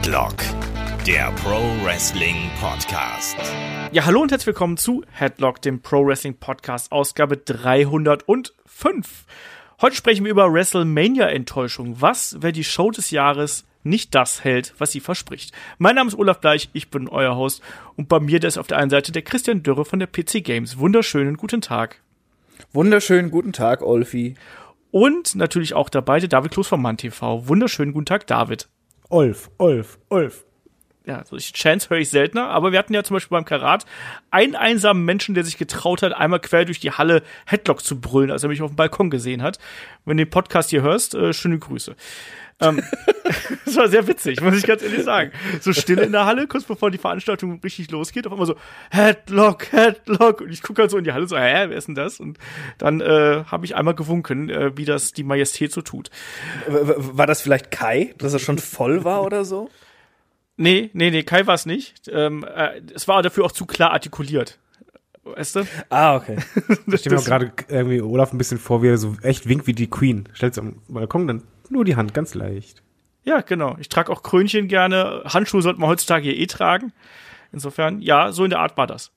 Headlock, der Pro Wrestling Podcast. Ja, hallo und herzlich willkommen zu Headlock, dem Pro Wrestling Podcast, Ausgabe 305. Heute sprechen wir über WrestleMania-Enttäuschung. Was, wer die Show des Jahres nicht das hält, was sie verspricht. Mein Name ist Olaf Bleich, ich bin euer Host und bei mir ist auf der einen Seite der Christian Dürre von der PC Games. Wunderschönen guten Tag. Wunderschönen guten Tag, Olfi. Und natürlich auch dabei der David Kloß vom Mann TV. Wunderschönen guten Tag, David. Olf, Olf, Olf. Ja, solche Chance höre ich seltener, aber wir hatten ja zum Beispiel beim Karat einen einsamen Menschen, der sich getraut hat, einmal quer durch die Halle Headlock zu brüllen, als er mich auf dem Balkon gesehen hat. Wenn du den Podcast hier hörst, äh, schöne Grüße. Ähm, das war sehr witzig, muss ich ganz ehrlich sagen. So still in der Halle, kurz bevor die Veranstaltung richtig losgeht, auf einmal so Headlock, Headlock und ich gucke halt so in die Halle so, hä, wer ist denn das? Und dann äh, habe ich einmal gewunken, äh, wie das die Majestät so tut. War das vielleicht Kai, dass er schon voll war oder so? Nee, nee, nee, Kai war es nicht. Ähm, äh, es war dafür auch zu klar artikuliert. Weißt du? Ah, okay. Ich stelle mir auch gerade irgendwie Olaf ein bisschen vor, wie er so echt winkt wie die Queen. Stellt am Balkon dann nur die Hand ganz leicht. Ja, genau. Ich trage auch Krönchen gerne. Handschuhe sollte man heutzutage hier eh tragen. Insofern, ja, so in der Art war das.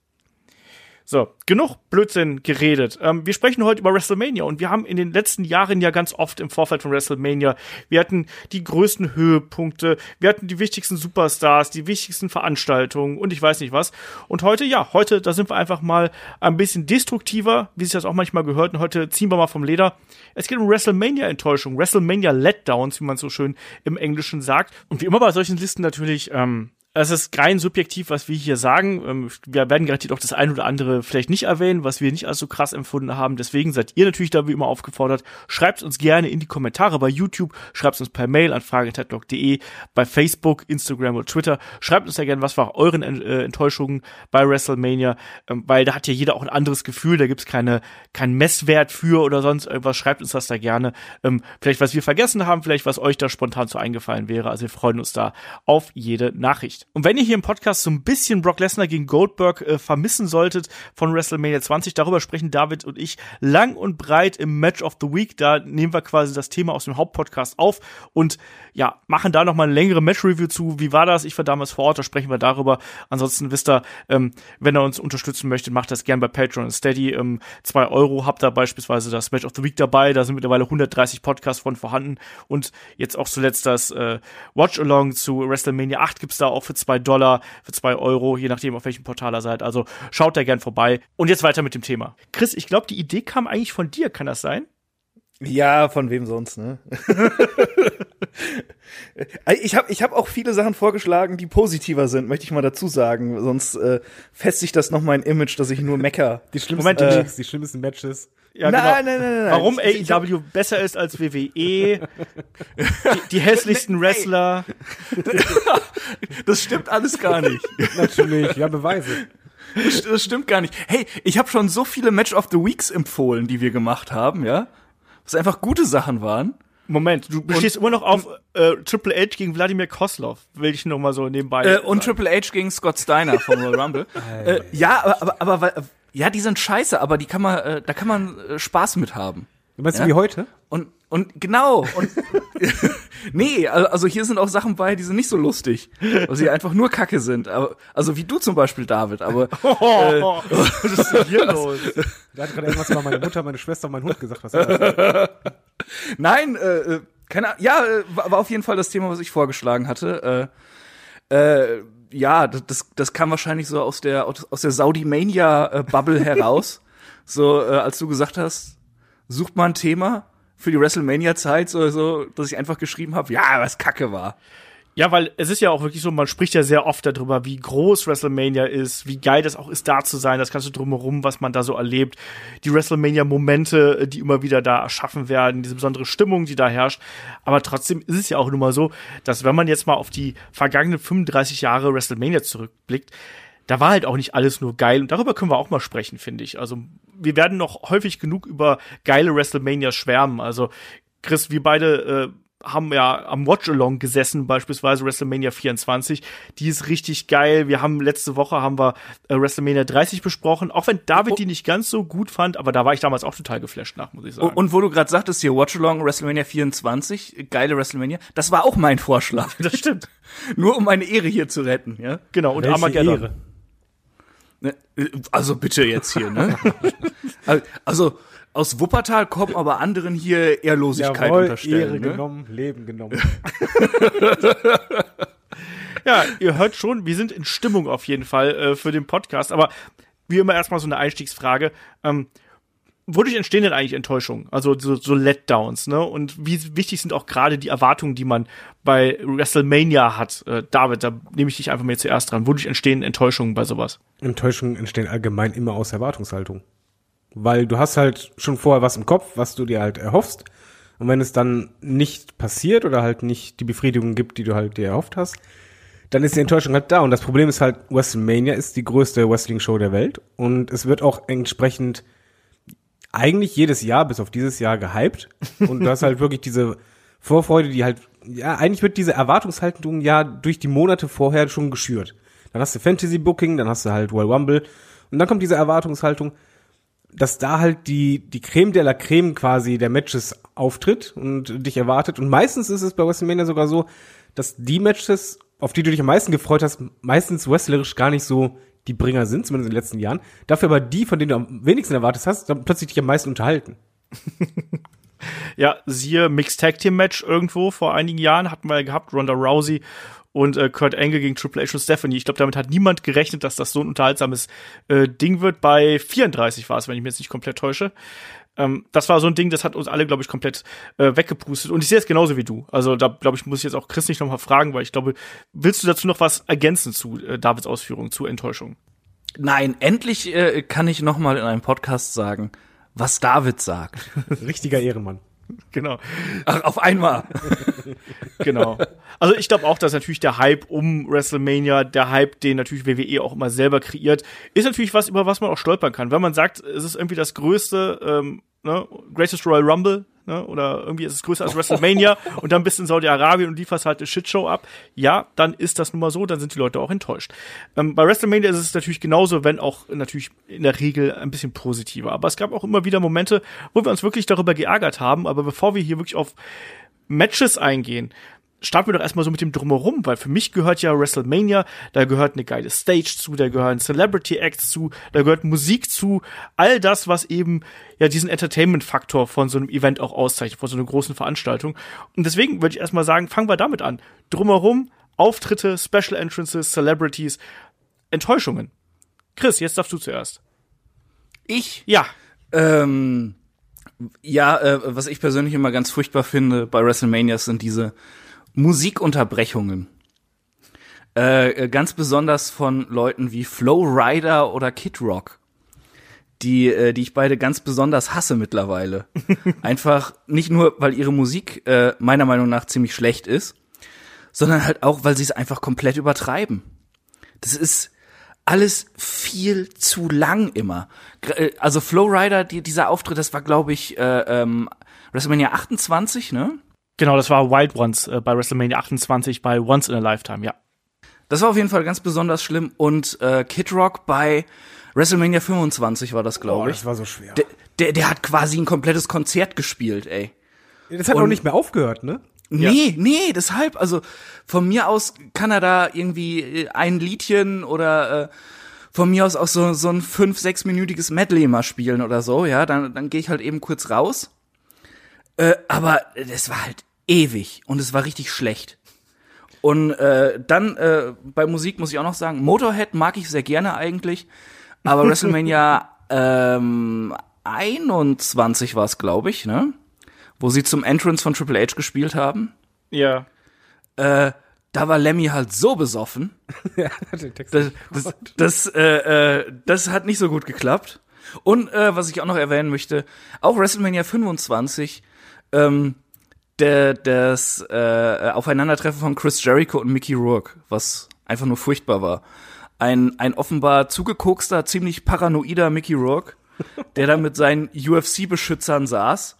So, genug Blödsinn geredet. Ähm, wir sprechen heute über WrestleMania und wir haben in den letzten Jahren ja ganz oft im Vorfeld von WrestleMania, wir hatten die größten Höhepunkte, wir hatten die wichtigsten Superstars, die wichtigsten Veranstaltungen und ich weiß nicht was. Und heute, ja, heute, da sind wir einfach mal ein bisschen destruktiver, wie sich das auch manchmal gehört und heute ziehen wir mal vom Leder. Es geht um WrestleMania-Enttäuschung, WrestleMania-Letdowns, wie man so schön im Englischen sagt. Und wie immer bei solchen Listen natürlich, ähm, es ist rein subjektiv, was wir hier sagen. Ähm, wir werden garantiert auch das ein oder andere vielleicht nicht erwähnen, was wir nicht als so krass empfunden haben. Deswegen seid ihr natürlich da wie immer aufgefordert. Schreibt uns gerne in die Kommentare bei YouTube, schreibt uns per Mail an fragen.headlock.de, bei Facebook, Instagram oder Twitter. Schreibt uns ja gerne, was war euren äh, Enttäuschungen bei WrestleMania, ähm, weil da hat ja jeder auch ein anderes Gefühl. Da gibt's keine keinen Messwert für oder sonst irgendwas. Schreibt uns das da gerne. Ähm, vielleicht was wir vergessen haben, vielleicht was euch da spontan so eingefallen wäre. Also wir freuen uns da auf jede Nachricht. Und wenn ihr hier im Podcast so ein bisschen Brock Lesnar gegen Goldberg äh, vermissen solltet von WrestleMania 20, darüber sprechen David und ich lang und breit im Match of the Week. Da nehmen wir quasi das Thema aus dem Hauptpodcast auf und ja, machen da nochmal eine längere Match-Review zu. Wie war das? Ich war damals vor Ort, da sprechen wir darüber. Ansonsten wisst ihr, ähm, wenn ihr uns unterstützen möchtet, macht das gern bei Patreon und Steady. Ähm, Euro habt ihr beispielsweise das Match of the Week dabei. Da sind mittlerweile 130 Podcasts von vorhanden. Und jetzt auch zuletzt das äh, Watch-Along zu WrestleMania 8 gibt's da auch für zwei Dollar, für zwei Euro, je nachdem, auf welchem Portal ihr seid. Also schaut da gern vorbei. Und jetzt weiter mit dem Thema. Chris, ich glaube, die Idee kam eigentlich von dir, kann das sein? Ja, von wem sonst, ne? ich habe ich hab auch viele Sachen vorgeschlagen, die positiver sind, möchte ich mal dazu sagen. Sonst äh, festigt das noch mein Image, dass ich nur mecker. Die schlimmsten, Moment, äh, die schlimmsten Matches. Ja, nein, nein, nein, nein, Warum ich, ich, AEW besser ist als WWE, die, die hässlichsten Wrestler. Das stimmt alles gar nicht. Natürlich, ja, Beweise. Das, das stimmt gar nicht. Hey, ich habe schon so viele Match of the Weeks empfohlen, die wir gemacht haben, ja? Was einfach gute Sachen waren. Moment, du bestehst immer noch auf äh, Triple H gegen Wladimir Koslov, will ich noch mal so nebenbei. Äh, und Triple H gegen Scott Steiner vom Royal Rumble. äh, ja, aber, aber, aber, weil- ja, die sind scheiße, aber die kann man, äh, da kann man äh, Spaß mit haben. Du meinst Ja? wie heute? Und, und genau. Und nee, al- also hier sind auch Sachen bei, die sind nicht so lustig, weil sie einfach nur Kacke sind. Aber, also wie du zum Beispiel, David. Aber oh, was ist denn hier los? Da hat gerade irgendwas über meine Mutter, meine Schwester und mein Hund gesagt. Was nein, äh, äh, keine Ahnung. Ja, äh, war, auf jeden Fall das Thema, was ich vorgeschlagen hatte. Äh, äh, ja, das, das, kam wahrscheinlich so aus der aus aus der Saudi Mania äh, Bubble heraus. So, äh, als du gesagt hast, sucht mal ein Thema für die WrestleMania Zeit, so, so, dass ich einfach geschrieben habe, ja, was Kacke war. Ja, weil es ist ja auch wirklich so, man spricht ja sehr oft darüber, wie groß WrestleMania ist, wie geil das auch ist, da zu sein, das ganze Drumherum, was man da so erlebt, die WrestleMania-Momente, äh, die immer wieder da erschaffen werden, diese besondere Stimmung, die da herrscht. Aber trotzdem ist es ja auch nun mal so, dass wenn man jetzt mal auf die vergangenen 35 Jahre WrestleMania zurückblickt, da war halt auch nicht alles nur geil und darüber können wir auch mal sprechen, finde ich. Also wir werden noch häufig genug über geile WrestleMania schwärmen. Also Chris, wir beide äh, haben ja am Watch-Along gesessen, beispielsweise WrestleMania 24. Die ist richtig geil. Wir haben letzte Woche haben wir äh, WrestleMania 30 besprochen, auch wenn David die nicht ganz so gut fand, aber da war ich damals auch total geflasht nach, muss ich sagen. Und, und wo du gerade sagtest, hier Watch Along WrestleMania 24, geile WrestleMania, das war auch mein Vorschlag. das stimmt. Nur um meine Ehre hier zu retten, ja? Genau, und Welche Armageddon. Ehre. Ne, Also bitte jetzt hier, ne? Also aus Wuppertal kommen aber anderen hier Ehrlosigkeit Jawohl, unterstellen. Ehre ne? genommen, Leben genommen. Ja, ihr hört schon, wir sind in Stimmung auf jeden Fall äh, für den Podcast. Aber wie immer erstmal so eine Einstiegsfrage. Ähm, wodurch entstehen denn eigentlich Enttäuschungen? Also so, so Letdowns, ne? Und wie wichtig sind auch gerade die Erwartungen, die man bei WrestleMania hat? Äh, David, da nehme ich dich einfach mal zuerst dran. Wodurch entstehen Enttäuschungen bei sowas? Enttäuschungen entstehen allgemein immer aus Erwartungshaltung. Weil du hast halt schon vorher was im Kopf, was du dir halt erhoffst. Und wenn es dann nicht passiert oder halt nicht die Befriedigung gibt, die du halt dir erhofft hast, dann ist die Enttäuschung halt da. Und das Problem ist halt, WrestleMania ist die größte Wrestling-Show der Welt. Und es wird auch entsprechend eigentlich jedes Jahr, bis auf dieses Jahr, gehypt. Und du hast halt wirklich diese Vorfreude, die halt, ja, eigentlich wird diese Erwartungshaltung ja durch die Monate vorher schon geschürt. Dann hast du Fantasy Booking, dann hast du halt Royal Rumble. Und dann kommt diese Erwartungshaltung, dass da halt die, die Creme de la Creme quasi der Matches auftritt und dich erwartet. Und meistens ist es bei WrestleMania sogar so, dass die Matches, auf die du dich am meisten gefreut hast, meistens wrestlerisch gar nicht so die Bringer sind, zumindest in den letzten Jahren. Dafür aber die, von denen du am wenigsten erwartet hast, dann plötzlich dich am meisten unterhalten. Ja, siehe Mixed Tag Team Match irgendwo vor einigen Jahren hatten wir ja gehabt, Ronda Rousey und äh, Kurt Angle gegen Triple H und Stephanie. Ich glaube, damit hat niemand gerechnet, dass das so ein unterhaltsames äh, Ding wird. Bei 34 war es, wenn ich mich jetzt nicht komplett täusche. Ähm, das war so ein Ding, das hat uns alle, glaube ich, komplett äh, weggepustet. Und ich sehe es genauso wie du. Also da, glaube ich, muss ich jetzt auch Chris nicht noch mal fragen, weil ich glaube, willst du dazu noch was ergänzen zu äh, Davids Ausführungen, zu Enttäuschung? Nein, endlich äh, kann ich noch mal in einem Podcast sagen, was David sagt. Richtiger Ehrenmann. Genau. Ach, auf einmal. Genau. Also ich glaube auch, dass natürlich der Hype um WrestleMania, der Hype, den natürlich WWE auch immer selber kreiert, ist natürlich was, über was man auch stolpern kann. Wenn man sagt, es ist irgendwie das größte, ähm, ne, Greatest Royal Rumble, ne, oder irgendwie ist es größer als WrestleMania und dann bist du in Saudi-Arabien und lieferst halt eine Shitshow ab, ja, dann ist das nun mal so, dann sind die Leute auch enttäuscht. Ähm, bei WrestleMania ist es natürlich genauso, wenn auch natürlich in der Regel ein bisschen positiver. Aber es gab auch immer wieder Momente, wo wir uns wirklich darüber geärgert haben. Aber bevor wir hier wirklich auf Matches eingehen, starten wir doch erstmal so mit dem Drumherum, weil für mich gehört ja WrestleMania, da gehört eine geile Stage zu, da gehören Celebrity Acts zu, da gehört Musik zu, all das, was eben ja diesen Entertainment-Faktor von so einem Event auch auszeichnet, von so einer großen Veranstaltung. Und deswegen würde ich erstmal sagen, fangen wir damit an. Drumherum, Auftritte, Special Entrances, Celebrities, Enttäuschungen. Chris, jetzt darfst du zuerst. Ich? Ja, Ähm, ja, äh, was ich persönlich immer ganz furchtbar finde bei WrestleMania sind diese Musikunterbrechungen. Äh, äh, ganz besonders von Leuten wie Flow Rider oder Kid Rock. Die, äh, die ich beide ganz besonders hasse mittlerweile. Einfach nicht nur, weil ihre Musik äh, meiner Meinung nach ziemlich schlecht ist, sondern halt auch, weil sie es einfach komplett übertreiben. Das ist alles viel zu lang immer. Äh, Also Flow Rider, die, dieser Auftritt, das war, glaube ich, äh, ähm, WrestleMania 28, ne? Genau, das war Wild Ones äh, bei WrestleMania 28 bei Once in a Lifetime, ja. Das war auf jeden Fall ganz besonders schlimm. Und äh, Kid Rock bei WrestleMania 25 war das, glaube Oh, ich. das war so schwer. der, der, der hat quasi ein komplettes Konzert gespielt, ey. Das hat und- auch nicht mehr aufgehört, ne? Nee, nee, deshalb, also von mir aus kann er da irgendwie äh, ein Liedchen oder äh, von mir aus auch so, so ein fünf, sechsminütiges Medley mal spielen oder so, ja, dann, dann gehe ich halt eben kurz raus. Äh, aber das war halt ewig und es war richtig schlecht. Und äh, dann äh, bei Musik muss ich auch noch sagen, Motorhead mag ich sehr gerne eigentlich, aber WrestleMania ähm, 21 war es, glaube ich, ne? Wo sie zum Entrance von Triple H gespielt haben. Ja. Äh, da war Lemmy halt so besoffen. Das, das, das, äh, äh, das hat nicht so gut geklappt. Und äh, was ich auch noch erwähnen möchte, auch WrestleMania 25, ähm, der, das äh, Aufeinandertreffen von Chris Jericho und Mickey Rourke, was einfach nur furchtbar war. Ein, ein offenbar zugekokster, ziemlich paranoider Mickey Rourke, der da mit seinen UFC-Beschützern saß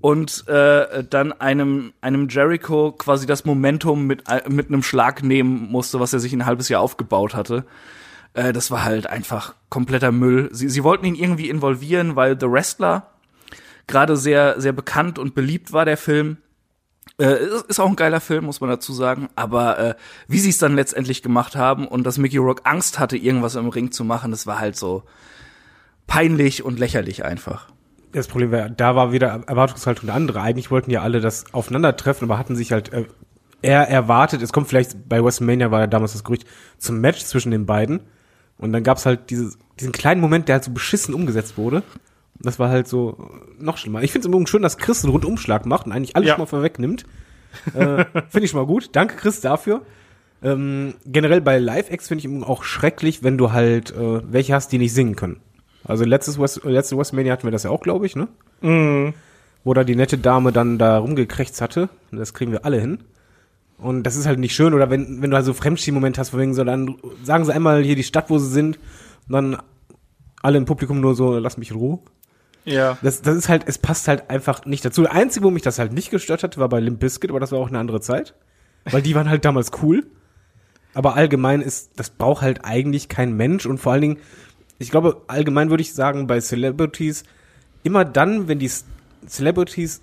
und äh, dann einem einem Jericho quasi das Momentum mit äh, mit einem Schlag nehmen musste, was er sich ein halbes Jahr aufgebaut hatte. Äh, das war halt einfach kompletter Müll. Sie, sie wollten ihn irgendwie involvieren, weil The Wrestler gerade sehr sehr bekannt und beliebt war der Film. Äh, ist, auch ein geiler Film, muss man dazu sagen. Aber äh, wie sie es dann letztendlich gemacht haben und dass Mickey Rourke Angst hatte, irgendwas im Ring zu machen, das war halt so peinlich und lächerlich einfach. Das Problem war, da war wieder Erwartungshaltung der andere. Eigentlich wollten ja alle das aufeinandertreffen, aber hatten sich halt äh, eher erwartet, es kommt vielleicht, bei WrestleMania war ja damals das Gerücht, zum Match zwischen den beiden. Und dann gab's halt dieses, diesen kleinen Moment, der halt so beschissen umgesetzt wurde. Das war halt so noch schlimmer. Ich finde es übrigens schön, dass Chris einen Rundumschlag macht und eigentlich alles Ja. schon mal vorwegnimmt. äh, finde ich schon mal gut. Danke, Chris, dafür. Ähm, generell bei Live-Acts finde ich auch schrecklich, wenn du halt äh, welche hast, die nicht singen können. Also letztes West, letzte WrestleMania hatten wir das ja auch, glaube ich, ne? Wo da die nette Dame dann da rumgekrächzt hatte. Das kriegen wir alle hin. Und das ist halt nicht schön. Oder wenn, wenn du halt so Fremdschirm-Moment hast, von wegen so, dann sagen sie einmal hier die Stadt, wo sie sind. Und dann alle im Publikum nur so, lass mich in Ruhe. Ja. Das, das ist halt, es passt halt einfach nicht dazu. Der Einzige, wo mich das halt nicht gestört hat, war bei Limp Bizkit, aber das war auch eine andere Zeit. Weil die waren halt damals cool. Aber allgemein ist, das braucht halt eigentlich kein Mensch und vor allen Dingen, ich glaube, allgemein würde ich sagen, bei Celebrities, immer dann, wenn die Celebrities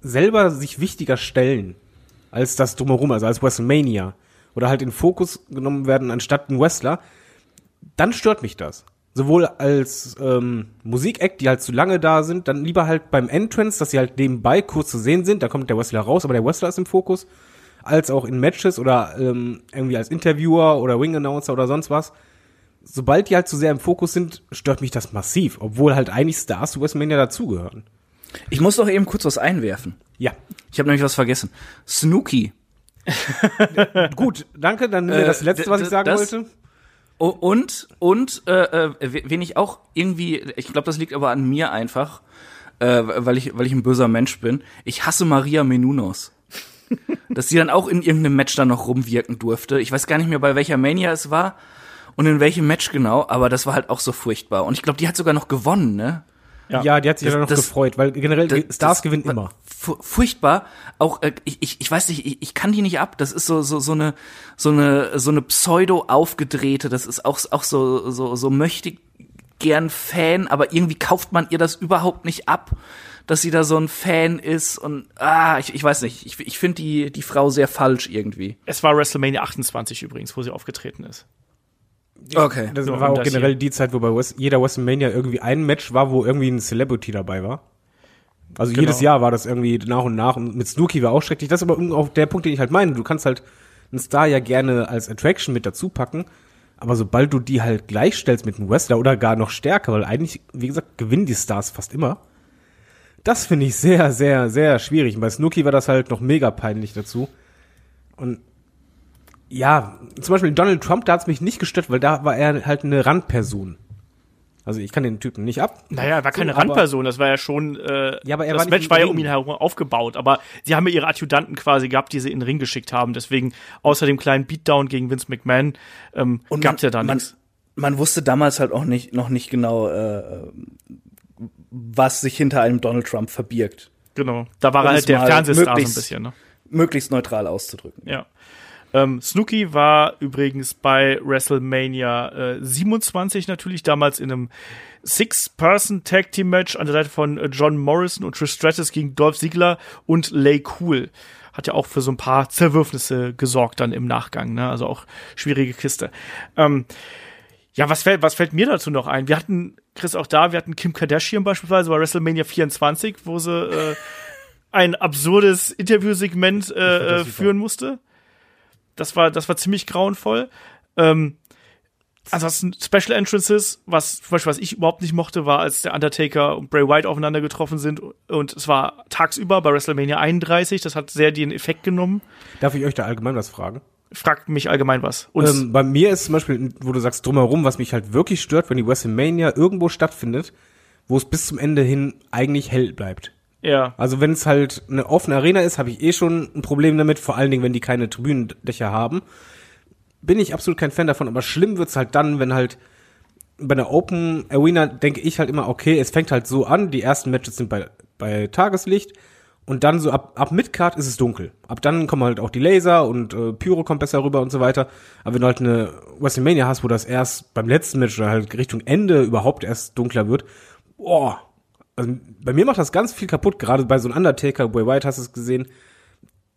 selber sich wichtiger stellen als das drumherum, also als WrestleMania oder halt in Fokus genommen werden anstatt ein Wrestler, dann stört mich das. Sowohl als ähm, Musikact, die halt zu lange da sind, dann lieber halt beim Entrance, dass sie halt nebenbei kurz zu sehen sind, da kommt der Wrestler raus, aber der Wrestler ist im Fokus, als auch in Matches oder ähm, irgendwie als Interviewer oder Ring Announcer oder sonst was. Sobald die halt zu sehr im Fokus sind, stört mich das massiv, obwohl halt eigentlich Stars zu WrestleMania dazugehören. Ich muss doch eben kurz was einwerfen. Ja, Ich habe nämlich was vergessen. Snooki. gut, danke, dann nimm mir Äh, das letzte, was ich sagen das- wollte. Und, und, äh, äh, wen ich auch irgendwie, ich glaube, das liegt aber an mir einfach, äh, weil ich, weil ich ein böser Mensch bin. Ich hasse Maria Menounos. Dass sie dann auch in irgendeinem Match dann noch rumwirken durfte. Ich weiß gar nicht mehr, bei welcher Mania es war und in welchem Match genau, aber das war halt auch so furchtbar. Und ich glaube, die hat sogar noch gewonnen, ne? Ja, die hat sich Das- dann noch das- gefreut, weil generell Das- Stars das- gewinnen immer. fu- Furchtbar. Auch äh, ich, ich, ich weiß nicht, ich, ich kann die nicht ab. Das ist so so so eine so eine so eine pseudo aufgedrehte. Das ist auch auch so so so möchte gern Fan, aber irgendwie kauft man ihr das überhaupt nicht ab, dass sie da so ein Fan ist und ah, ich, ich weiß nicht. Ich, ich finde die die Frau sehr falsch irgendwie. Es war WrestleMania 28 übrigens, wo sie aufgetreten ist. Okay. Das So, war auch das generell hier. die Zeit, wo bei West, jeder WrestleMania irgendwie ein Match war, wo irgendwie ein Celebrity dabei war. Also Genau. jedes Jahr war das irgendwie nach und nach. Und mit Snooki war auch schrecklich. Das ist aber auch der Punkt, den ich halt meine. Du kannst halt einen Star ja gerne als Attraction mit dazu packen. Aber sobald du die halt gleichstellst mit einem Wrestler oder gar noch stärker, weil eigentlich, wie gesagt, gewinnen die Stars fast immer. Das finde ich sehr, sehr, sehr schwierig. Und bei Snooki war das halt noch mega peinlich dazu. Und ja, zum Beispiel Donald Trump, da hat's mich nicht gestört, weil da war er halt eine Randperson. Also ich kann den Typen nicht ab. Naja, er war keine So, Randperson, das war ja schon, äh, Ja, aber er das Match war ja um ihn herum aufgebaut, aber sie haben ja ihre Adjutanten quasi gehabt, die sie in den Ring geschickt haben, deswegen außer dem kleinen Beatdown gegen Vince McMahon ähm, gab's ja da man, nichts. man wusste damals halt auch nicht noch nicht genau, äh, was sich hinter einem Donald Trump verbirgt. Genau, da war es halt der Fernsehstar so ein möglichst- bisschen, ne? Möglichst neutral auszudrücken. Ja. Ähm, Snooki war übrigens bei WrestleMania äh, 27 natürlich damals in einem Six-Person-Tag-Team-Match an der Seite von äh, John Morrison und Trish Stratus gegen Dolph Ziggler und Lay Cool. Hat ja auch für so ein paar Zerwürfnisse gesorgt dann im Nachgang, ne? Also auch schwierige Kiste. Ähm, ja, was fällt, was fällt mir dazu noch ein? Wir hatten, Chris, auch da, wir hatten Kim Kardashian beispielsweise bei WrestleMania 24, wo sie äh, ein absurdes Interviewsegment äh, äh, führen musste. Das war, das war ziemlich grauenvoll. Ähm, ansonsten Special Entrances, was zum Beispiel, was ich überhaupt nicht mochte, war, als der Undertaker und Bray Wyatt aufeinander getroffen sind und es war tagsüber bei WrestleMania 31, das hat sehr den Effekt genommen. Darf ich euch da allgemein was fragen? Fragt mich allgemein was. Ähm, bei mir ist zum Beispiel, wo du sagst drumherum, was mich halt wirklich stört, wenn die WrestleMania irgendwo stattfindet, wo es bis zum Ende hin eigentlich hell bleibt. Ja, Also wenn es halt eine offene Arena ist, habe ich eh schon ein Problem damit, vor allen Dingen, wenn die keine Tribünendächer haben. Bin ich absolut kein Fan davon, aber schlimm wird's halt dann, wenn halt bei einer Open Arena denke ich halt immer, okay, es fängt halt so an, die ersten Matches sind bei, bei Tageslicht Und dann so ab, ab Midcard ist es dunkel. Ab dann kommen halt auch die Laser und äh, Pyro kommt besser rüber und so weiter. Aber wenn du halt eine WrestleMania hast, wo das erst beim letzten Match oder halt Richtung Ende überhaupt erst dunkler wird, boah. Also bei mir macht das ganz viel kaputt, gerade bei so einem Undertaker, Bray White hast du es gesehen.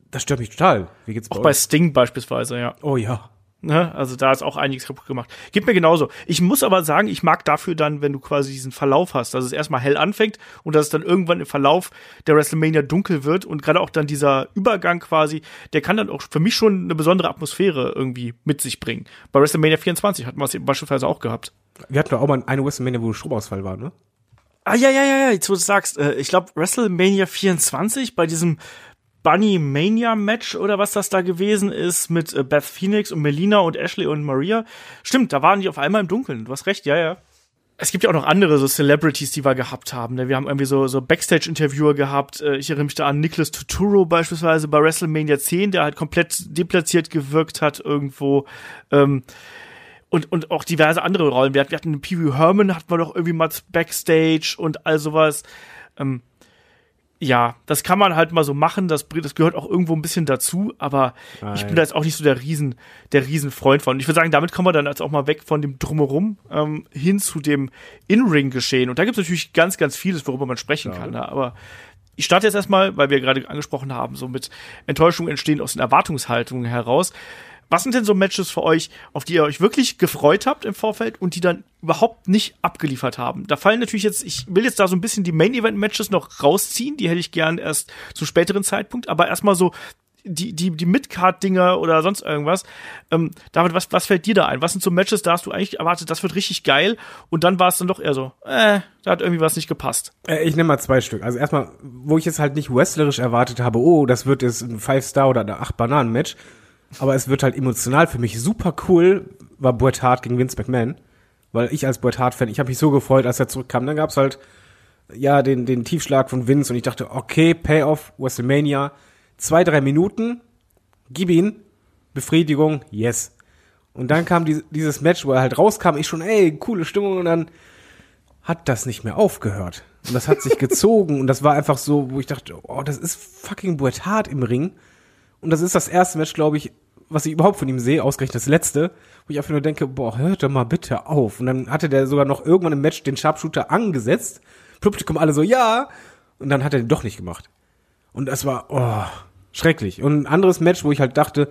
Das stört mich total. Wie geht's Auch bei Sting beispielsweise, ja. Oh ja. Ne? Also da ist auch einiges kaputt gemacht. Gibt mir genauso. Ich muss aber sagen, ich mag dafür dann, wenn du quasi diesen Verlauf hast, dass es erstmal hell anfängt und dass es dann irgendwann im Verlauf der WrestleMania dunkel wird und gerade auch dann dieser Übergang quasi, der kann dann auch für mich schon eine besondere Atmosphäre irgendwie mit sich bringen. Bei WrestleMania 24 hatten wir es beispielsweise auch gehabt. Wir hatten doch auch mal eine WrestleMania, wo Stromausfall war, ne? Ah, ja, ja, ja, ja, jetzt wo du sagst, äh, ich glaube WrestleMania 24 bei diesem Bunny Mania Match oder was das da gewesen ist mit äh, Beth Phoenix und Melina und Ashley und Maria. Stimmt, da waren die auf einmal im Dunkeln. Du hast recht, ja, ja. Es gibt ja auch noch andere so Celebrities, die wir gehabt haben. Ne? Wir haben irgendwie so, so Backstage-Interviewer gehabt. Äh, Ich erinnere mich da an Nicholas Turturro beispielsweise bei WrestleMania 10, der halt komplett deplatziert gewirkt hat irgendwo. Ähm, und, und auch diverse andere Rollen. Wir hatten, wir hatten Pee Wee Herman, hatten wir doch irgendwie mal Backstage und all sowas. Ähm, ja, das kann man halt mal so machen, das, das gehört auch irgendwo ein bisschen dazu, aber ich bin da jetzt auch nicht so der Riesen, der Riesenfreund von. Und ich würde sagen, damit kommen wir dann jetzt auch mal weg von dem Drumherum ähm, hin zu dem In-Ring-Geschehen. Und da gibt es natürlich ganz, ganz vieles, worüber man sprechen kann. Ne? Aber ich starte jetzt erstmal, weil wir gerade angesprochen haben, so mit Enttäuschung entstehen aus den Erwartungshaltungen heraus. Was sind denn so Matches für euch, auf die ihr euch wirklich gefreut habt im Vorfeld und die dann überhaupt nicht abgeliefert haben? Da fallen natürlich jetzt, ich will jetzt da so ein bisschen die Main-Event-Matches noch rausziehen, die hätte ich gern erst zu späteren Zeitpunkt, aber erstmal so die, die, die Mid-Card-Dinger oder sonst irgendwas. Ähm, David, was, was fällt dir da ein? Was sind so Matches, da hast du eigentlich erwartet, das wird richtig geil und dann war es dann doch eher so, äh, da hat irgendwie was nicht gepasst. Äh, Ich nehme mal zwei Stück. Also erstmal, wo ich jetzt halt nicht wrestlerisch erwartet habe, oh, das wird jetzt ein Five-Star oder ein Acht-Bananen-Match, aber es wird halt emotional für mich super cool, war Bret Hart gegen Vince McMahon. Weil ich als Bret Hart-Fan, ich habe mich so gefreut, als er zurückkam. Dann gab's halt, ja, den, den Tiefschlag von Vince und ich dachte, okay, Payoff, WrestleMania, zwei, drei Minuten, gib ihn, Befriedigung, yes. Und dann kam die, dieses Match, wo er halt rauskam, ich schon, ey, coole Stimmung und dann hat das nicht mehr aufgehört. Und das hat sich gezogen und das war einfach so, wo ich dachte, oh, das ist fucking Bret Hart im Ring. Und das ist das erste Match, glaube ich, was ich überhaupt von ihm sehe, ausgerechnet das letzte, wo ich einfach nur denke, boah, hört doch mal bitte auf. Und dann hatte der sogar noch irgendwann im Match den Sharpshooter angesetzt. Publikum alle so, ja. Und dann hat er den doch nicht gemacht. Und das war, oh, schrecklich. Und ein anderes Match, wo ich halt dachte,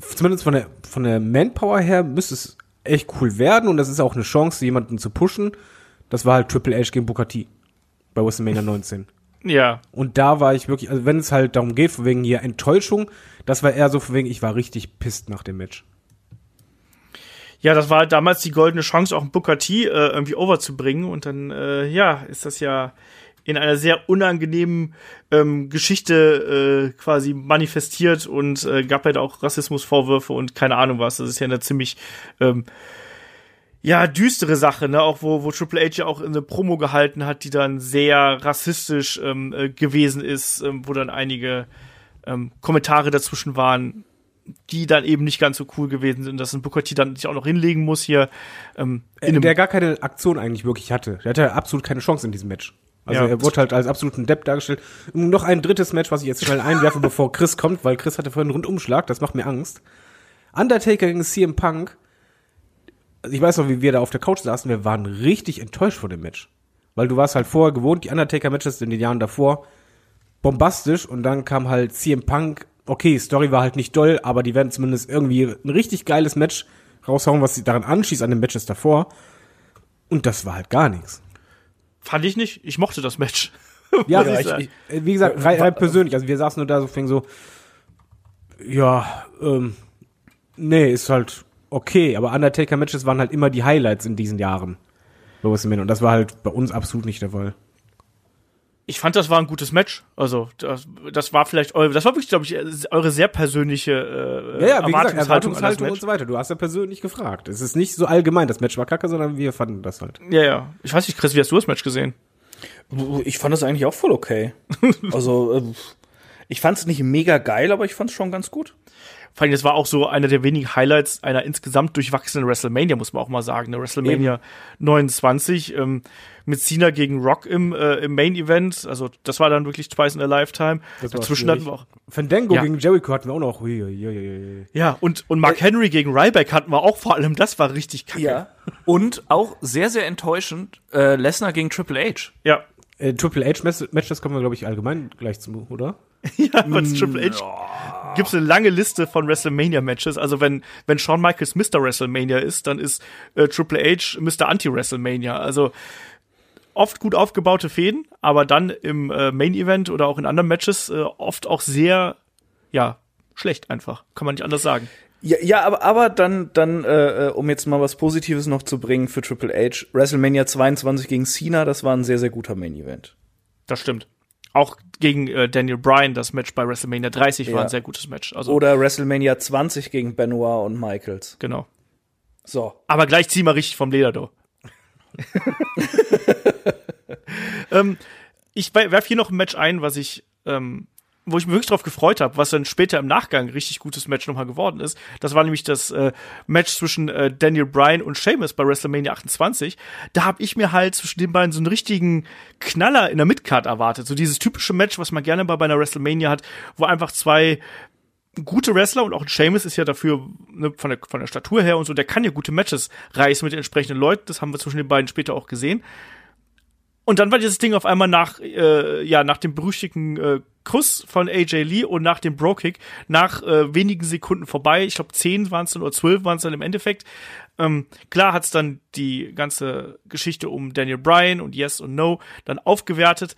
zumindest von der, von der Manpower her müsste es echt cool werden und das ist auch eine Chance, jemanden zu pushen. Das war halt Triple H gegen Booker T bei WrestleMania 19. Ja, Und da war ich wirklich, also wenn es halt darum geht, von wegen hier Enttäuschung, das war eher so von wegen, ich war richtig pisst nach dem Match. Ja, das war damals die goldene Chance, auch einen Booker T äh, irgendwie overzubringen. Und dann, äh, ja, ist das ja in einer sehr unangenehmen ähm, Geschichte äh, quasi manifestiert und äh, gab halt auch Rassismusvorwürfe und keine Ahnung was. Das ist ja eine ziemlich ähm, ja, düstere Sache, ne, auch wo, wo Triple H ja auch eine Promo gehalten hat, die dann sehr rassistisch ähm, äh, gewesen ist, ähm, wo dann einige ähm, Kommentare dazwischen waren, die dann eben nicht ganz so cool gewesen sind, dass ein Booker T dann sich auch noch hinlegen muss hier. Ähm, in einem, der gar keine Aktion eigentlich wirklich hatte. Der hatte absolut keine Chance in diesem Match. Also Ja. er wurde halt als absoluten Depp dargestellt. Und noch ein drittes Match, was ich jetzt schnell einwerfe, bevor Chris kommt, weil Chris hatte vorhin einen Rundumschlag, das macht mir Angst. Undertaker gegen CM Punk. Also ich weiß noch, wie wir da auf der Couch saßen, wir waren richtig enttäuscht vor dem Match. Weil du warst halt vorher gewohnt, die Undertaker-Matches in den Jahren davor bombastisch und dann kam halt CM Punk, okay, Story war halt nicht doll, aber die werden zumindest irgendwie ein richtig geiles Match raushauen, was sie daran anschließt an den Matches davor. Und das war halt gar nichts. fand ich nicht. Ich mochte das Match. Ja, Muss ich ich, ich, wie gesagt, rein, rein persönlich, also wir saßen nur da so, fing so, ja, ähm, nee, ist halt okay, aber Undertaker-Matches waren halt immer die Highlights in diesen Jahren. bei WrestleMania. Und das war halt bei uns absolut nicht der Fall. ich fand, das war ein gutes Match. Also, das, das war vielleicht eure, das war wirklich, glaube ich, eure sehr persönliche äh, Ja, ja, wie gesagt, Erwartungshaltung das Erwartungshaltung und so weiter. Du hast ja persönlich gefragt. Es ist nicht so allgemein, das Match war kacke, sondern wir fanden das halt. Ja, ja. Ich weiß nicht, Chris, wie hast du das Match gesehen? Ich fand das eigentlich auch voll okay. Also, äh, ich fand es nicht mega geil, aber ich fand es schon ganz gut. Vor allem, das war auch so einer der wenigen Highlights einer insgesamt durchwachsenen WrestleMania, muss man auch mal sagen. Eine WrestleMania 29 ähm, mit Cena gegen Rock im, äh, im Main Event. Also das war dann wirklich twice in a lifetime. Das Dazwischen schwierig. hatten wir auch. Fandango Ja. gegen Jericho hatten wir auch noch. Ui, ui, ui, ui. Ja, und, und Mark Henry gegen Ryback hatten wir auch vor allem. Das war richtig kacke. Ja. Und auch sehr, sehr enttäuschend, äh, Lesnar gegen Triple H. Ja. Äh, Triple H Match- Matches kommen wir, glaube ich, allgemein gleich zu, oder? Ja, was Triple H gibt's eine lange Liste von WrestleMania-Matches. Also wenn, wenn Shawn Michaels Mr. WrestleMania ist, dann ist äh, Triple H Mr. Anti-WrestleMania. Also oft gut aufgebaute Fäden, aber dann im äh, Main-Event oder auch in anderen Matches äh, oft auch sehr, ja, schlecht einfach. Kann man nicht anders sagen. Ja, ja aber, aber dann, dann äh, äh, um jetzt mal was Positives noch zu bringen für Triple H, WrestleMania 22 gegen Cena, das war ein sehr, sehr guter Main-Event. Das stimmt. Auch gegen äh, Daniel Bryan, das Match bei WrestleMania 30 war Ja. ein sehr gutes Match. Also, Oder WrestleMania 20 gegen Benoit und Michaels. genau. So. Aber gleich zieh mal richtig vom Leder, du. ähm, ich werfe hier noch ein Match ein, was ich, ähm, wo ich mich wirklich drauf gefreut habe, was dann später im Nachgang richtig gutes Match nochmal geworden ist. Das war nämlich das äh, Match zwischen äh, Daniel Bryan und Sheamus bei WrestleMania 28. Da habe ich mir halt zwischen den beiden so einen richtigen Knaller in der Midcard erwartet. So dieses typische Match, was man gerne bei, bei einer WrestleMania hat, wo einfach zwei gute Wrestler und auch ein Sheamus ist ja dafür ne, von, der, von der Statur her und so, der kann ja gute Matches reißen mit den entsprechenden Leuten. Das haben wir zwischen den beiden später auch gesehen. Und dann war dieses Ding auf einmal nach, äh, ja, nach dem berüchtigten äh, Kuss von AJ Lee und nach dem Bro-Kick nach äh, wenigen Sekunden vorbei. Ich glaube, zehn waren es dann oder zwölf waren es dann im Endeffekt. Ähm, klar hat's dann die ganze Geschichte um Daniel Bryan und Yes und No dann aufgewertet.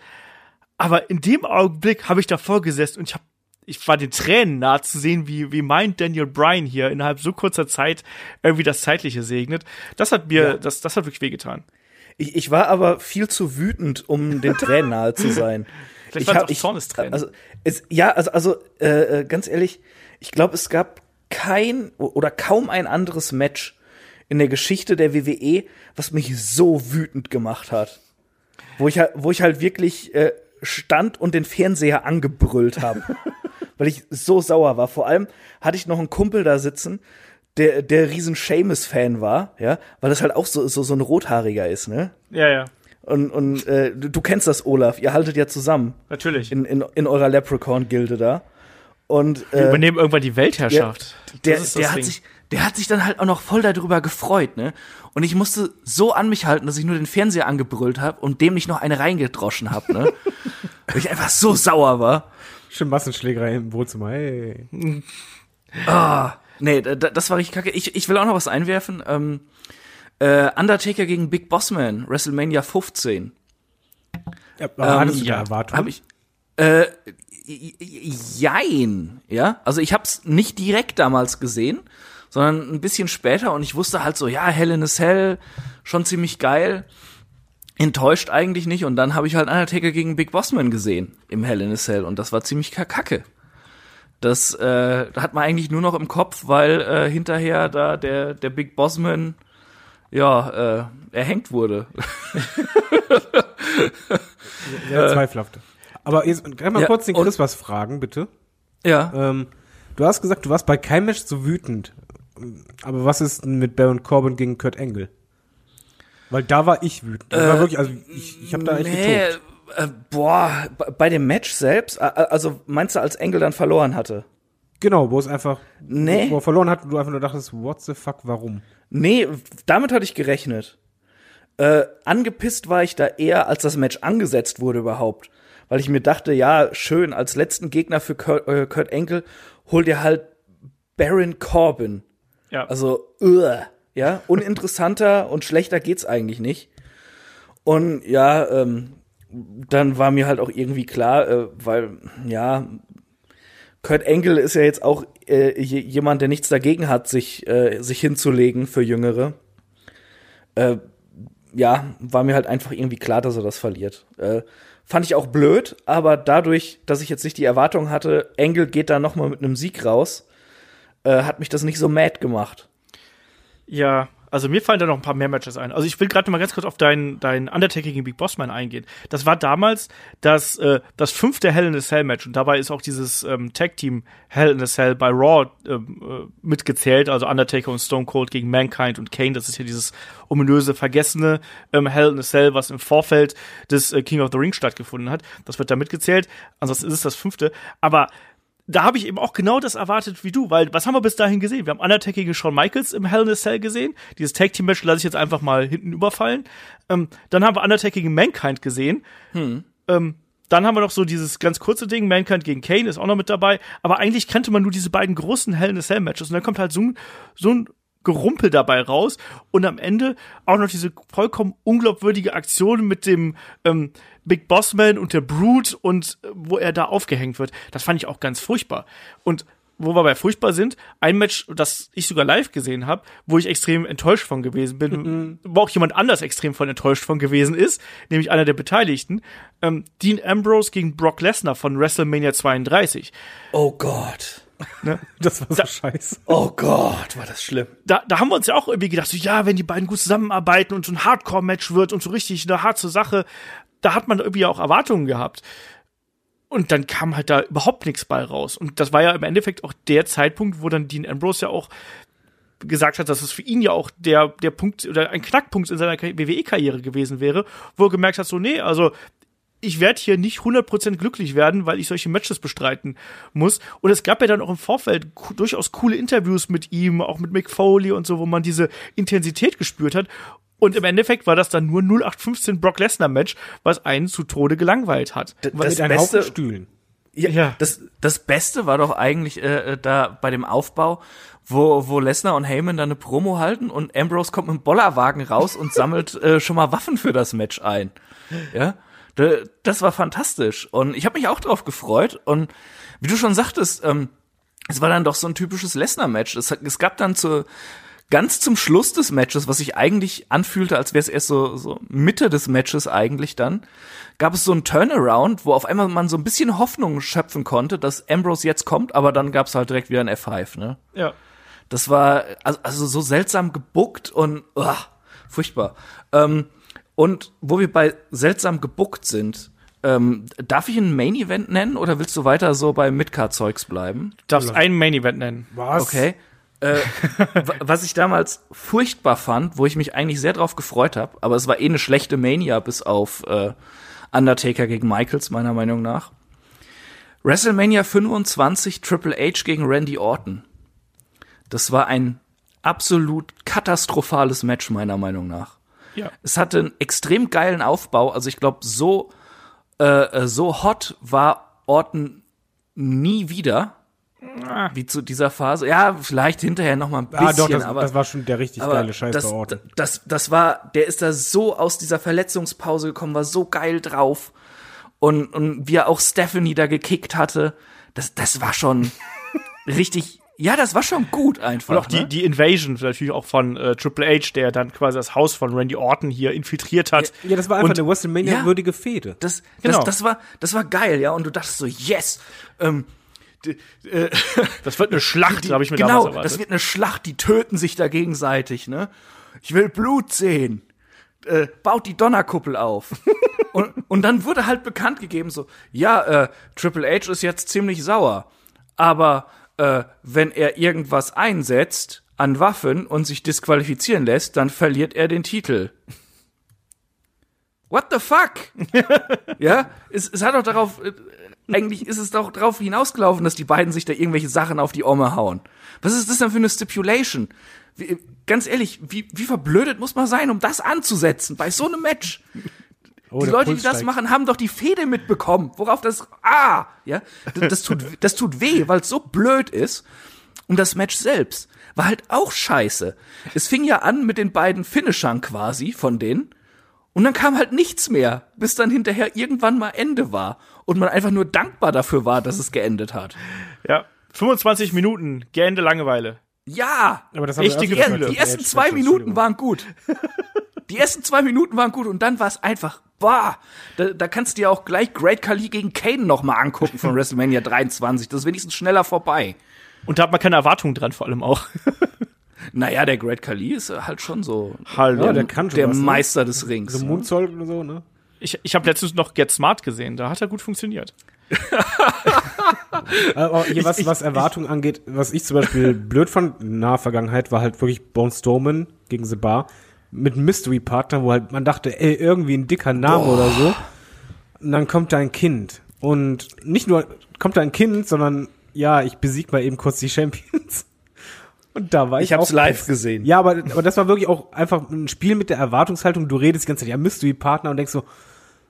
Aber in dem Augenblick habe ich davor gesessen und ich habe ich war den Tränen nahe zu sehen, wie, wie mein Daniel Bryan hier innerhalb so kurzer Zeit irgendwie das Zeitliche segnet. Das hat mir, das, das hat wirklich wehgetan. Ich, ich war aber viel zu wütend, um den Tränen nahe zu sein. Vielleicht ich waren's hab- auch Zornestränen. Also, es, ja, also, also äh, äh, ganz ehrlich, ich glaube, es gab kein oder kaum ein anderes Match in der Geschichte der WWE, was mich so wütend gemacht hat. Wo ich halt, wo ich halt wirklich äh, stand und den Fernseher angebrüllt habe. weil ich so sauer war. Vor allem hatte ich noch einen Kumpel da sitzen, der, der riesen Seamus-Fan war, ja, weil das halt auch so, so, so ein Rothaariger ist, ne? Ja, ja, Und, und äh, du, du kennst das, Olaf. Ihr haltet ja zusammen natürlich. in, in, in eurer Leprechaun-Gilde da. Und Wir äh, übernehmen irgendwann die Weltherrschaft. Der, Das ist das der hat Ding. sich, der hat sich dann halt auch noch voll darüber gefreut, ne? Und ich musste so an mich halten, dass ich nur den Fernseher angebrüllt habe und dem nicht noch eine reingedroschen hab, ne? Weil ich einfach so sauer war. Schön Massenschlägerei im Wohnzimmer. Hey. Nee, da- da- das war richtig kacke. Ich, ich will auch noch was einwerfen. Ähm, äh, Undertaker gegen Big Bossman, WrestleMania 15. Ja, aber hattest du ja, da Erwartungen? Hab ich. Äh, jein, ja. Also ich hab's nicht direkt damals gesehen, sondern ein bisschen später und ich wusste halt so, ja, Hell in a Cell, schon ziemlich geil. Enttäuscht eigentlich nicht und dann habe ich halt Undertaker gegen Big Bossman gesehen im Hell in a Cell und das war ziemlich kacke. Das äh, hat man eigentlich nur noch im Kopf, weil äh, hinterher da der, der Big Bossman ja, äh, erhängt wurde. Sehr zweifelhaft. Aber jetzt kann mal ja, kurz den Chris was fragen, bitte. Ja. Ähm, du hast gesagt, du warst bei keinem Match so wütend. Aber was ist denn mit Baron Corbin gegen Kurt Angle? Weil da war ich wütend. Das war wirklich, also ich, ich habe da echt getobt. äh, boah, bei dem Match selbst, also meinst du, als Engel dann verloren hatte? Genau, wo es einfach, Nee. wo er verloren hat und du einfach nur dachtest, what the fuck, warum? Nee, damit hatte ich gerechnet. Äh, angepisst war ich da eher, als das Match angesetzt wurde überhaupt. Weil ich mir dachte, ja, schön, als letzten Gegner für Kurt, äh, Kurt Angle holt ihr halt Baron Corbin. Ja. Also, uh, ja, uninteressanter und schlechter geht's eigentlich nicht. Und ja, ähm, dann war mir halt auch irgendwie klar, äh, weil, ja, Kurt Angle ist ja jetzt auch äh, je- jemand, der nichts dagegen hat, sich, äh, sich hinzulegen für Jüngere. Äh, ja, war mir halt einfach irgendwie klar, dass er das verliert. Äh, fand ich auch blöd, aber dadurch, dass ich jetzt nicht die Erwartung hatte, Angle geht da noch mal mit einem Sieg raus, äh, hat mich das nicht so mad gemacht. Ja, Also mir fallen da noch ein paar mehr Matches ein. Also ich will gerade mal ganz kurz auf dein, dein Undertaker gegen Big Bossman eingehen. Das war damals das, äh, das fünfte Hell in a Cell Match und dabei ist auch dieses ähm, Tag Team Hell in a Cell bei Raw ähm, äh, mitgezählt. Also Undertaker und Stone Cold gegen Mankind und Kane. Das ist ja dieses ominöse, vergessene ähm, Hell in a Cell, was im Vorfeld des äh, King of the Ring stattgefunden hat. Das wird da mitgezählt. Ansonsten ist es das fünfte. Aber da habe ich eben auch genau das erwartet wie du, weil was haben wir bis dahin gesehen? Wir haben Undertaker gegen Shawn Michaels im Hell in a Cell gesehen. Dieses Tag Team Match lasse ich jetzt einfach mal hinten überfallen. Ähm, dann haben wir Undertaker gegen Mankind gesehen. Hm. Ähm, dann haben wir noch so dieses ganz kurze Ding, Mankind gegen Kane ist auch noch mit dabei. Aber eigentlich kannte man nur diese beiden großen Hell in a Cell Matches und dann kommt halt so ein, so ein Gerumpel dabei raus und am Ende auch noch diese vollkommen unglaubwürdige Aktion mit dem ähm, Big Boss Man und der Brute und äh, wo er da aufgehängt wird. Das fand ich auch ganz furchtbar. Und wo wir bei furchtbar sind, ein Match, das ich sogar live gesehen habe, wo ich extrem enttäuscht von gewesen bin, Mhm. wo auch jemand anders extrem von enttäuscht von gewesen ist, nämlich einer der Beteiligten, ähm, Dean Ambrose gegen Brock Lesnar von WrestleMania 32. Oh Gott. Das war so scheiße. Oh Gott, war das schlimm. da, da haben wir uns ja auch irgendwie gedacht, so, ja, wenn die beiden gut zusammenarbeiten und so ein Hardcore-Match wird und so richtig eine harte Sache, da hat man irgendwie auch Erwartungen gehabt. Und dann kam halt da überhaupt nichts bei raus. Und das war ja im Endeffekt auch der Zeitpunkt, wo dann Dean Ambrose ja auch gesagt hat, dass es für ihn ja auch der, der Punkt oder ein Knackpunkt in seiner WWE-Karriere gewesen wäre, wo er gemerkt hat, so, nee, also ich werde hier nicht 100% glücklich werden, weil ich solche Matches bestreiten muss. Und es gab ja dann auch im Vorfeld durchaus coole Interviews mit ihm, auch mit Mick Foley und so, wo man diese Intensität gespürt hat. Und im Endeffekt war das dann nur 0815 Brock Lesnar Match, was einen zu Tode gelangweilt hat. Das Mit einem Beste- Stühlen. Ja, Ja. Das, das Beste war doch eigentlich äh, äh, da bei dem Aufbau, wo, wo Lesnar und Heyman dann eine Promo halten und Ambrose kommt mit dem Bollerwagen raus und sammelt äh, schon mal Waffen für das Match ein. Ja, Da- das war fantastisch und ich habe mich auch drauf gefreut und wie du schon sagtest, ähm, es war dann doch so ein typisches Lesnar-Match. Es, es gab dann zu ganz zum Schluss des Matches, was sich eigentlich anfühlte, als wäre es erst so, so Mitte des Matches eigentlich dann, gab es so ein Turnaround, wo auf einmal man so ein bisschen Hoffnung schöpfen konnte, dass Ambrose jetzt kommt, aber dann gab es halt direkt wieder ein F5, ne? Ja. Das war also, also so seltsam gebuckt und uah, furchtbar. Ähm, und wo wir bei seltsam gebuckt sind, ähm, darf ich ein Main Event nennen oder willst du weiter so bei Midcard-Zeugs bleiben? Darfst einen Main Event nennen. Was? Okay. Äh, wa- was ich damals furchtbar fand, wo ich mich eigentlich sehr drauf gefreut habe, aber es war eh eine schlechte Mania bis auf äh, Undertaker gegen Michaels, meiner Meinung nach. WrestleMania 25 Triple H gegen Randy Orton. Das war ein absolut katastrophales Match, meiner Meinung nach. Ja. Es hatte einen extrem geilen Aufbau. Also ich glaube, so, äh, äh, so hot war Orton nie wieder. Wie zu dieser Phase. Ja, vielleicht hinterher noch mal ein bisschen, Ah, doch, das, aber das war schon der richtig geile Scheiß das, bei Orton. Das, das war, der ist da so aus dieser Verletzungspause gekommen, war so geil drauf. Und, und wie er auch Stephanie da gekickt hatte, das, das war schon richtig, ja, das war schon gut einfach. Und auch die, ne? die Invasion natürlich auch von äh, Triple H, der dann quasi das Haus von Randy Orton hier infiltriert hat. Ja, das war einfach Und- eine WrestleMania-würdige Fehde. Das, Genau. das, das war, das war geil, ja. Und du dachtest so, yes. Ähm, Das wird eine Schlacht, habe ich mir genau, damals erwartet. das wird eine Schlacht, die töten sich da gegenseitig, ne? Ich will Blut sehen. Äh, baut die Donnerkuppel auf. und, und dann wurde halt bekannt gegeben, so, ja, äh, Triple H ist jetzt ziemlich sauer. Aber äh, wenn er irgendwas einsetzt an Waffen und sich disqualifizieren lässt, dann verliert er den Titel. What the fuck? ja, es, es hat doch darauf, äh, eigentlich ist es doch darauf hinausgelaufen, dass die beiden sich da irgendwelche Sachen auf die Omme hauen. Was ist das denn für eine Stipulation? Wie, ganz ehrlich, wie, wie verblödet muss man sein, um das anzusetzen bei so einem Match? Oh, die Leute, Puls die das steigt. machen, haben doch die Fehde mitbekommen, worauf das, ah, ja, das, das tut, das tut weh, weil es so blöd ist. Und das Match selbst war halt auch scheiße. Es fing ja an mit den beiden Finishern quasi von denen. Und dann kam halt nichts mehr, bis dann hinterher irgendwann mal Ende war. Und man einfach nur dankbar dafür war, dass es geendet hat. ja. 25 Minuten, gähnende Langeweile. Ja! Aber das haben wir Richtige bei Die Triple ersten zwei Minuten waren gut. Die ersten zwei Minuten waren gut und dann war es einfach, bah, da, da kannst du dir auch gleich Great Khali gegen Kane noch mal angucken von WrestleMania 23. Das ist wenigstens schneller vorbei. Und da hat man keine Erwartungen dran, vor allem auch. Naja, der Great Khali ist halt schon so Hallo. Ja, der kann schon der was, ne? Meister des Rings. So ne? Moonsault oder so, ne? Ich, ich habe letztens noch Get Smart gesehen, da hat er gut funktioniert. Aber hier, was, was Erwartungen angeht, was ich zum Beispiel blöd fand in naher Vergangenheit, war halt wirklich Bone Strowman gegen The Bar mit einem Mystery-Partner, wo halt man dachte, ey, irgendwie ein dicker Name oder so. Und dann kommt da ein Kind. Und nicht nur kommt da ein Kind, sondern ja, ich besieg mal eben kurz die Champions. Und da war ich Ich hab's auch live pissed. gesehen. Ja, aber, aber das war wirklich auch einfach ein Spiel mit der Erwartungshaltung. Du redest die ganze Zeit, ja, Mystery-Partner und denkst so,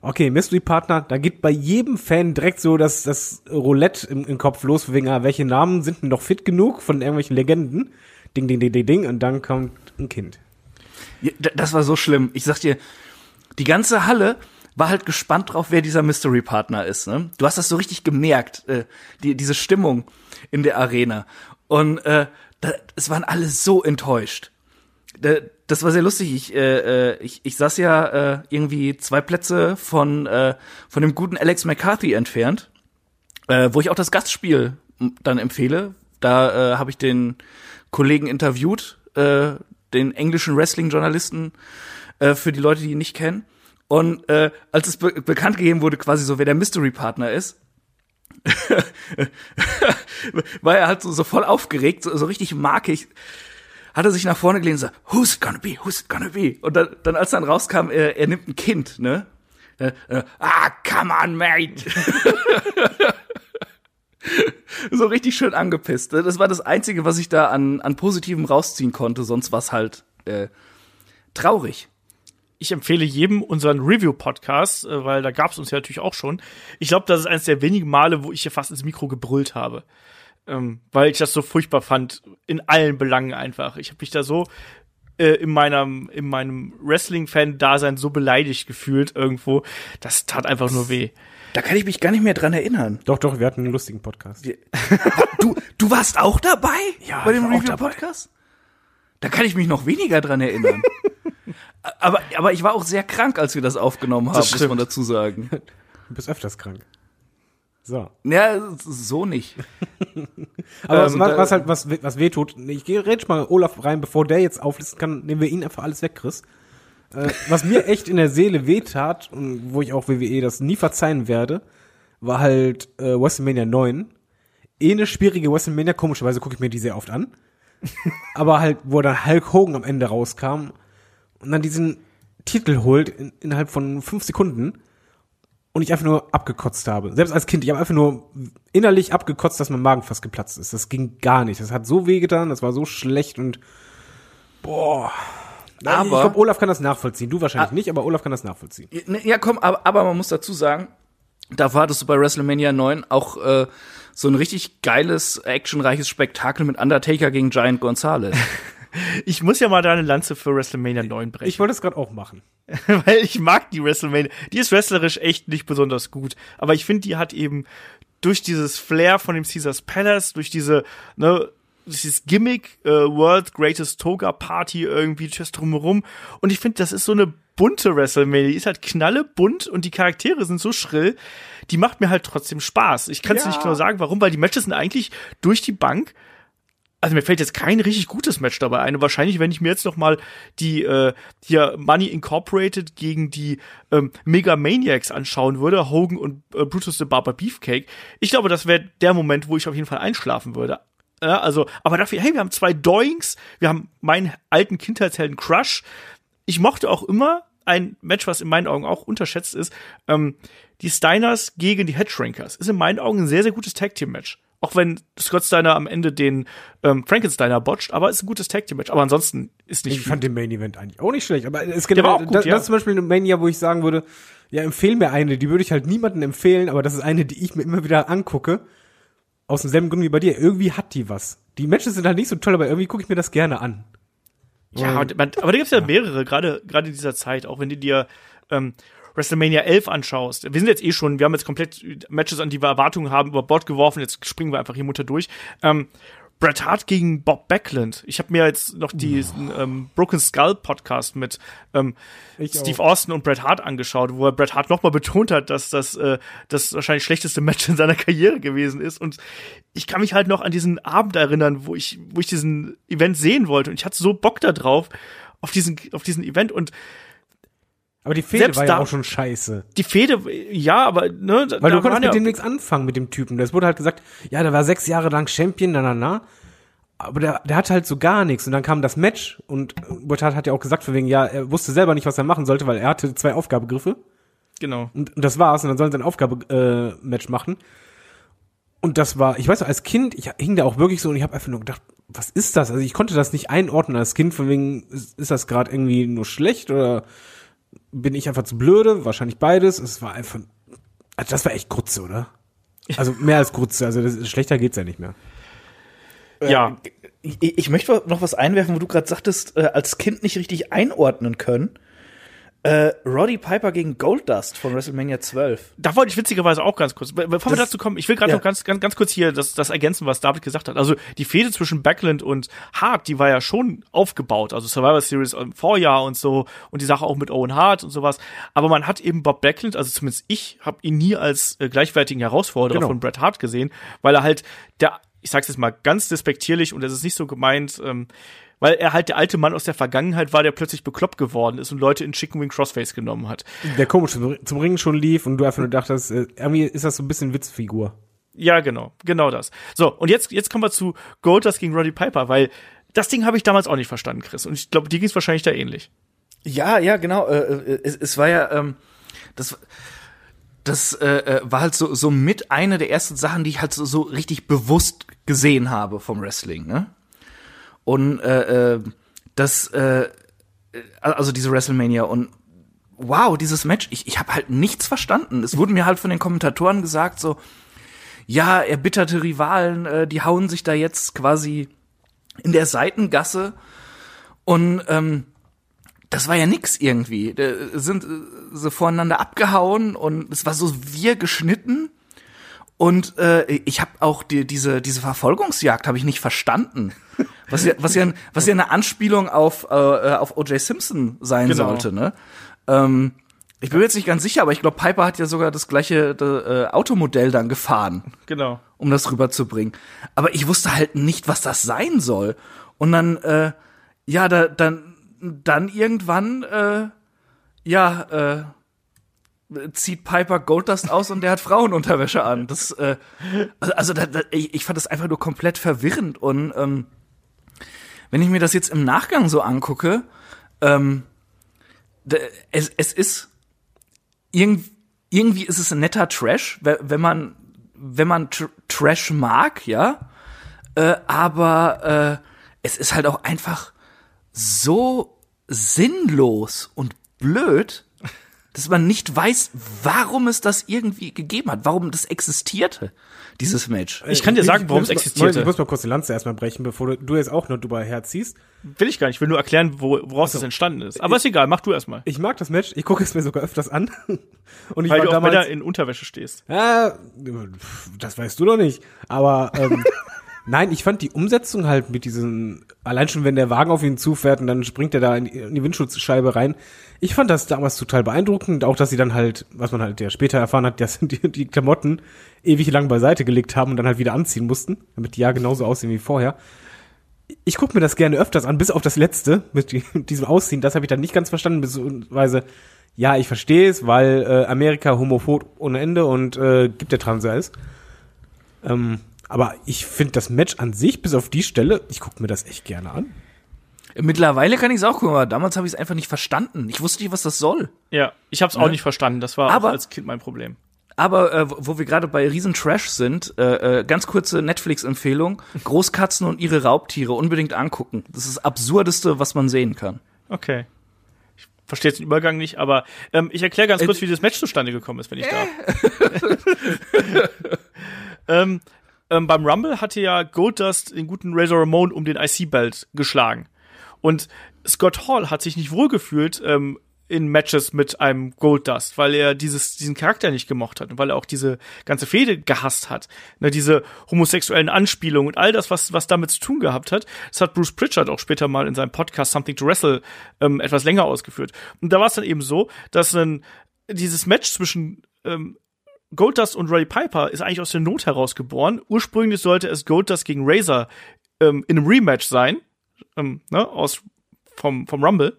okay, Mystery-Partner, da geht bei jedem Fan direkt so das, das Roulette im, im Kopf los, wegen, ah, welche Namen sind denn noch fit genug von irgendwelchen Legenden? Ding, ding, ding, ding, ding, und dann kommt ein Kind. Ja, das war so schlimm. Ich sag dir, die ganze Halle war halt gespannt drauf, wer dieser Mystery-Partner ist. Ne? Du hast das so richtig gemerkt, äh, die, diese Stimmung in der Arena. Und äh, da, es waren alle so enttäuscht. Da, das war sehr lustig. Ich, äh, äh, ich, ich saß ja äh, irgendwie zwei Plätze von, äh, von dem guten Alex McCarthy entfernt, äh, wo ich auch das Gastspiel dann empfehle. Da äh, habe ich den Kollegen interviewt, äh, den englischen Wrestling-Journalisten, äh, für die Leute, die ihn nicht kennen. Und äh, als es be bekannt gegeben wurde, quasi so, wer der Mystery-Partner ist, war er halt so, so voll aufgeregt, so, so richtig markig, hat er sich nach vorne gelehnt und so, who's it gonna be, who's it gonna be? Und dann, dann als dann rauskam, er, er nimmt ein Kind, ne? Äh, äh, ah, come on, mate. so richtig schön angepisst. ne? Das war das Einzige, was ich da an, an Positivem rausziehen konnte, sonst war's halt äh, traurig. Ich empfehle jedem unseren Review-Podcast, äh, weil da gab es uns ja natürlich auch schon. Ich glaube, das ist eines der wenigen Male, wo ich hier fast ins Mikro gebrüllt habe. Ähm, weil ich das so furchtbar fand, in allen Belangen einfach. Ich habe mich da so äh, in meinem, in meinem Wrestling-Fan-Dasein so beleidigt gefühlt irgendwo. Das tat einfach nur weh. Da kann ich mich gar nicht mehr dran erinnern. Doch, doch, wir hatten einen lustigen Podcast. Du, du warst auch dabei? Ja, bei dem Review-Podcast? Da kann ich mich noch weniger dran erinnern. aber, aber ich war auch sehr krank, als wir das aufgenommen haben, muss stimmt. man dazu sagen. Du bist öfters krank. So. Ja, so nicht. Aber Ähm, was, was halt, was, was weh tut, ich gehe red mal Olaf rein, bevor der jetzt auflisten kann, nehmen wir ihn einfach alles weg, Chris. Äh, was mir echt in der Seele wehtat und wo ich auch WWE das nie verzeihen werde, war halt äh, WrestleMania 9. Eh eine schwierige WrestleMania, komischerweise gucke ich mir die sehr oft an. Aber halt, wo dann Hulk Hogan am Ende rauskam und dann diesen Titel holt in, innerhalb von fünf Sekunden und ich einfach nur abgekotzt habe. Selbst als Kind, ich habe einfach nur innerlich abgekotzt, dass mein Magen fast geplatzt ist. Das ging gar nicht. Das hat so weh getan, das war so schlecht und boah. Aber- ich glaube, Olaf kann das nachvollziehen. Du wahrscheinlich nicht, aber Olaf kann das nachvollziehen. Ne, Ja, komm, aber, aber man muss dazu sagen, da wartest du bei WrestleMania 9 auch äh, so ein richtig geiles, actionreiches Spektakel mit Undertaker gegen Giant Gonzalez. Ich muss ja mal da eine Lanze für WrestleMania 9 brechen. Ich wollte es gerade auch machen. weil ich mag die WrestleMania. Die ist wrestlerisch echt nicht besonders gut, aber ich finde, die hat eben durch dieses Flair von dem Caesars Palace, durch diese, ne, dieses Gimmick, äh, World Greatest Toga Party irgendwie, das drumherum. Und ich finde, das ist so eine bunte WrestleMania. Die ist halt knallebunt und die Charaktere sind so schrill. Die macht mir halt trotzdem Spaß. Ich kann es Ja. nicht genau sagen, warum, weil die Matches sind eigentlich durch die Bank also mir fällt jetzt kein richtig gutes Match dabei ein. Und wahrscheinlich, wenn ich mir jetzt noch mal die äh, hier Money Incorporated gegen die ähm, Mega Maniacs anschauen würde, Hogan und äh, Brutus the Barber Beefcake, ich glaube, das wäre der Moment, wo ich auf jeden Fall einschlafen würde. Ja, also, aber dafür, hey, wir haben zwei Doings, wir haben meinen alten Kindheitshelden Crush. Ich mochte auch immer ein Match, was in meinen Augen auch unterschätzt ist, ähm, die Steiners gegen die Headshrinkers. Ist in meinen Augen ein sehr, sehr gutes Tag-Team-Match. Auch wenn Scott Steiner am Ende den ähm, Frankensteiner botcht, aber ist ein gutes Tag-Team-Match. Aber ansonsten ist nicht Ich viel. fand den Main Event eigentlich auch nicht schlecht, aber es genau, gut, das, ja. das ist zum Beispiel eine Mania, wo ich sagen würde, ja, empfehl mir eine, die würde ich halt niemandem empfehlen, aber das ist eine, die ich mir immer wieder angucke. Aus demselben Grund wie bei dir. Irgendwie hat die was. Die Matches sind halt nicht so toll, aber irgendwie gucke ich mir das gerne an. Ja, und man, aber da gibt's ja mehrere, gerade gerade in dieser Zeit, auch wenn du dir ähm, WrestleMania 11 anschaust. Wir sind jetzt eh schon, wir haben jetzt komplett Matches, an die wir Erwartungen haben, über Bord geworfen, jetzt springen wir einfach hier munter durch. Ähm, Bret Hart gegen Bob Backlund. Ich habe mir jetzt noch diesen ähm, Broken Skull Podcast mit ähm, Ich Steve auch. Austin und Bret Hart angeschaut, wo er Bret Hart nochmal betont hat, dass das äh, das wahrscheinlich schlechteste Match in seiner Karriere gewesen ist. Und ich kann mich halt noch an diesen Abend erinnern, wo ich, wo ich diesen Event sehen wollte. Und ich hatte so Bock da drauf, auf diesen, auf diesen Event. Und Aber die Fehde Selbst war ja da- auch schon scheiße. die Fehde, ja, aber ne, Weil da du konntest mit ja, dem nichts anfangen, mit dem Typen. Das wurde halt gesagt, ja, der war sechs Jahre lang Champion, na, na, na. Aber der, der hatte halt so gar nichts. Und dann kam das Match und Botard hat ja auch gesagt, von wegen, ja, er wusste selber nicht, was er machen sollte, weil er hatte zwei Aufgabegriffe. genau. Und, und das war's. Und dann sollen sie ein Aufgabe-Match äh, Match machen. Und das war, ich weiß noch, als Kind, ich hing da auch wirklich so und ich habe einfach nur gedacht, was ist das? Also ich konnte das nicht einordnen als Kind, von wegen, ist, ist das gerade irgendwie nur schlecht oder bin ich einfach zu blöde? Wahrscheinlich beides. Es war einfach, also das war echt Grütze, oder? Also mehr als Grütze, also das, schlechter geht's ja nicht mehr. Ja, Ich, ich möchte noch was einwerfen, wo du gerade sagtest, äh, als Kind nicht richtig einordnen können. Äh, Roddy Piper gegen Goldust von WrestleMania 12. da wollte ich witzigerweise auch ganz kurz, be- bevor wir Das- dazu kommen, ich will gerade ja. noch ganz, ganz, ganz kurz hier das, das ergänzen, was David gesagt hat. Also die Fehde zwischen Backlund und Hart, die war ja schon aufgebaut, also Survivor Series im Vorjahr und so und die Sache auch mit Owen Hart und sowas. Aber man hat eben Bob Backlund, also zumindest ich, habe ihn nie als äh, gleichwertigen Herausforderer Genau. von Bret Hart gesehen, weil er halt der, ich sag's jetzt mal ganz despektierlich und es ist nicht so gemeint, ähm, weil er halt der alte Mann aus der Vergangenheit war, der plötzlich bekloppt geworden ist und Leute in Chicken Wing Crossface genommen hat. Der komisch zum, Ringen schon lief und du einfach nur dachtest, äh, irgendwie ist das so ein bisschen Witzfigur. Ja, genau, genau das. So, und jetzt, jetzt kommen wir zu Goldust gegen Roddy Piper, weil das Ding habe ich damals auch nicht verstanden, Chris. Und ich glaube, dir ging es wahrscheinlich da ähnlich. Ja, ja, genau. Äh, äh, es, es war ja, ähm, das, das äh, äh, war halt so, so mit eine der ersten Sachen, die ich halt so, so richtig bewusst gesehen habe vom Wrestling. Ne? Und äh, äh, das, äh, äh, also diese WrestleMania und wow, dieses Match, ich, ich habe halt nichts verstanden. Es wurde mir halt von den Kommentatoren gesagt, so, ja, erbitterte Rivalen, äh, die hauen sich da jetzt quasi in der Seitengasse und ähm, das war ja nix irgendwie. Da sind äh, so voneinander abgehauen und es war so wir geschnitten. Und äh, ich habe auch die, diese diese Verfolgungsjagd habe ich nicht verstanden. Was ja was ja was ja eine Anspielung auf äh, auf O.J. Simpson sein Genau. sollte, ne? Ähm, ich bin mir jetzt nicht ganz sicher, aber ich glaube Piper hat ja sogar das gleiche äh, Automodell dann gefahren Genau. um das rüberzubringen. Aber ich wusste halt nicht, was das sein soll. Und dann, äh, ja, da, dann, dann irgendwann, äh, ja, äh, zieht Piper Goldust aus und der hat Frauenunterwäsche an. Das, äh, also, also da, da, ich, ich fand das einfach nur komplett verwirrend. Und ähm, wenn ich mir das jetzt im Nachgang so angucke, ähm, es, es ist irgendwie, irgendwie ist es ein netter Trash, we- wenn man wenn man Tr Trash mag, ja, äh, aber äh, es ist halt auch einfach so sinnlos und blöd, dass man nicht weiß, warum es das irgendwie gegeben hat, warum das existierte, dieses Match. Ich kann dir sagen, warum es existierte. Ich muss mal kurz die Lanze erstmal brechen, bevor du, du jetzt auch noch drüber herziehst. Will ich gar nicht. Ich will nur erklären, wo, woraus das entstanden ist. Aber ist egal, mach du erstmal. Ich mag das Match, ich gucke es mir sogar öfters an. Und ich Weil war du auch damals, in Unterwäsche stehst. Ja, das weißt du doch nicht. Aber ähm, nein, ich fand die Umsetzung halt mit diesen, allein schon wenn der Wagen auf ihn zufährt und dann springt er da in die, in die Windschutzscheibe rein. Ich fand das damals total beeindruckend, auch dass sie dann halt, was man halt ja später erfahren hat, dass die, die Klamotten ewig lang beiseite gelegt haben und dann halt wieder anziehen mussten, damit die ja genauso aussehen wie vorher. Ich gucke mir das gerne öfters an, bis auf das letzte mit, die, mit diesem Aussehen. Das habe ich dann nicht ganz verstanden, beziehungsweise ja, ich verstehe es, weil äh, Amerika homophob ohne Ende und äh, gibt der Trans alles. Ähm, aber ich finde das Match an sich, bis auf die Stelle, ich gucke mir das echt gerne an. Mittlerweile kann ich es auch gucken, aber damals habe ich es einfach nicht verstanden. Ich wusste nicht, was das soll. Ja, ich habe es auch Ne? nicht verstanden. Das war Aber- auch als Kind mein Problem. Aber äh, wo- wo wir gerade bei riesen Trash sind, äh, äh, ganz kurze Netflix-Empfehlung: Großkatzen und ihre Raubtiere unbedingt angucken. Das ist das absurdeste, was man sehen kann. Okay. Ich verstehe jetzt den Übergang nicht, aber ähm, ich erkläre ganz kurz, wie das Match zustande gekommen ist, wenn ich darf. ähm, ähm, beim Rumble hatte ja Goldust den guten Razor Ramon um den IC-Belt geschlagen. Und Scott Hall hat sich nicht wohlgefühlt, ähm, in Matches mit einem Goldust, weil er dieses, diesen Charakter nicht gemocht hat und weil er auch diese ganze Fehde gehasst hat. Ne, diese homosexuellen Anspielungen und all das, was, was damit zu tun gehabt hat. Das hat Bruce Pritchard auch später mal in seinem Podcast Something to Wrestle ähm, etwas länger ausgeführt. Und da war es dann eben so, dass ein, dieses Match zwischen ähm, Goldust und Roddy Piper ist eigentlich aus der Not heraus geboren. Ursprünglich sollte es Goldust gegen Razor ähm, in einem Rematch sein, ähm, ne, aus vom vom Rumble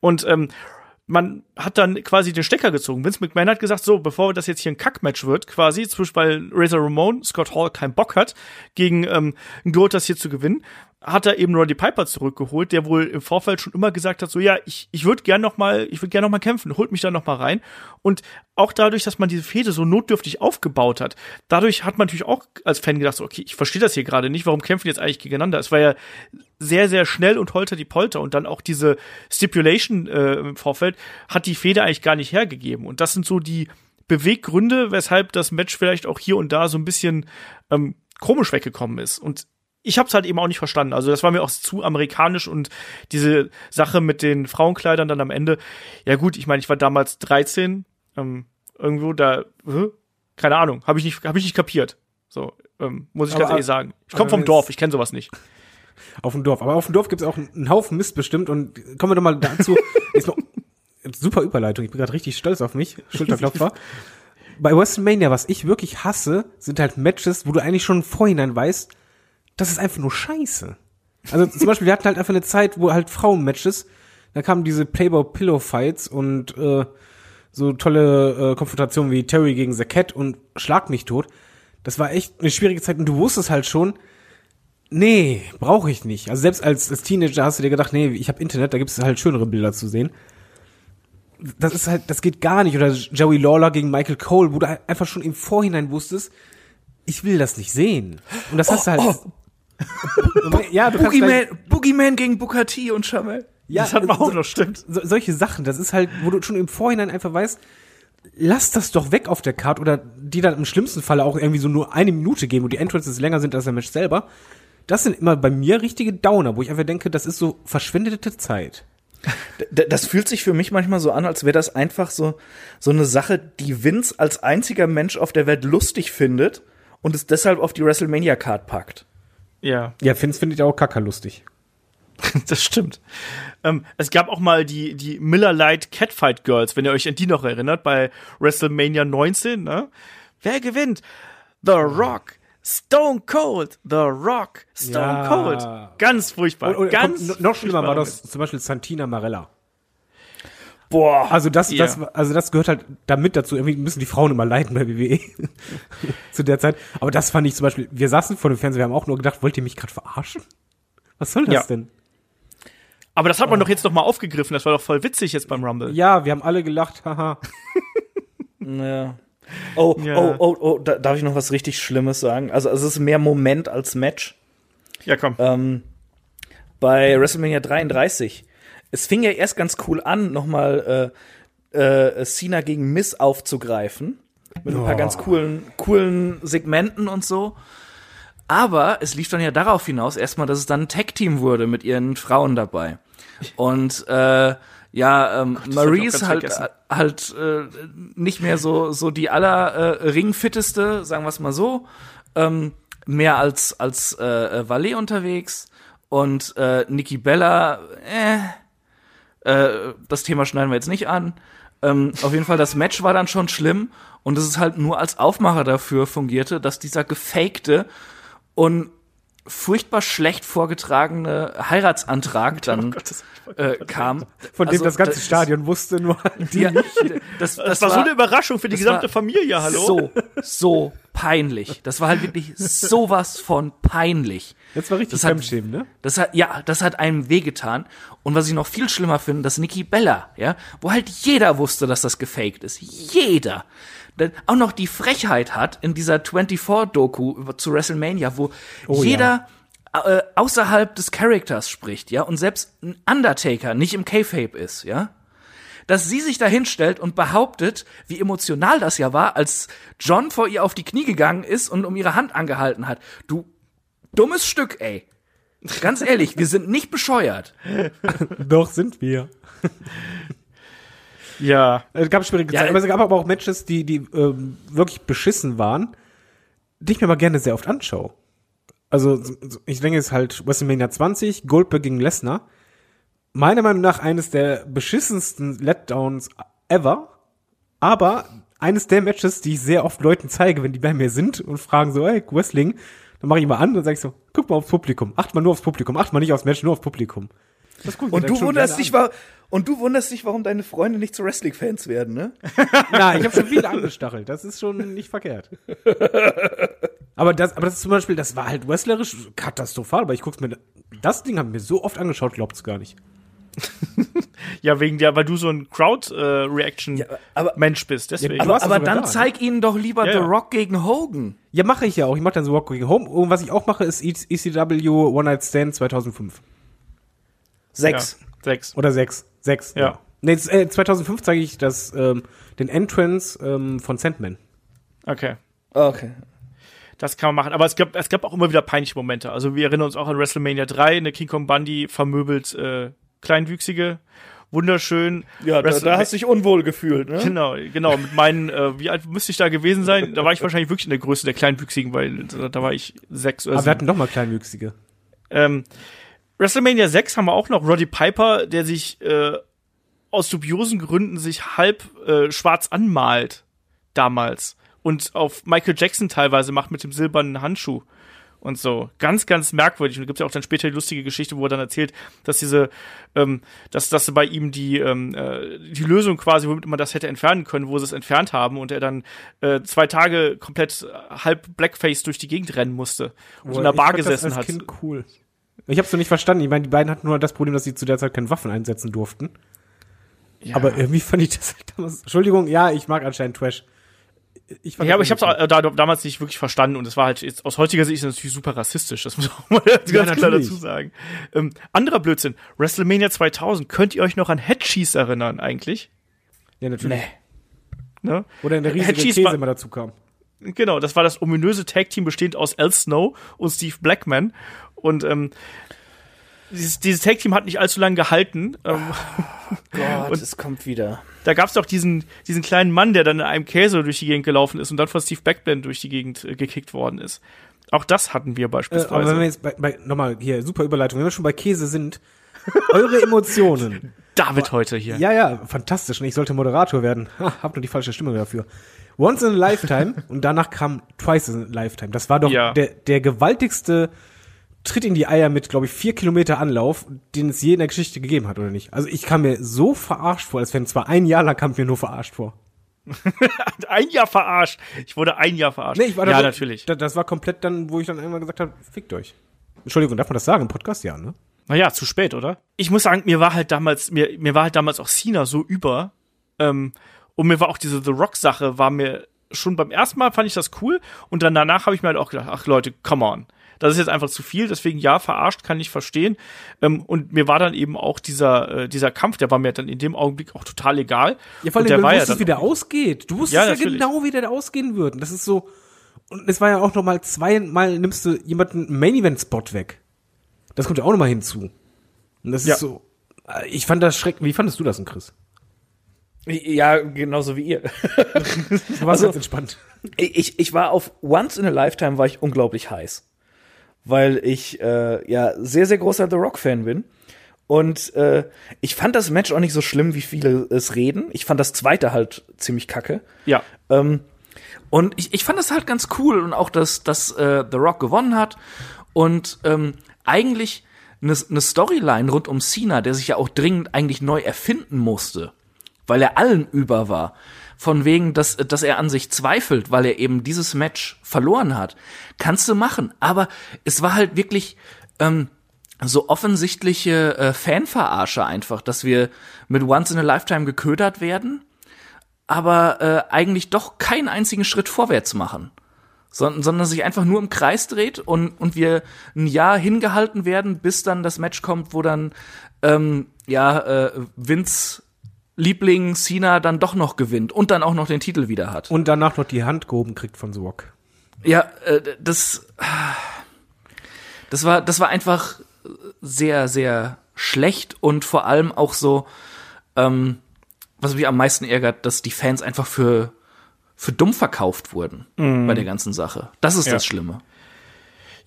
und ähm, man hat dann quasi den Stecker gezogen. Vince McMahon hat gesagt, so, bevor das jetzt hier ein Kackmatch wird, quasi, zwischen weil Razor Ramon, Scott Hall keinen Bock hat, gegen ähm, Goldust hier zu gewinnen, hat er eben Roddy Piper zurückgeholt, der wohl im Vorfeld schon immer gesagt hat, so ja, ich, ich würde gern noch mal, ich würde gern noch mal kämpfen, holt mich da noch mal rein. Und auch dadurch, dass man diese Fehde so notdürftig aufgebaut hat, dadurch hat man natürlich auch als Fan gedacht, so, okay, ich verstehe das hier gerade nicht, warum kämpfen jetzt eigentlich gegeneinander? Es war ja sehr, sehr schnell und holter die Polter und dann auch diese Stipulation äh, im Vorfeld hat die Fehde eigentlich gar nicht hergegeben. Und das sind so die Beweggründe, weshalb das Match vielleicht auch hier und da so ein bisschen ähm, komisch weggekommen ist. Und ich habe es halt eben auch nicht verstanden. Also das war mir auch zu amerikanisch und diese Sache mit den Frauenkleidern dann am Ende. Ja gut, ich meine, ich war damals 13, ähm, irgendwo da, äh, keine Ahnung, habe ich nicht, habe ich nicht kapiert. So ähm, muss ich Aber- ganz ehrlich sagen. Ich komme vom Dorf, ich kenne sowas nicht. Auf dem Dorf. Aber auf dem Dorf gibt es auch einen Haufen Mist bestimmt. Und kommen wir doch mal dazu. Jetzt noch, super Überleitung. Ich bin gerade richtig stolz auf mich. Schulterklopfer. Bei WrestleMania, was ich wirklich hasse, sind halt Matches, wo du eigentlich schon im Vorhinein weißt, das ist einfach nur scheiße. Also zum Beispiel, wir hatten halt einfach eine Zeit, wo halt Frauenmatches, da kamen diese Playboy-Pillow-Fights und äh, so tolle äh, Konfrontationen wie Terry gegen The Cat und Schlag mich tot. Das war echt eine schwierige Zeit und du wusstest halt schon, Nee, brauche ich nicht. Also selbst als, als Teenager hast du dir gedacht, nee, ich habe Internet, da gibt es halt schönere Bilder zu sehen. Das ist halt, das geht gar nicht. Oder Joey Lawler gegen Michael Cole, wo du einfach schon im Vorhinein wusstest, ich will das nicht sehen. Und das hast du halt. ja, du Boogeyman, Boogeyman gegen Booker T und Chamel. ja, das hat man auch so- noch, stimmt. so, solche Sachen, das ist halt, wo du schon im Vorhinein einfach weißt, lass das doch weg auf der Karte oder die dann im schlimmsten Falle auch irgendwie so nur eine Minute geben und die Entrances länger sind als der Match selber. Das sind immer bei mir richtige Downer, wo ich einfach denke, das ist so verschwendete Zeit. Das fühlt sich für mich manchmal so an, als wäre das einfach so, so eine Sache, die Vince als einziger Mensch auf der Welt lustig findet und es deshalb auf die WrestleMania-Card packt. Ja. Ja, Fins finde ich auch kacker lustig. Das stimmt. Ähm, es gab auch mal die, die Miller Lite Catfight Girls, wenn ihr euch an die noch erinnert, bei WrestleMania 19, ne? Wer gewinnt? The Rock. Stone Cold. The Rock. Stone Ja. Cold. Ganz furchtbar. Und, und ganz kommt, noch schlimmer war das zum Beispiel Santina Marella. Boah. Also das, Ja. das, also das gehört halt damit dazu. Irgendwie müssen die Frauen immer leiden bei WWE zu der Zeit. Aber das fand ich zum Beispiel. Wir saßen vor dem Fernseher, wir haben auch nur gedacht, wollt ihr mich gerade verarschen? Was soll das Ja. denn? Aber das hat man doch jetzt noch mal aufgegriffen. Das war doch voll witzig jetzt beim Rumble. Ja, wir haben alle gelacht. Haha. Ja. Oh, Ja. oh, oh, oh, da, darf ich noch was richtig Schlimmes sagen? Also, also es ist mehr Moment als Match. Ja, komm. Ähm, bei WrestleMania 33. Es fing ja erst ganz cool an, nochmal äh, äh, Cena gegen Miss aufzugreifen. Mit ein paar ganz coolen, coolen Segmenten und so. Aber es lief dann ja darauf hinaus erstmal, dass es dann ein Tag-Team wurde mit ihren Frauen dabei. Und äh, ja, ähm, hab ich Marie ist halt, vergessen. halt äh, nicht mehr so, so die aller äh, ringfitteste, sagen wir es mal so. Ähm, mehr als, als äh, äh, Valet unterwegs. Und äh, Nikki Bella, äh, äh, das Thema schneiden wir jetzt nicht an. Ähm, auf jeden Fall, das Match war dann schon schlimm und es ist halt nur als Aufmacher dafür fungierte, dass dieser gefakte und furchtbar schlecht vorgetragene Heiratsantrag dann äh, kam. Von dem Also, das ganze das- Stadion wusste, nur die Ja, nicht. das, das, das war so eine Überraschung für die gesamte Familie, hallo? So, so peinlich. Das war halt wirklich sowas von peinlich. Jetzt war richtig Das hat- Fremdschämen, ne? Das hat, ja, das hat einem wehgetan. Und was ich noch viel schlimmer finde, dass Nikki Bella, ja, wo halt jeder wusste, dass das gefaked ist. Jeder. Denn auch noch die Frechheit hat in dieser 24-Doku über- zu WrestleMania, wo Oh, jeder äh, außerhalb des Charakters spricht, ja, und selbst ein Undertaker nicht im K-Fape ist, ja. Dass sie sich da hinstellt und behauptet, wie emotional das ja war, als John vor ihr auf die Knie gegangen ist und um ihre Hand angehalten hat. Du dummes Stück, ey. Ganz ehrlich, wir sind nicht bescheuert. Doch, sind wir. Ja. Es gab schwierige Ja, Zeiten, aber es gab aber auch Matches, die, die ähm, wirklich beschissen waren, die ich mir aber gerne sehr oft anschaue. Also, so- so- ich denke, es ist halt WrestleMania 20, Goldberg gegen Lesnar. Meiner Meinung nach eines der beschissensten Letdowns ever, aber eines der Matches, die ich sehr oft Leuten zeige, wenn die bei mir sind und fragen so, hey, Wrestling, dann mache ich mal an und sage ich so, guck mal aufs Publikum, acht mal nur aufs Publikum, acht mal nicht aufs Match, nur aufs Publikum. Das ich mir Und dann du wunderst dich, wa und du wunderst dich, warum deine Freunde nicht zu Wrestling-Fans werden, ne? Na, ich habe schon viele angestachelt. Das ist schon nicht verkehrt. Aber das, aber das ist zum Beispiel, das war halt wrestlerisch katastrophal, aber ich guck's mir, das Ding haben wir so oft angeschaut, glaubt's gar nicht. Ja, wegen der, weil du so ein Crowd-Reaction-Mensch aber- bist. Deswegen. du Aber, aber dann da, zeig ihnen doch lieber Ja, The ja. Rock gegen Hogan. Ja, mache ich ja auch. Ich mache dann so Walk gegen Home. Und was ich auch mache, ist E- ECW One Night Stand 2005. Sechs. Ja, sechs. Oder sechs. Sechs. Ja. Nee, z- äh, 2005 zeige ich das, ähm, den Entrance ähm, von Sandman. Okay. Okay. Das kann man machen. Aber es gab, es gab auch immer wieder peinliche Momente. Also wir erinnern uns auch an WrestleMania 3, eine King Kong Bundy vermöbelt äh, Kleinwüchsige. Wunderschön. Ja, da, da hast du dich unwohl gefühlt, ne? Genau, genau. Mit meinen, äh, wie alt müsste ich da gewesen sein? Da war ich wahrscheinlich wirklich in der Größe der Kleinwüchsigen, weil da, da war ich sechs oder Aber wir sieben. hatten doch mal Kleinwüchsige. Ähm, WrestleMania 6 haben wir auch noch Roddy Piper, der sich äh, aus dubiosen Gründen sich halb äh, schwarz anmalt damals und auf Michael Jackson teilweise macht mit dem silbernen Handschuh und so. Ganz, ganz merkwürdig. Und da gibt ja auch dann später die lustige Geschichte, wo er dann erzählt, dass diese, ähm, dass, dass bei ihm die, ähm, äh, die Lösung quasi, womit man das hätte entfernen können, wo sie es entfernt haben und er dann äh, zwei Tage komplett halb Blackface durch die Gegend rennen musste und in der Bar gesessen hat. Kind cool. Ich hab's noch nicht verstanden. Ich meine, die beiden hatten nur das Problem, dass sie zu der Zeit keine Waffen einsetzen durften. Aber irgendwie fand ich das halt damals. Entschuldigung, ja, ich mag anscheinend Trash. Ich Ja, aber ich habe es da, damals nicht wirklich verstanden und es war halt jetzt, aus heutiger Sicht ist natürlich super rassistisch, das muss man ganz klar natürlich. dazu sagen. Ähm, anderer Blödsinn, WrestleMania 2000, könnt ihr euch noch an Headcheese erinnern eigentlich? Ja, natürlich. Ne? Oder in der riesige Headcheese Käse war- immer dazu kam. Genau, das war das ominöse Tag-Team bestehend aus Al Snow und Steve Blackman und ähm, dieses, dieses Tag-Team hat nicht allzu lange gehalten. Ähm, Gott, Und- es kommt wieder. da gab's doch diesen, diesen kleinen Mann, der dann in einem Käse durch die Gegend gelaufen ist und dann von Steve Blackman durch die Gegend äh, gekickt worden ist. Auch das hatten wir Äh, beispielsweise. aber wenn wir jetzt bei, bei nochmal hier, super Überleitung, wenn wir schon bei Käse sind, eure Emotionen. David heute hier. Ja, ja, fantastisch. Und ich sollte Moderator werden. Ha, hab nur die falsche Stimme dafür. Once in a Lifetime und danach kam Twice in a Lifetime. Das war doch Ja. der, der gewaltigste Tritt in die Eier mit, glaube ich, vier Kilometer Anlauf, den es je in der Geschichte gegeben hat, oder nicht? Also ich kam mir so verarscht vor, als wenn zwar ein Jahr lang kam mir nur verarscht vor. Ein Jahr verarscht. Ich wurde ein Jahr verarscht. Nee, ich war da ja, so- natürlich. Da, das war komplett dann, wo ich dann irgendwann gesagt habe, fickt euch. Entschuldigung, darf man das sagen im Podcast? Ja, ne? Naja, zu spät, oder? Ich muss sagen, mir war halt damals, mir, mir war halt damals auch Cena so über. Ähm, und mir war auch diese The Rock-Sache, war mir schon beim ersten Mal fand ich das cool. Und dann danach habe ich mir halt auch gedacht, ach Leute, come on. Das ist jetzt einfach zu viel, deswegen ja, verarscht, kann ich verstehen. Ähm, und mir war dann eben auch dieser, äh, dieser Kampf, der war mir dann in dem Augenblick auch total egal. Ja, vor allem, du war ja wusstest, dann wie der ausgeht. Du wusstest Ja, ja, genau, wie der ausgehen. Und das ist so. Und es war ja auch noch mal zweimal nimmst du jemanden einen Main Event Spot weg. Das kommt ja auch noch mal hinzu. Und das Ja. ist so. äh, Ich fand das schrecklich. Wie fandest du das denn, Chris? Ja, genauso wie ihr. Du warst Also- ganz entspannt. Ich, ich war auf Once in a Lifetime war ich unglaublich heiß. Weil ich äh, ja sehr, sehr großer The Rock-Fan bin. Und äh, ich fand das Match auch nicht so schlimm, wie viele es reden. Ich fand das zweite halt ziemlich kacke. Ja. Ähm, Und ich, ich fand das halt ganz cool und auch, dass, dass äh, The Rock gewonnen hat. Und ähm, eigentlich eine ne Storyline rund um Cena, der sich ja auch dringend eigentlich neu erfinden musste, weil er allen über war. Von wegen, dass, dass er an sich zweifelt, weil er eben dieses Match verloren hat. Kannst du machen. Aber es war halt wirklich ähm, so offensichtliche äh, Fanverarsche einfach, dass wir mit Once in a Lifetime geködert werden aber äh, eigentlich doch keinen einzigen Schritt vorwärts machen. Sondern, sondern sich einfach nur im Kreis dreht und, und wir ein Jahr hingehalten werden, bis dann das Match kommt, wo dann ähm, ja äh, Vince Liebling Cena dann doch noch gewinnt und dann auch noch den Titel wieder hat. Und danach noch die Hand gehoben kriegt von The Rock. Ja, äh, das das war das war einfach sehr sehr schlecht und vor allem auch so ähm, was mich am meisten ärgert, dass die Fans einfach für, für dumm verkauft wurden bei der ganzen Sache. Das ist Ja. das Schlimme.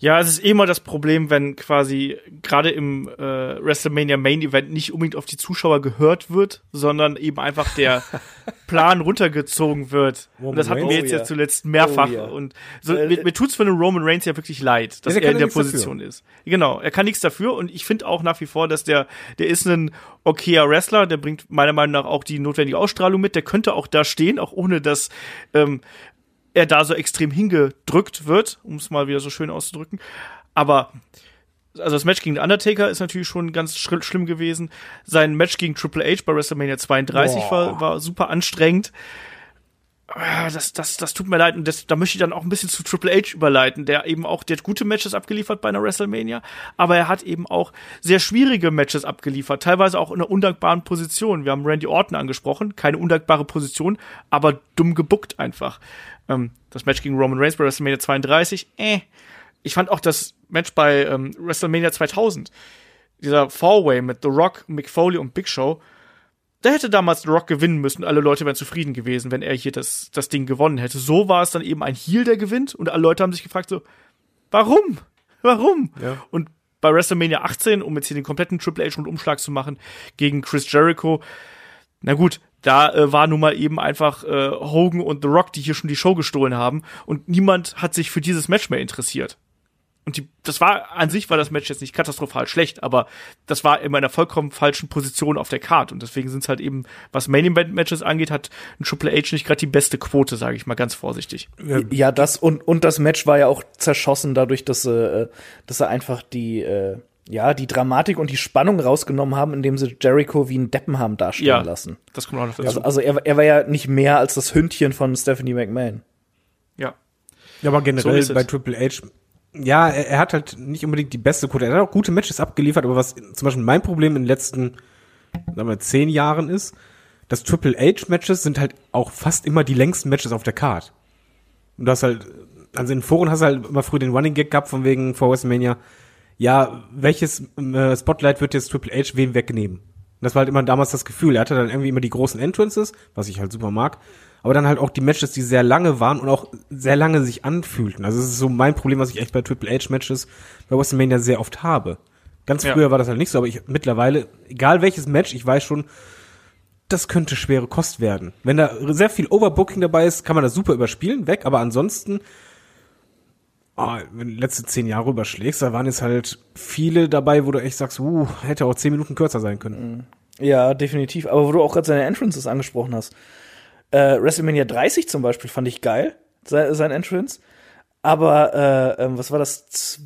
Ja, es ist immer das Problem, wenn quasi gerade im äh, WrestleMania Main Event nicht unbedingt auf die Zuschauer gehört wird, sondern eben einfach der Plan runtergezogen wird. Und das hatten wir jetzt Oh ja ja. zuletzt mehrfach. Oh ja. Und so, Äh, mir, mir tut's für den Roman Reigns ja wirklich leid, dass Ja, er in der Position ist. Genau, er kann nichts dafür und ich finde auch nach wie vor, dass der, der ist ein okayer Wrestler, der bringt meiner Meinung nach auch die notwendige Ausstrahlung mit, der könnte auch da stehen, auch ohne dass ähm, er da so extrem hingedrückt wird, um es mal wieder so schön auszudrücken. Aber also das Match gegen den Undertaker ist natürlich schon ganz schrill- schlimm gewesen. Sein Match gegen Triple H bei WrestleMania 32 war, war super anstrengend. Ah, Das, das, das tut mir leid und das, da möchte ich dann auch ein bisschen zu Triple H überleiten, der eben auch, der hat gute Matches abgeliefert bei einer WrestleMania, aber er hat eben auch sehr schwierige Matches abgeliefert, teilweise auch in einer undankbaren Position. Wir haben Randy Orton angesprochen, keine undankbare Position, aber dumm gebuckt einfach. Ähm, das Match gegen Roman Reigns bei WrestleMania 32, äh. Ich fand auch das Match bei ähm, WrestleMania 2000, dieser Four-Way mit The Rock, Mick Foley und Big Show, da hätte damals The Rock gewinnen müssen. Alle Leute wären zufrieden gewesen, wenn er hier das, das Ding gewonnen hätte. So war es dann eben ein Heel, der gewinnt. Und alle Leute haben sich gefragt so, warum? Warum? Ja. Und bei WrestleMania 18, um jetzt hier den kompletten Triple H Rundumschlag zu machen, gegen Chris Jericho, na gut, da äh, war nun mal eben einfach äh, Hogan und The Rock, die hier schon die Show gestohlen haben. Und niemand hat sich für dieses Match mehr interessiert. Und die, das war an sich war das Match jetzt nicht katastrophal schlecht, aber das war in einer vollkommen falschen Position auf der Card und deswegen sind es halt eben, was Main Event Matches angeht, hat ein Triple H nicht gerade die beste Quote, sage ich mal ganz vorsichtig. Ja, das und, und das Match war ja auch zerschossen dadurch, dass sie, äh, dass sie einfach die, äh, ja, die Dramatik und die Spannung rausgenommen haben, indem sie Jericho wie ein Deppen haben dastehen Ja, lassen. das kommt auch noch dazu. Also, also er, er war ja nicht mehr als das Hündchen von Stephanie McMahon. ja. Ja, aber So generell es. bei Triple H, ja, er, er hat halt nicht unbedingt die beste Quote. Er hat auch gute Matches abgeliefert, aber was zum Beispiel mein Problem in den letzten, sagen wir, zehn Jahren ist, dass Triple H-Matches sind halt auch fast immer die längsten Matches auf der Card. Und du hast halt, also in Foren hast du halt immer früher den Running Gag gehabt von wegen vor WrestleMania, ja, welches äh, Spotlight wird jetzt Triple H wem wegnehmen? Und das war halt immer damals das Gefühl. Er hatte dann irgendwie immer die großen Entrances, was ich halt super mag, aber dann halt auch die Matches, die sehr lange waren und auch sehr lange sich anfühlten. Also es ist so mein Problem, was ich echt bei Triple H Matches bei WrestleMania sehr oft habe. Ganz Ja. früher war das halt nicht so, aber ich mittlerweile, egal welches Match, ich weiß schon, das könnte schwere Kost werden. Wenn da sehr viel Overbooking dabei ist, kann man das super überspielen, weg, aber ansonsten, oh, wenn du die letzte zehn Jahre überschlägst, da waren jetzt halt viele dabei, wo du echt sagst, uh, hätte auch zehn Minuten kürzer sein können. Ja, definitiv. Aber wo du auch gerade seine Entrances angesprochen hast. Äh, WrestleMania 30 zum Beispiel fand ich geil, sein, sein Entrance. Aber äh, ähm, was war das? Z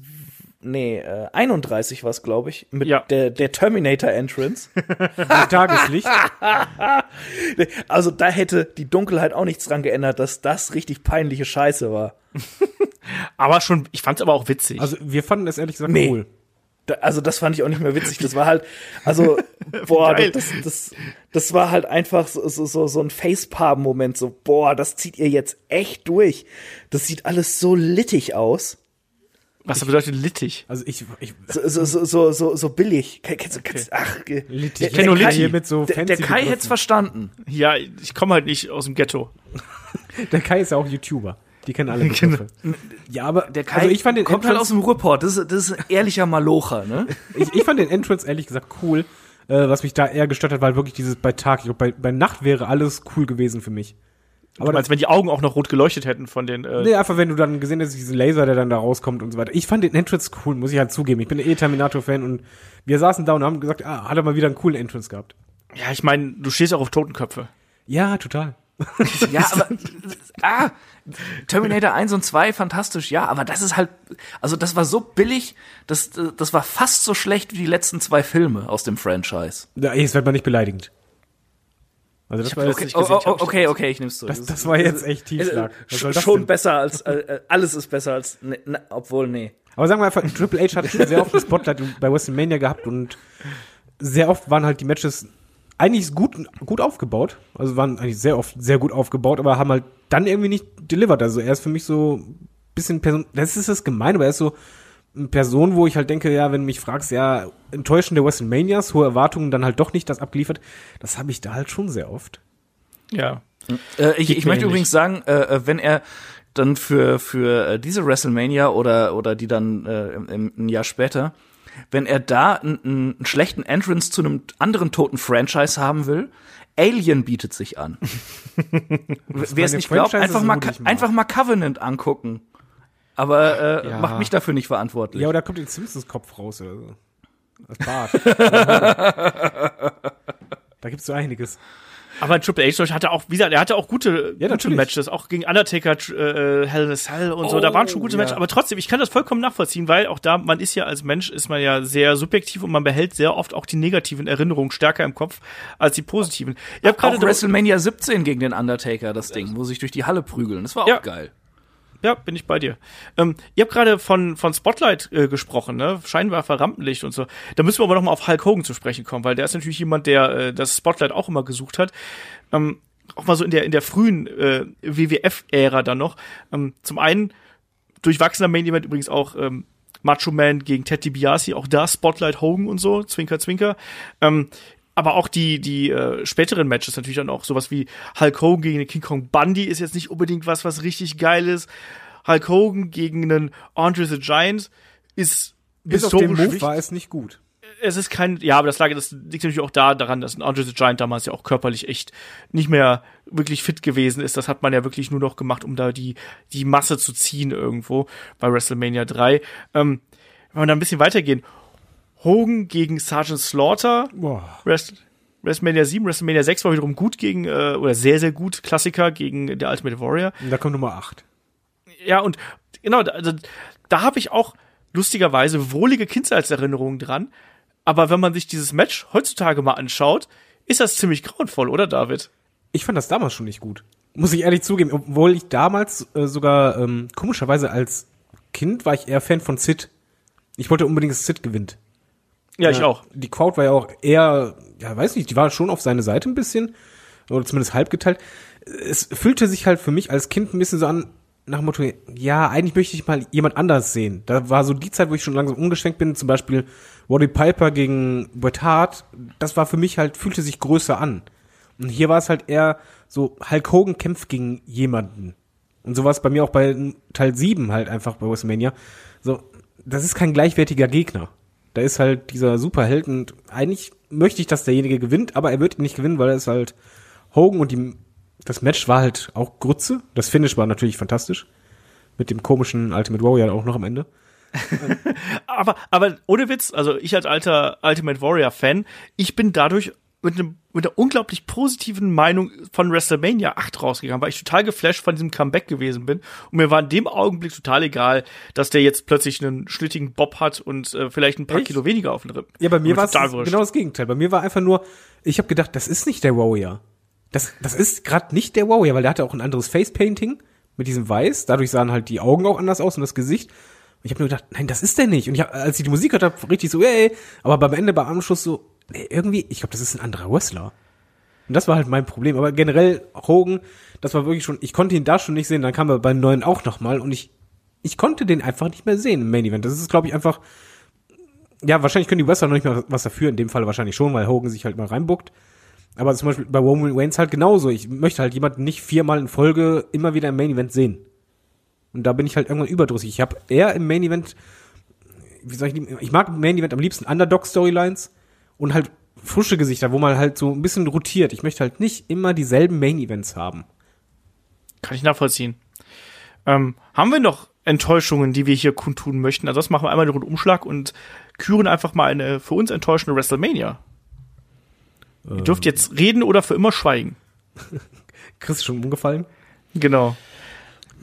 nee, äh, 31 war es, glaube ich, mit Ja. der, der Terminator Entrance. Bei Tageslicht. also da hätte die Dunkelheit auch nichts dran geändert, dass das richtig peinliche Scheiße war. Aber schon, ich fand's aber auch witzig. Also wir fanden es ehrlich gesagt Nee. cool. Da, also das fand ich auch nicht mehr witzig. Das war halt, also boah, das, das, das war halt einfach so, so, so, so ein Facepalm-Moment. So boah, das zieht ihr jetzt echt durch. Das sieht alles so littig aus. Was bedeutet littig? Also ich, ich So, so, so, so, so, so billig. Ke- Kennst du, kennst, ach, Littig. der- Ich kenn der nur Kai- Litty mit so der, fancy der Kai Begriffen. hätt's verstanden. Ja, ich komme halt nicht aus dem Ghetto. der Kai ist ja auch YouTuber. Die kennen alle Begriffe. Ja, aber Der Kai also ich fand den kommt halt aus Entrance- dem Ruhrport. Das ist, das ist ein ehrlicher Malocher, ne? ich, ich fand den Entrance ehrlich gesagt cool. Äh, was mich da eher gestört hat, war halt wirklich dieses bei Tag. Ich glaub, bei, bei Nacht wäre alles cool gewesen für mich. Aber als wenn die Augen auch noch rot geleuchtet hätten von den. Äh, Nee, einfach wenn du dann gesehen hast, diesen Laser, der dann da rauskommt und so weiter. Ich fand den Entrance cool, muss ich halt zugeben. Ich bin eh Terminator-Fan und wir saßen da und haben gesagt, ah, hat er mal wieder einen coolen Entrance gehabt. Ja, ich meine, du stehst auch auf Totenköpfe. Ja, total. Ja, aber ah, Terminator 1 und 2 fantastisch, ja, aber das ist halt also das war so billig, das das war fast so schlecht wie die letzten zwei Filme aus dem Franchise. Ja, jetzt wird man nicht beleidigend. Also das war jetzt, Okay, nicht oh, oh, okay, okay, ich nehm's zurück. das, das war jetzt echt Tiefschlag. Das Schon denn? besser als, äh, äh, alles ist besser als, ne, ne, obwohl, nee. Aber sagen wir einfach, Triple H hat sehr oft ein Spotlight bei WrestleMania gehabt und sehr oft waren halt die Matches eigentlich gut, gut aufgebaut. Also waren eigentlich sehr oft sehr gut aufgebaut, aber haben halt dann irgendwie nicht delivered. Also er ist für mich so ein bisschen Person, das ist das gemein, aber er ist so Person, wo ich halt denke, ja, wenn du mich fragst, ja, enttäuschende WrestleManias, hohe Erwartungen, dann halt doch nicht das abgeliefert, das habe ich da halt schon sehr oft. Ja. Äh, ich ich möchte übrigens sagen, äh, äh, wenn er dann für für äh, diese WrestleMania oder oder die dann äh, im, im, ein Jahr später, wenn er da einen, einen schlechten Entrance zu einem anderen toten Franchise haben will, Alien bietet sich an. Wer es nicht glaubt, einfach mal einfach mal Covenant angucken. Aber äh, Ja. macht mich dafür nicht verantwortlich. Ja, oder kommt den Simpsons-Kopf raus oder so. Als Bart. da gibt's so einiges. Aber Triple H hatte auch, wie gesagt, er hatte auch gute, gute natürlich. Matches, auch gegen Undertaker, äh, Hell in a Cell und so. Da Oh, waren schon gute ja. Matches, aber trotzdem, ich kann das vollkommen nachvollziehen, weil auch da, man ist ja als Mensch, ist man ja sehr subjektiv und man behält sehr oft auch die negativen Erinnerungen stärker im Kopf als die positiven. Ich habe gerade auch WrestleMania 17 gegen den Undertaker, das Ding, wo sich durch die Halle prügeln. Das war auch Ja. geil. Ja, bin ich bei dir. Ähm, ihr habt gerade von, von Spotlight äh, gesprochen, ne? Scheinwerfer, Rampenlicht und so. Da müssen wir aber noch mal auf Hulk Hogan zu sprechen kommen, weil der ist natürlich jemand, der äh, das Spotlight auch immer gesucht hat. Ähm, auch mal so in der, in der frühen äh, WWF-Ära dann noch. Ähm, zum einen durchwachsener Main Event übrigens auch ähm, Macho Man gegen Ted DiBiase, auch da Spotlight Hogan und so, Zwinker, Zwinker. Ähm, aber auch die, die äh, späteren Matches natürlich dann auch sowas wie Hulk Hogan gegen den King Kong Bundy ist jetzt nicht unbedingt was, was richtig geil ist. Hulk Hogan gegen einen Andre the Giant ist Bis auf den Move war es nicht gut. Es ist kein, ja, aber das lag, das liegt natürlich auch da daran, dass ein Andre the Giant damals ja auch körperlich echt nicht mehr wirklich fit gewesen ist. Das hat man ja wirklich nur noch gemacht, um da die, die Masse zu ziehen irgendwo bei WrestleMania 3. Ähm, wenn wir da ein bisschen weitergehen, Hogan gegen Sergeant Slaughter, Boah. Rest, WrestleMania 7, WrestleMania 6 war wiederum gut gegen, äh, oder sehr, sehr gut, Klassiker gegen der Ultimate Warrior. Und da kommt Nummer 8. Ja, und genau, da, da, da habe ich auch lustigerweise wohlige Kindheitserinnerungen dran. Aber wenn man sich dieses Match heutzutage mal anschaut, ist das ziemlich grauenvoll, oder David? Ich fand das damals schon nicht gut. Muss ich ehrlich zugeben, obwohl ich damals äh, sogar ähm, komischerweise als Kind war ich eher Fan von Sid. Ich wollte unbedingt, dass Sid gewinnt. Ja, ich auch. Die Crowd war ja auch eher, ja, weiß nicht, die war schon auf seine Seite ein bisschen. Oder zumindest halb geteilt. Es fühlte sich halt für mich als Kind ein bisschen so an, nach dem Motto, ja, eigentlich möchte ich mal jemand anders sehen. Da war so die Zeit, wo ich schon langsam umgeschwenkt bin, zum Beispiel Roddy Piper gegen Bret Hart. Das war für mich halt, fühlte sich größer an. Und hier war es halt eher so, Hulk Hogan kämpft gegen jemanden. Und so war es bei mir auch bei Teil 7 halt einfach bei WrestleMania. So, das ist kein gleichwertiger Gegner. Da ist halt dieser Superheld und eigentlich möchte ich, dass derjenige gewinnt, aber er wird nicht gewinnen, weil er ist halt Hogan und die, das Match war halt auch Grütze. Das Finish war natürlich fantastisch. Mit dem komischen Ultimate Warrior auch noch am Ende. Aber, aber ohne Witz, also ich als alter Ultimate Warrior Fan, ich bin dadurch mit, einem, mit einer unglaublich positiven Meinung von WrestleMania 8 rausgegangen, weil ich total geflasht von diesem Comeback gewesen bin. Und mir war in dem Augenblick total egal, dass der jetzt plötzlich einen schlittigen Bob hat und äh, vielleicht ein paar Echt? Kilo weniger auf den Rippen. Ja, bei mir war es genau das Gegenteil. Bei mir war einfach nur, ich habe gedacht, das ist nicht der Warrior. Das, das ist gerade nicht der Warrior, weil der hatte auch ein anderes Face-Painting mit diesem Weiß. Dadurch sahen halt die Augen auch anders aus und das Gesicht. Ich habe nur gedacht, nein, das ist der nicht. Und ich hab, als ich die Musik hörte, hab, richtig so, ey, aber beim Ende, beim Anschluss so, ey, irgendwie, ich glaube, das ist ein anderer Wrestler. Und das war halt mein Problem. Aber generell, Hogan, das war wirklich schon, ich konnte ihn da schon nicht sehen, dann kam er beim neuen auch nochmal und ich, ich konnte den einfach nicht mehr sehen im Main Event. Das ist, glaube ich, einfach, ja, wahrscheinlich können die Wrestler noch nicht mal was dafür, in dem Fall wahrscheinlich schon, weil Hogan sich halt mal reinbuckt. Aber zum Beispiel bei Roman Reigns halt genauso. Ich möchte halt jemanden nicht viermal in Folge immer wieder im Main Event sehen. Und da bin ich halt irgendwann überdrüssig. Ich habe eher im Main Event, wie soll ich, ich mag im Main Event am liebsten Underdog-Storylines und halt frische Gesichter, wo man halt so ein bisschen rotiert. Ich möchte halt nicht immer dieselben Main Events haben. Kann ich nachvollziehen. Ähm, haben wir noch Enttäuschungen, die wir hier kundtun möchten? Also das machen wir einmal den Rundumschlag und küren einfach mal eine für uns enttäuschende WrestleMania. Ihr dürft jetzt reden oder für immer schweigen. Chris ist schon umgefallen. Genau.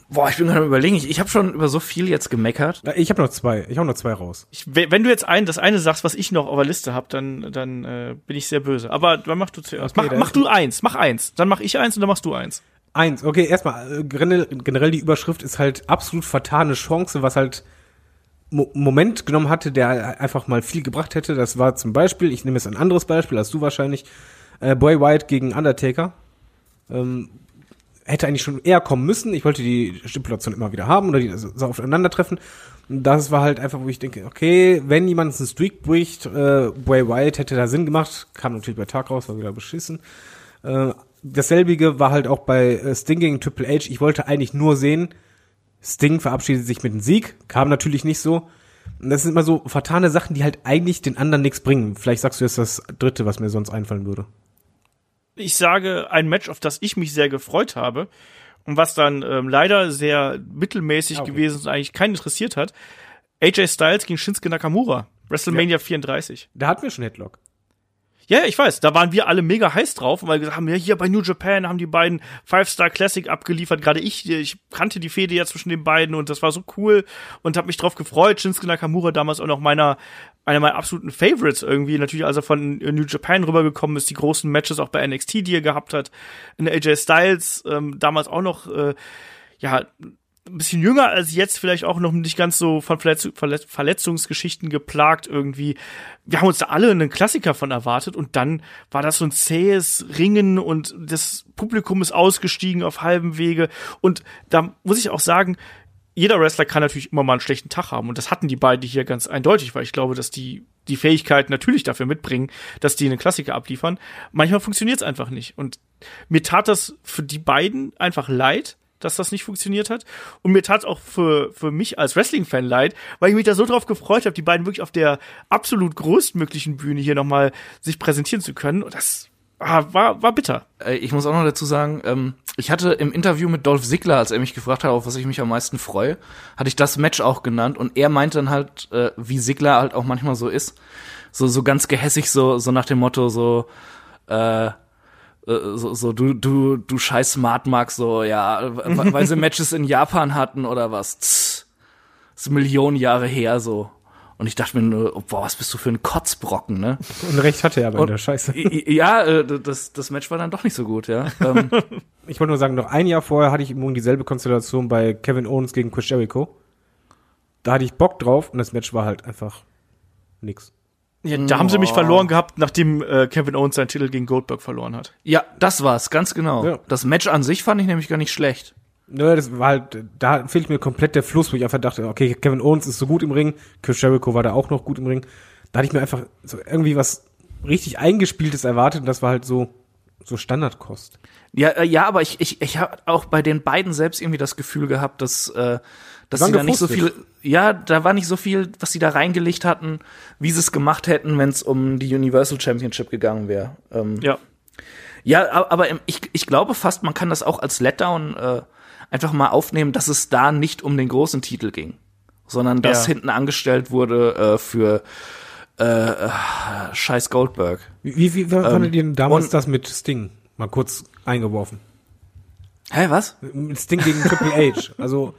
Boah, ich bin gerade am überlegen, ich, ich habe schon über so viel jetzt gemeckert. Ich habe noch zwei. Ich hau noch zwei raus. Ich, we- wenn du jetzt ein, das eine sagst, was ich noch auf der Liste habe, dann, dann äh, bin ich sehr böse. Aber dann mach du zuerst. Okay, mach mach du eins, mach eins. Dann mach ich eins und dann machst du eins. Eins, okay, erstmal, äh, generell, generell die Überschrift ist halt absolut vertane Chance, was halt Mo Moment genommen hatte, der einfach mal viel gebracht hätte. Das war zum Beispiel, ich nehme jetzt ein anderes Beispiel als du wahrscheinlich, äh, Boy White gegen Undertaker. Ähm, hätte eigentlich schon eher kommen müssen. Ich wollte die Stipulation immer wieder haben oder die so aufeinandertreffen. Das war halt einfach, wo ich denke, okay, wenn jemand einen Streak bricht, äh, Bray Wyatt hätte da Sinn gemacht, kam natürlich bei Tag raus, war wieder beschissen. Äh, dasselbige war halt auch bei äh, Sting gegen Triple H. Ich wollte eigentlich nur sehen, Sting verabschiedet sich mit einem Sieg, kam natürlich nicht so. Das sind immer so vertane Sachen, die halt eigentlich den anderen nichts bringen. Vielleicht sagst du jetzt das dritte, was mir sonst einfallen würde. Ich sage ein Match, auf das ich mich sehr gefreut habe und was dann ähm, leider sehr mittelmäßig Ah, okay. gewesen ist und eigentlich keinen interessiert hat. AJ Styles gegen Shinsuke Nakamura. WrestleMania 34. Da hatten wir schon Headlock. Ja, ich weiß, da waren wir alle mega heiß drauf, weil wir gesagt haben, ja, hier bei New Japan haben die beiden Five-Star Classic abgeliefert. Gerade ich, ich kannte die Fehde ja zwischen den beiden und das war so cool und habe mich drauf gefreut. Shinsuke Nakamura damals auch noch meiner einer meiner absoluten Favorites irgendwie, natürlich als er von New Japan rübergekommen ist, die großen Matches auch bei NXT, die er gehabt hat. In AJ Styles, ähm, damals auch noch, äh, ja, ein bisschen jünger als jetzt, vielleicht auch noch nicht ganz so von Verletz Verletz Verletzungsgeschichten geplagt irgendwie. Wir haben uns da alle einen Klassiker von erwartet und dann war das so ein zähes Ringen und das Publikum ist ausgestiegen auf halbem Wege und da muss ich auch sagen, jeder Wrestler kann natürlich immer mal einen schlechten Tag haben und das hatten die beiden hier ganz eindeutig, weil ich glaube, dass die die Fähigkeit natürlich dafür mitbringen, dass die einen Klassiker abliefern. Manchmal funktioniert es einfach nicht und mir tat das für die beiden einfach leid, dass das nicht funktioniert hat. Und mir tat auch für, für mich als Wrestling-Fan leid, weil ich mich da so drauf gefreut habe, die beiden wirklich auf der absolut größtmöglichen Bühne hier nochmal sich präsentieren zu können. Und das war, war bitter. Äh, Ich muss auch noch dazu sagen, ähm, ich hatte im Interview mit Dolph Ziggler, als er mich gefragt hat, auf was ich mich am meisten freue, hatte ich das Match auch genannt und er meinte dann halt, äh, wie Ziggler halt auch manchmal so ist, so so ganz gehässig so so nach dem Motto so äh, so, so du du du scheiß Smart Mark so ja weil sie Matches in Japan hatten oder was Tss, ist Millionen Jahre her so und ich dachte mir nur oh, boah was bist du für ein Kotzbrocken ne Und recht hatte er aber in Und- der Scheiße. Ja äh, das das Match war dann doch nicht so gut ja ähm, Ich wollte nur sagen, noch ein Jahr vorher hatte ich übrigens dieselbe Konstellation bei Kevin Owens gegen Chris Jericho. Da hatte ich Bock drauf und das Match war halt einfach nix. Ja, da haben sie mich verloren gehabt, nachdem äh, Kevin Owens seinen Titel gegen Goldberg verloren hat. Ja, das war's, ganz genau. Ja. Das Match an sich fand ich nämlich gar nicht schlecht. Nö, das war halt, da fehlt mir komplett der Fluss, wo ich einfach dachte, okay, Kevin Owens ist so gut im Ring, Chris Jericho war da auch noch gut im Ring. Da hatte ich mir einfach so irgendwie was richtig eingespieltes erwartet und das war halt so, so Standardkost. Ja, äh, ja, aber ich, ich, ich habe auch bei den beiden selbst irgendwie das Gefühl gehabt, dass, äh, dass sie da nicht so viel, ja, da war nicht so viel, was sie da reingelegt hatten, wie sie es gemacht hätten, wenn es um die Universal Championship gegangen wäre. Ähm, Ja. Ja, aber ich, ich glaube fast, man kann das auch als Letdown äh, einfach mal aufnehmen, dass es da nicht um den großen Titel ging, sondern dass Ja. hinten angestellt wurde äh, für äh, äh, Scheiß Goldberg. Wie, wie, wie war fandet ihr denn damals und- das mit Sting? Mal kurz eingeworfen. Hä, was? Sting gegen Triple H. Also,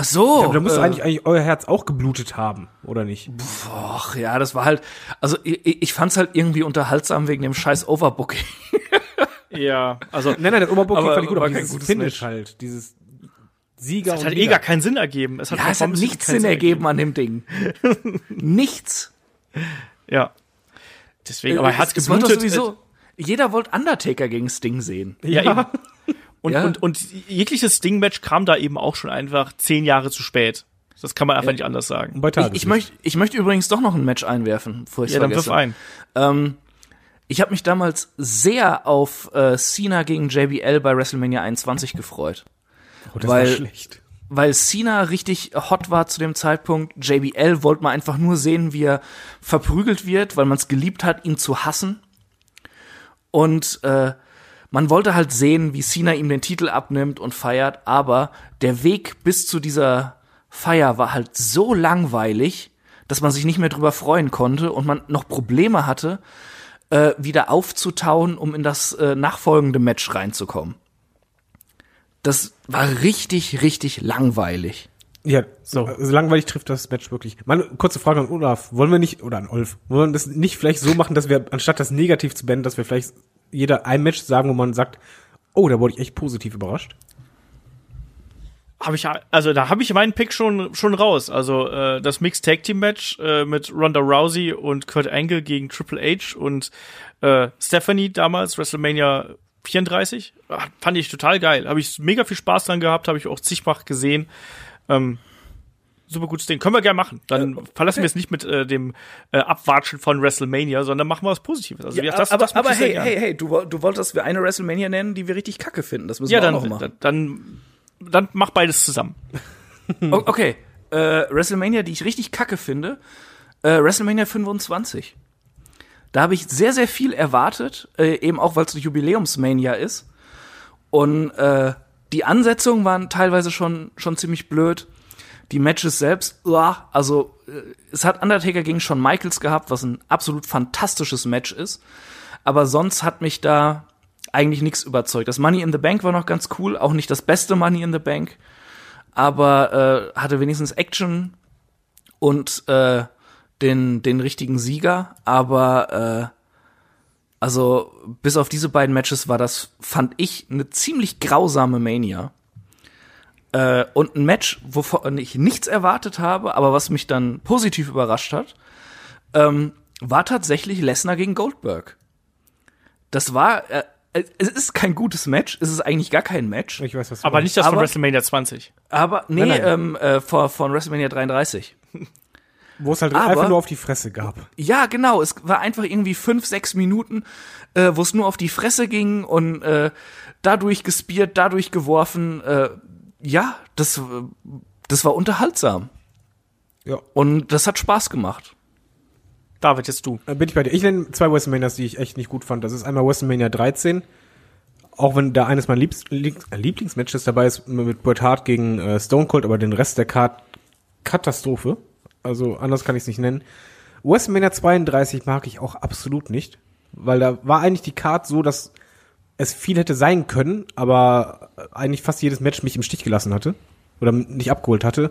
Ach so. aber da müsste äh, eigentlich, eigentlich euer Herz auch geblutet haben, oder nicht? Ach ja, das war halt, also ich, ich fand's halt irgendwie unterhaltsam wegen dem scheiß Overbooking. Ja, also Nein, nein, das Oberbooking Aber fand ich gut, aber kein dieses gutes Finish Match. halt, dieses Sieger es hat eh Sieger. gar keinen Sinn ergeben. Es hat Ja, es hat nichts Sinn ergeben an dem Ding. nichts. Ja. Deswegen, aber er hat es, es war doch geblutet. sowieso, jeder wollte Undertaker gegen Sting sehen. Ja, eben. Und, Ja. und, und jegliches Ding-Match kam da eben auch schon einfach zehn Jahre zu spät. Das kann man einfach nicht anders sagen. Bei Ich, ich, möchte, ich möchte übrigens doch noch ein Match einwerfen, bevor ich Ja, dann wirf vergesse. ein. Ähm, ich habe mich damals sehr auf äh, Cena gegen JBL bei WrestleMania 21 gefreut. oh, das weil- war schlecht. weil Cena richtig hot war zu dem Zeitpunkt. JBL wollte man einfach nur sehen, wie er verprügelt wird, weil man es geliebt hat, ihn zu hassen. Und äh, man wollte halt sehen, wie Cena ihm den Titel abnimmt und feiert, aber der Weg bis zu dieser Feier war halt so langweilig, dass man sich nicht mehr drüber freuen konnte und man noch Probleme hatte, äh, wieder aufzutauen, um in das äh, nachfolgende Match reinzukommen. Das war richtig, richtig langweilig. Ja, so. Also langweilig trifft das Match wirklich. Mal eine kurze Frage an Olaf. Wollen wir nicht, oder an Olf, wollen wir das nicht vielleicht so machen, dass wir, anstatt das negativ zu beenden, dass wir vielleicht jeder ein Match sagen, wo man sagt, oh, da wurde ich echt positiv überrascht? Habe ich also da habe ich meinen Pick schon schon raus. Also äh, das Mixed Tag Team Match äh, mit Ronda Rousey und Kurt Angle gegen Triple H und äh, Stephanie damals WrestleMania 34. Ah, Fand ich total geil. Habe ich mega viel Spaß dran gehabt, habe ich auch zigfach gesehen. Ähm, super gutes Ding. Können wir gerne machen. Dann verlassen wir es nicht mit äh, dem äh, Abwatschen von WrestleMania, sondern machen wir was Positives. Also, Ja, das, aber das aber hey, hey, hey, du, du wolltest wir eine WrestleMania nennen, die wir richtig kacke finden. Das müssen Ja, wir dann, auch noch machen. dann, dann, dann mach beides zusammen. Okay, äh, WrestleMania, die ich richtig kacke finde, äh, WrestleMania 25. Da habe ich sehr, sehr viel erwartet, äh, eben auch, weil es eine Jubiläumsmania ist. Und äh, die Ansetzungen waren teilweise schon, schon ziemlich blöd. Die Matches selbst, uah, also äh, es hat Undertaker gegen Shawn Michaels gehabt, was ein absolut fantastisches Match ist. Aber sonst hat mich da eigentlich nichts überzeugt. Das Money in the Bank war noch ganz cool, auch nicht das beste Money in the Bank aber äh, hatte wenigstens Action und äh, den, den richtigen Sieger. Aber äh, also bis auf diese beiden Matches war das, fand ich, eine ziemlich grausame Mania. Äh, und ein Match, wovon ich nichts erwartet habe, aber was mich dann positiv überrascht hat, ähm, war tatsächlich Lesnar gegen Goldberg. Das war, äh, es ist kein gutes Match, es ist eigentlich gar kein Match. Ich weiß, was du Aber meinst. nicht das von Aber- WrestleMania 20. Aber nee, Nein, nein. Ähm, äh, vor, von WrestleMania 33. Wo es halt aber- einfach nur auf die Fresse gab. Ja, genau. Es war einfach irgendwie fünf, sechs Minuten, äh, wo es nur auf die Fresse ging und äh, dadurch gespiert, dadurch geworfen. Äh, ja, das, äh, das war unterhaltsam. Ja. Und das hat Spaß gemacht. David, jetzt du. Bin ich bei dir. Ich nenne zwei WrestleManias, die ich echt nicht gut fand. Das ist einmal WrestleMania 13. Auch wenn da eines meiner Liebs Lieblings äh, Lieblingsmatches dabei ist mit Bret Hart gegen äh, Stone Cold, aber den Rest der Card Katastrophe. Also anders kann ich es nicht nennen. WrestleMania 32 mag ich auch absolut nicht, weil da war eigentlich die Card so, dass es viel hätte sein können, aber eigentlich fast jedes Match mich im Stich gelassen hatte oder nicht abgeholt hatte.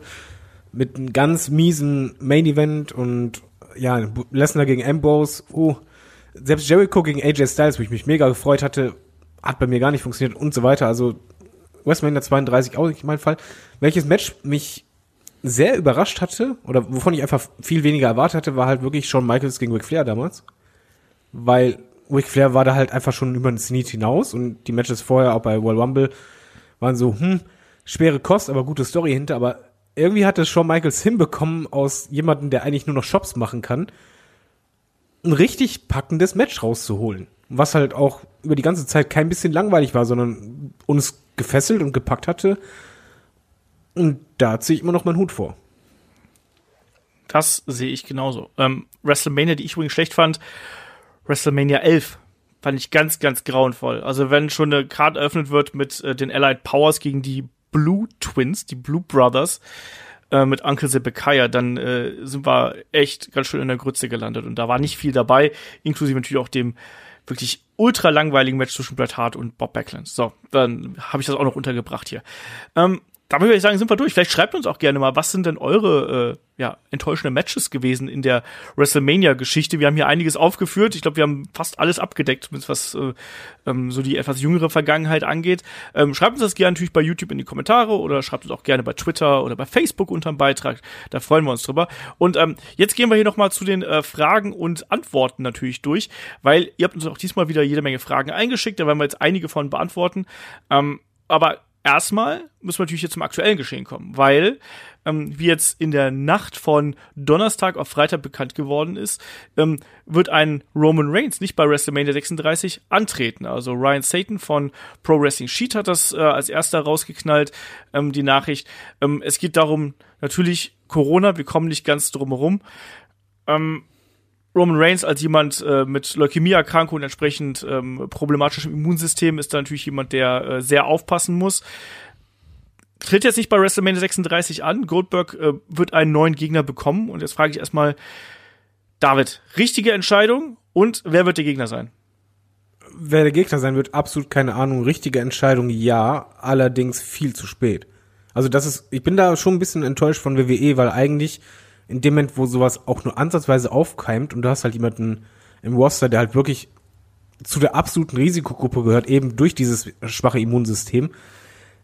Mit einem ganz miesen Main Event und ja, Lesnar gegen Ambrose. Oh, selbst Jericho gegen AJ Styles, wo ich mich mega gefreut hatte, hat bei mir gar nicht funktioniert und so weiter. Also WrestleMania 32 auch nicht mein Fall. Welches Match mich sehr überrascht hatte oder wovon ich einfach viel weniger erwartet hatte, war halt wirklich Shawn Michaels gegen Ric Flair damals. Weil Ric Flair war da halt einfach schon über den Zenit hinaus und die Matches vorher auch bei Royal Rumble waren so, hm, schwere Kost, aber gute Story hinter, aber irgendwie hat es Shawn Michaels hinbekommen aus jemandem, der eigentlich nur noch Shops machen kann, ein richtig packendes Match rauszuholen. Was halt auch über die ganze Zeit kein bisschen langweilig war, sondern uns gefesselt und gepackt hatte. Und da ziehe ich immer noch meinen Hut vor. Das sehe ich genauso. Ähm, WrestleMania, die ich übrigens schlecht fand, WrestleMania 11 fand ich ganz, ganz grauenvoll. Also wenn schon eine Card eröffnet wird mit äh, den Allied Powers gegen die Blue Twins, die Blue Brothers, äh, mit Uncle Zebekiah, dann äh, sind wir echt ganz schön in der Grütze gelandet. Und da war nicht viel dabei, inklusive natürlich auch dem wirklich ultra langweiligen Match zwischen Bret Hart und Bob Backlund. So, dann habe ich das auch noch untergebracht hier. Ähm, damit würde ich sagen, sind wir durch. Vielleicht schreibt uns auch gerne mal, was sind denn eure äh, ja, enttäuschende Matches gewesen in der WrestleMania-Geschichte? Wir haben hier einiges aufgeführt. Ich glaube, wir haben fast alles abgedeckt, zumindest was äh, ähm, so die etwas jüngere Vergangenheit angeht. Ähm, schreibt uns das gerne natürlich bei YouTube in die Kommentare oder schreibt uns auch gerne bei Twitter oder bei Facebook unterm Beitrag. Da freuen wir uns drüber. Und ähm, jetzt gehen wir hier nochmal zu den äh, Fragen und Antworten natürlich durch, weil ihr habt uns auch diesmal wieder jede Menge Fragen eingeschickt. Da werden wir jetzt einige von beantworten. Ähm, aber erstmal müssen wir natürlich jetzt zum aktuellen Geschehen kommen, weil ähm, wie jetzt in der Nacht von Donnerstag auf Freitag bekannt geworden ist, ähm, wird ein Roman Reigns nicht bei WrestleMania 36 antreten. Also Ryan Satan von Pro Wrestling Sheet hat das äh, als erster rausgeknallt, ähm, die Nachricht. Ähm, es geht darum, natürlich Corona, wir kommen nicht ganz drum herum. Ähm, Roman Reigns als jemand äh, mit Leukämieerkrankung und entsprechend ähm, problematischem Immunsystem ist da natürlich jemand, der äh, sehr aufpassen muss. Tritt jetzt nicht bei WrestleMania 36 an. Goldberg äh, wird einen neuen Gegner bekommen. Und jetzt frage ich erstmal, David, richtige Entscheidung und wer wird der Gegner sein? Wer der Gegner sein wird, absolut keine Ahnung. Richtige Entscheidung, ja. Allerdings viel zu spät. Also das ist, ich bin da schon ein bisschen enttäuscht von WWE, weil eigentlich in dem Moment, wo sowas auch nur ansatzweise aufkeimt und du hast halt jemanden im Roster, der halt wirklich zu der absoluten Risikogruppe gehört, eben durch dieses schwache Immunsystem,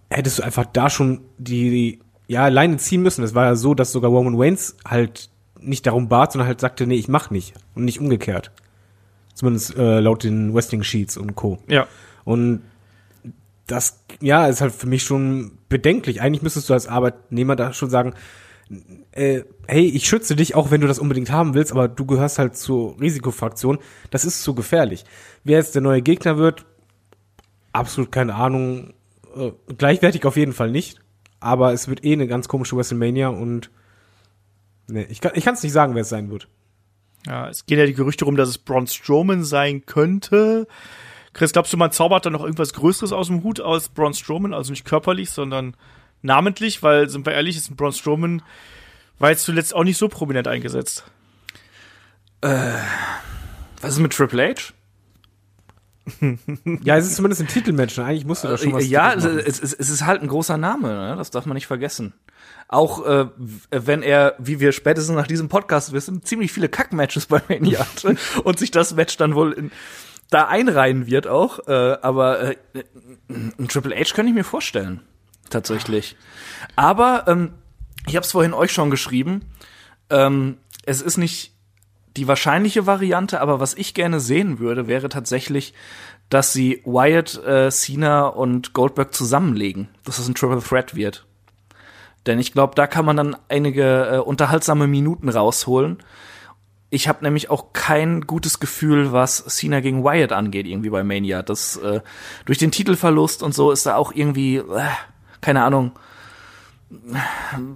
hättest du einfach da schon die, die ja, Leine ziehen müssen. Das war ja so, dass sogar Roman Reigns halt nicht darum bat, sondern halt sagte, nee, ich mach nicht und nicht umgekehrt. Zumindest äh, laut den Wrestling Sheets und Co. Ja. Und das, ja, ist halt für mich schon bedenklich. Eigentlich müsstest du als Arbeitnehmer da schon sagen, äh, hey, ich schütze dich, auch wenn du das unbedingt haben willst, aber du gehörst halt zur Risikofraktion. Das ist zu gefährlich. Wer jetzt der neue Gegner wird, absolut keine Ahnung. Äh, gleichwertig auf jeden Fall nicht. Aber es wird eh eine ganz komische WrestleMania und nee, ich kann es nicht sagen, wer es sein wird. Ja, es gehen ja die Gerüchte rum, dass es Braun Strowman sein könnte. Chris, glaubst du, man zaubert da noch irgendwas Größeres aus dem Hut aus Braun Strowman? Also nicht körperlich, sondern namentlich, weil, sind wir ehrlich, ist ein Braun Strowman, war jetzt zuletzt auch nicht so prominent eingesetzt. Was ist mit Triple H? Ja, es ist zumindest ein Titelmatch. ne? Eigentlich musst du da schon was Äh, ja, Titeln es, es, es ist halt ein großer Name, ne? das darf man nicht vergessen. Auch äh, wenn er, wie wir spätestens nach diesem Podcast wissen, ziemlich viele Kack-Matches bei Mania hatte und sich das Match dann wohl in, da einreihen wird auch. Äh, aber äh, ein Triple H könnte ich mir vorstellen, tatsächlich. Aber ähm, ich habe es vorhin euch schon geschrieben. Ähm, es ist nicht die wahrscheinliche Variante, aber was ich gerne sehen würde, wäre tatsächlich, dass sie Wyatt, äh, Cena und Goldberg zusammenlegen, dass es ein Triple Threat wird. Denn ich glaube, da kann man dann einige äh, unterhaltsame Minuten rausholen. Ich habe nämlich auch kein gutes Gefühl, was Cena gegen Wyatt angeht, irgendwie bei Mania. Das äh, durch den Titelverlust und so ist da auch irgendwie, äh, keine Ahnung,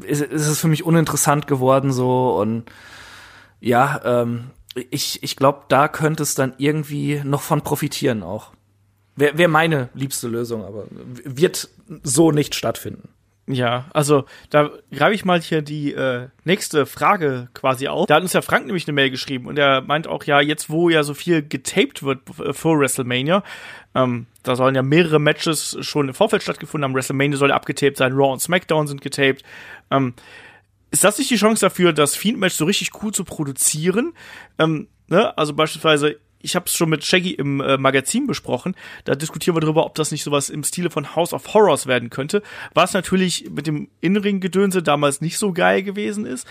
ist, ist es für mich uninteressant geworden so und ja, ähm, ich, ich glaube, da könnte es dann irgendwie noch von profitieren auch. Wäre wär meine liebste Lösung, aber wird so nicht stattfinden. Ja, also da greife ich mal hier die äh, nächste Frage quasi auf. Da hat uns ja Frank nämlich eine Mail geschrieben und er meint auch, ja, jetzt wo ja so viel getaped wird äh, vor WrestleMania, ähm, da sollen ja mehrere Matches schon im Vorfeld stattgefunden haben. WrestleMania soll ja abgetaped sein, Raw und SmackDown sind getaped. Ähm, ist das nicht die Chance dafür, das Fiend-Match so richtig cool zu produzieren? Ähm, ne? Also beispielsweise, ich habe es schon mit Shaggy im äh, Magazin besprochen. Da diskutieren wir darüber, ob das nicht sowas im Stile von House of Horrors werden könnte. Was natürlich mit dem Innenring-Gedönse damals nicht so geil gewesen ist.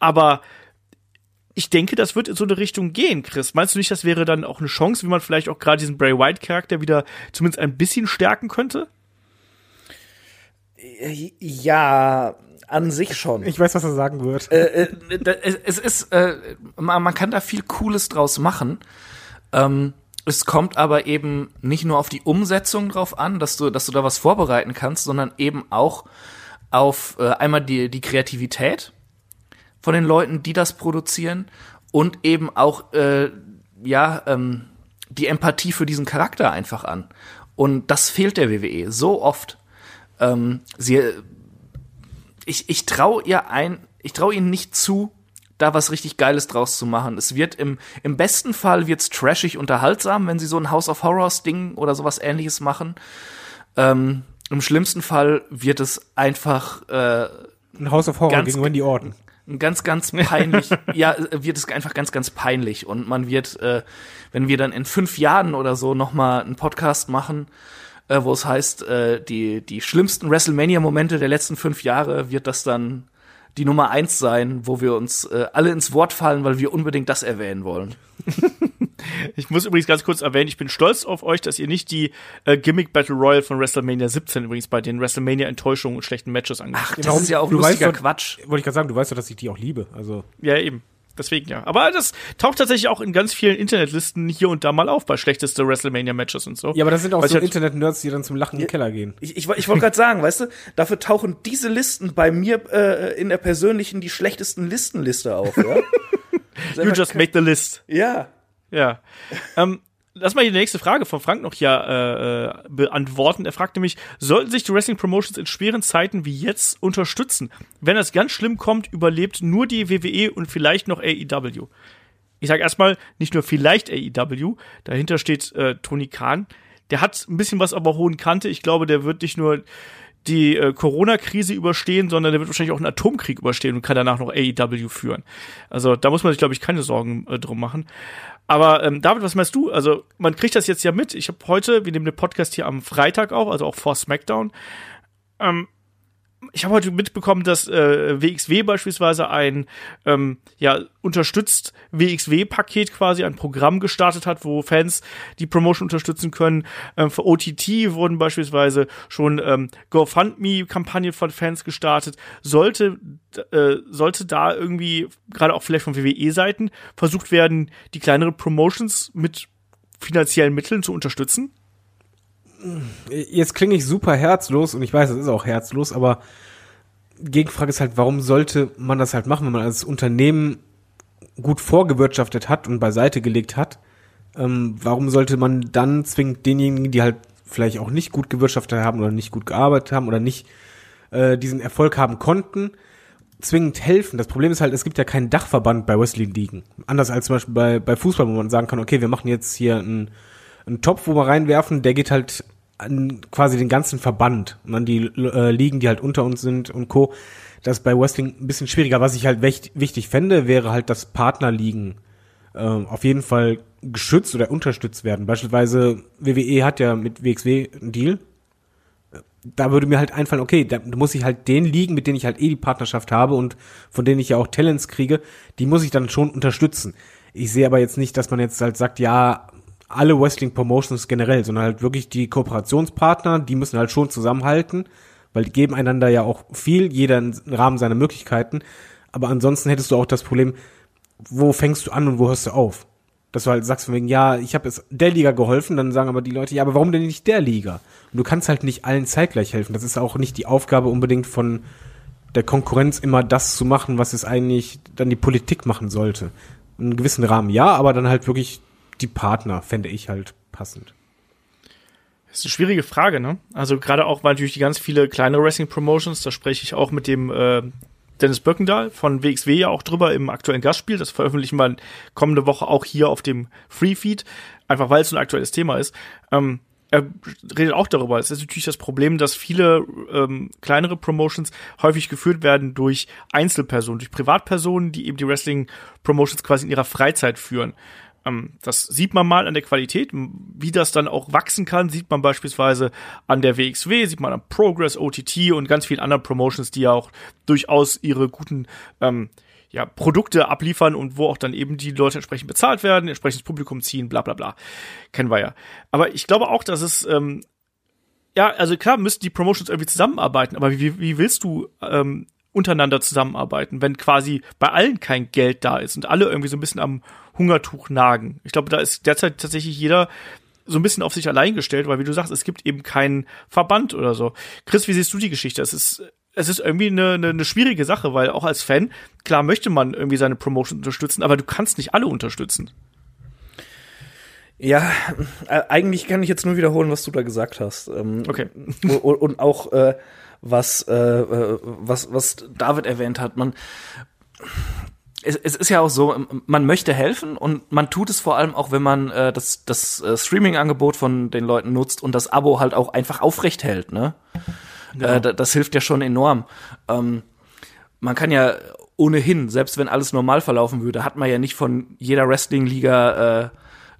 Aber ich denke, das wird in so eine Richtung gehen, Chris. Meinst du nicht, das wäre dann auch eine Chance, wie man vielleicht auch gerade diesen Bray Wyatt-Charakter wieder zumindest ein bisschen stärken könnte? Ja, an sich schon. Ich weiß, was er sagen wird. Äh, äh, es, ist, äh, man, man kann da viel Cooles draus machen. Ähm, es kommt aber eben nicht nur auf die Umsetzung drauf an, dass du, dass du da was vorbereiten kannst, sondern eben auch auf äh, einmal die, die Kreativität von den Leuten, die das produzieren und eben auch äh, ja ähm, die Empathie für diesen Charakter einfach an. Und das fehlt der WWE so oft. Ähm, sie, ich, ich traue ihr ein, ich traue ihnen nicht zu, da was richtig Geiles draus zu machen. Es wird im, im besten Fall wird's trashig unterhaltsam, wenn sie so ein House of Horrors Ding oder sowas ähnliches machen. Ähm, Im schlimmsten Fall wird es einfach äh, Ein House of Horror gegen Wendy Orton. Ganz, ganz peinlich, ja, wird es einfach ganz, ganz peinlich. Und man wird, äh, wenn wir dann in fünf Jahren oder so nochmal einen Podcast machen, äh, wo es heißt, äh, die, die schlimmsten WrestleMania-Momente der letzten fünf Jahre, wird das dann die Nummer eins sein, wo wir uns äh, alle ins Wort fallen, weil wir unbedingt das erwähnen wollen. Ich muss übrigens ganz kurz erwähnen, ich bin stolz auf euch, dass ihr nicht die äh, Gimmick Battle Royale von WrestleMania 17 übrigens bei den WrestleMania Enttäuschungen und schlechten Matches angeguckt habt. Das ist ja auch Du lustiger weißt Quatsch. Wollte ich gerade sagen, du weißt doch, dass ich die auch liebe. Also Ja, eben. Deswegen ja. Aber das taucht tatsächlich auch in ganz vielen Internetlisten hier und da mal auf, bei schlechteste WrestleMania-Matches und so. ja, aber das sind auch Weil so halt- Internet-Nerds, die dann zum Lachen in den Keller gehen. Ich, ich, ich wollte gerade sagen, weißt du, dafür tauchen diese Listen bei mir äh, in der persönlichen die schlechtesten Listenliste auf, ja? You just make the list. ja. Ja. ähm, lass mal die nächste Frage von Frank noch hier äh, äh, beantworten. Er fragt nämlich, sollten sich die Wrestling Promotions in schweren Zeiten wie jetzt unterstützen? Wenn es ganz schlimm kommt, überlebt nur die WWE und vielleicht noch AEW. Ich sage erstmal, nicht nur vielleicht AEW, dahinter steht äh, Tony Khan. Der hat ein bisschen was aber hohen Kante. Ich glaube, der wird nicht nur die äh, Corona-Krise überstehen, sondern der wird wahrscheinlich auch einen Atomkrieg überstehen und kann danach noch AEW führen. Also da muss man sich, glaube ich, keine Sorgen äh, drum machen. Aber ähm, David, was meinst du? Also man kriegt das jetzt ja mit. Ich habe heute, wir nehmen den Podcast hier am Freitag auf, also auch vor SmackDown. Ähm, ich habe heute mitbekommen, dass äh, WXW beispielsweise ein ähm, ja unterstützt WXW-Paket quasi ein Programm gestartet hat, wo Fans die Promotion unterstützen können. Ähm, für OTT wurden beispielsweise schon ähm, GoFundMe-Kampagnen von Fans gestartet. Sollte äh, sollte da irgendwie gerade auch vielleicht von WWE-Seiten versucht werden, die kleineren Promotions mit finanziellen Mitteln zu unterstützen? Jetzt klinge ich super herzlos und ich weiß, es ist auch herzlos, aber Gegenfrage ist halt, warum sollte man das halt machen, wenn man als Unternehmen gut vorgewirtschaftet hat und beiseite gelegt hat? Ähm, warum sollte man dann zwingend denjenigen, die halt vielleicht auch nicht gut gewirtschaftet haben oder nicht gut gearbeitet haben oder nicht äh, diesen Erfolg haben konnten, zwingend helfen. Das Problem ist halt, es gibt ja keinen Dachverband bei Wrestling-Ligen. Anders als zum Beispiel bei, bei Fußball, wo man sagen kann, okay, wir machen jetzt hier einen, einen Topf, wo wir reinwerfen, der geht halt an quasi den ganzen Verband und an die äh, Ligen, die halt unter uns sind und Co. Das ist bei Wrestling ein bisschen schwieriger. Was ich halt wichtig fände, wäre halt, dass Partnerligen äh, auf jeden Fall geschützt oder unterstützt werden. Beispielsweise WWE hat ja mit WXW einen Deal. Da würde mir halt einfallen, okay, da muss ich halt den Ligen, mit denen ich halt eh die Partnerschaft habe und von denen ich ja auch Talents kriege, die muss ich dann schon unterstützen. Ich sehe aber jetzt nicht, dass man jetzt halt sagt, ja, alle Wrestling Promotions generell, sondern halt wirklich die Kooperationspartner, die müssen halt schon zusammenhalten, weil die geben einander ja auch viel, jeder im Rahmen seiner Möglichkeiten. Aber ansonsten hättest du auch das Problem, wo fängst du an und wo hörst du auf? Dass du halt sagst von wegen, ja, ich habe jetzt der Liga geholfen, dann sagen aber die Leute, ja, aber warum denn nicht der Liga? Und du kannst halt nicht allen zeitgleich helfen. Das ist auch nicht die Aufgabe unbedingt von der Konkurrenz immer das zu machen, was es eigentlich dann die Politik machen sollte. In einem gewissen Rahmen ja, aber dann halt wirklich die Partner fände ich halt passend. Das ist eine schwierige Frage, ne? Also gerade auch, weil natürlich die ganz viele kleine Wrestling-Promotions, da spreche ich auch mit dem äh, Dennis Birkendahl von WXW ja auch drüber im aktuellen Gastspiel. Das veröffentlichen wir kommende Woche auch hier auf dem Free-Feed, einfach weil es ein aktuelles Thema ist. Ähm, er redet auch darüber. Es ist natürlich das Problem, dass viele ähm, kleinere Promotions häufig geführt werden durch Einzelpersonen, durch Privatpersonen, die eben die Wrestling-Promotions quasi in ihrer Freizeit führen. Ähm, das sieht man mal an der Qualität. Wie das dann auch wachsen kann, sieht man beispielsweise an der WXW, sieht man an Progress, OTT und ganz vielen anderen Promotions, die ja auch durchaus ihre guten ähm, ja, Produkte abliefern und wo auch dann eben die Leute entsprechend bezahlt werden, entsprechendes Publikum ziehen, bla bla bla. Kennen wir ja. Aber ich glaube auch, dass es ähm, ja, also klar müssen die Promotions irgendwie zusammenarbeiten, aber wie, wie willst du ähm, untereinander zusammenarbeiten, wenn quasi bei allen kein Geld da ist und alle irgendwie so ein bisschen am Hungertuch nagen. Ich glaube, da ist derzeit tatsächlich jeder so ein bisschen auf sich allein gestellt, weil wie du sagst, es gibt eben keinen Verband oder so. Chris, wie siehst du die Geschichte? Es ist es ist irgendwie eine, eine, eine schwierige Sache, weil auch als Fan, klar möchte man irgendwie seine Promotion unterstützen, aber du kannst nicht alle unterstützen. Ja, äh, eigentlich kann ich jetzt nur wiederholen, was du da gesagt hast. Ähm, okay. Und, auch äh, was, äh, äh, was, was David erwähnt hat. Man, es, es ist ja auch so, man möchte helfen und man tut es vor allem auch, wenn man äh, das, das äh, Streaming-Angebot von den Leuten nutzt und das Abo halt auch einfach aufrecht hält. Ne? Ja. Äh, das hilft ja schon enorm. Ähm, man kann ja ohnehin, selbst wenn alles normal verlaufen würde, hat man ja nicht von jeder Wrestling-Liga äh,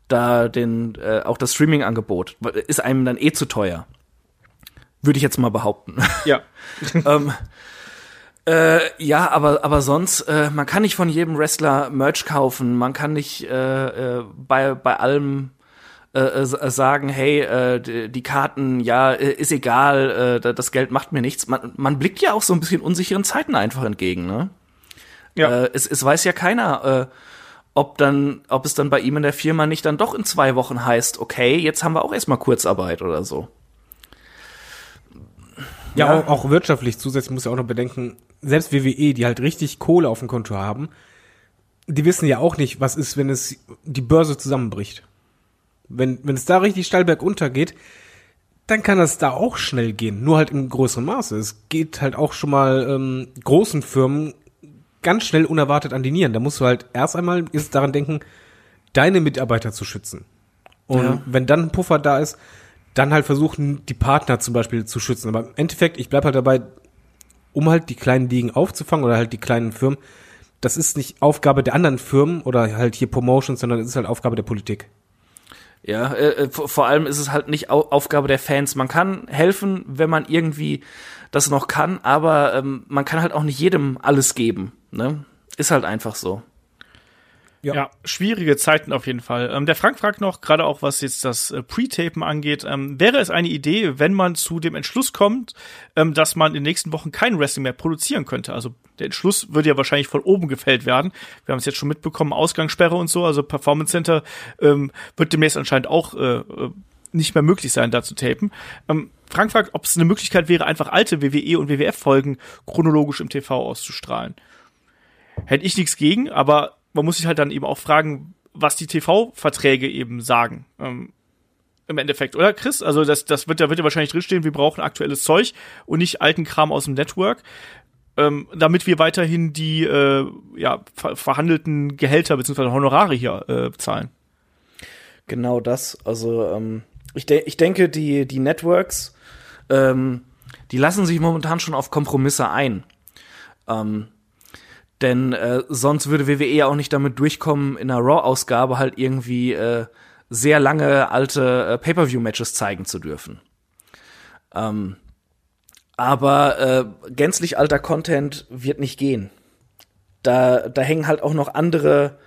da den äh, auch das Streaming-Angebot. Ist einem dann eh zu teuer. Würde ich jetzt mal behaupten. Ja. ähm, äh, ja, aber aber sonst, äh, man kann nicht von jedem Wrestler Merch kaufen. Man kann nicht äh, äh, bei bei allem äh, äh sagen, hey, die, Karten, ja, ist egal, das Geld macht mir nichts. Man, man blickt ja auch so ein bisschen unsicheren Zeiten einfach entgegen, ne? Ja. Es, es weiß ja keiner, ob dann, ob es dann bei ihm in der Firma nicht dann doch in zwei Wochen heißt, okay, jetzt haben wir auch erstmal Kurzarbeit oder so. Ja, ja. Auch, auch wirtschaftlich zusätzlich muss ja auch noch bedenken, selbst WWE, die halt richtig Kohle auf dem Konto haben, die wissen ja auch nicht, was ist, wenn es die Börse zusammenbricht. Wenn, wenn es da richtig steil berguntergeht, dann kann das da auch schnell gehen, nur halt im größeren Maße. Es geht halt auch schon mal ähm, großen Firmen ganz schnell unerwartet an die Nieren. Da musst du halt erst einmal ist daran denken, deine Mitarbeiter zu schützen. Und ja. wenn dann ein Puffer da ist, dann halt versuchen, die Partner zum Beispiel zu schützen. Aber im Endeffekt, ich bleib halt dabei, um halt die kleinen Ligen aufzufangen oder halt die kleinen Firmen, das ist nicht Aufgabe der anderen Firmen oder halt hier Promotions, sondern es ist halt Aufgabe der Politik. Ja, äh, äh, vor vor allem ist es halt nicht Au Aufgabe der Fans. Man kann helfen, wenn man irgendwie das noch kann, aber ähm, man kann halt auch nicht jedem alles geben. Ne? Ist halt einfach so. Ja. schwierige Zeiten auf jeden Fall. Ähm, der Frank fragt noch, gerade auch was jetzt das äh, Pre-Tapen angeht, ähm, wäre es eine Idee, wenn man zu dem Entschluss kommt, ähm, dass man in den nächsten Wochen kein Wrestling mehr produzieren könnte? Also der Entschluss würde ja wahrscheinlich von oben gefällt werden. Wir haben es jetzt schon mitbekommen, Ausgangssperre und so, also Performance Center ähm, wird demnächst anscheinend auch äh, äh, nicht mehr möglich sein, da zu tapen. Ähm, Frank fragt, ob es eine Möglichkeit wäre, einfach alte WWE und WWF-Folgen chronologisch im TV auszustrahlen. Hätte ich nichts gegen, aber man muss sich halt dann eben auch fragen, was die TV-Verträge eben sagen. Ähm, Im Endeffekt, oder Chris? Also das, das wird, da wird ja wahrscheinlich drinstehen, wir brauchen aktuelles Zeug und nicht alten Kram aus dem Network. Ähm, damit wir weiterhin die äh, ja, ver verhandelten Gehälter bzw. Honorare hier äh, zahlen. Genau das. Also ähm, ich, de ich denke, die, die Networks, ähm, die lassen sich momentan schon auf Kompromisse ein. Ähm, denn äh, sonst würde WWE ja auch nicht damit durchkommen, in einer Raw-Ausgabe halt irgendwie äh, sehr lange alte äh, Pay-per-view-Matches zeigen zu dürfen. Ähm, aber äh, gänzlich alter Content wird nicht gehen. Da, da hängen halt auch noch andere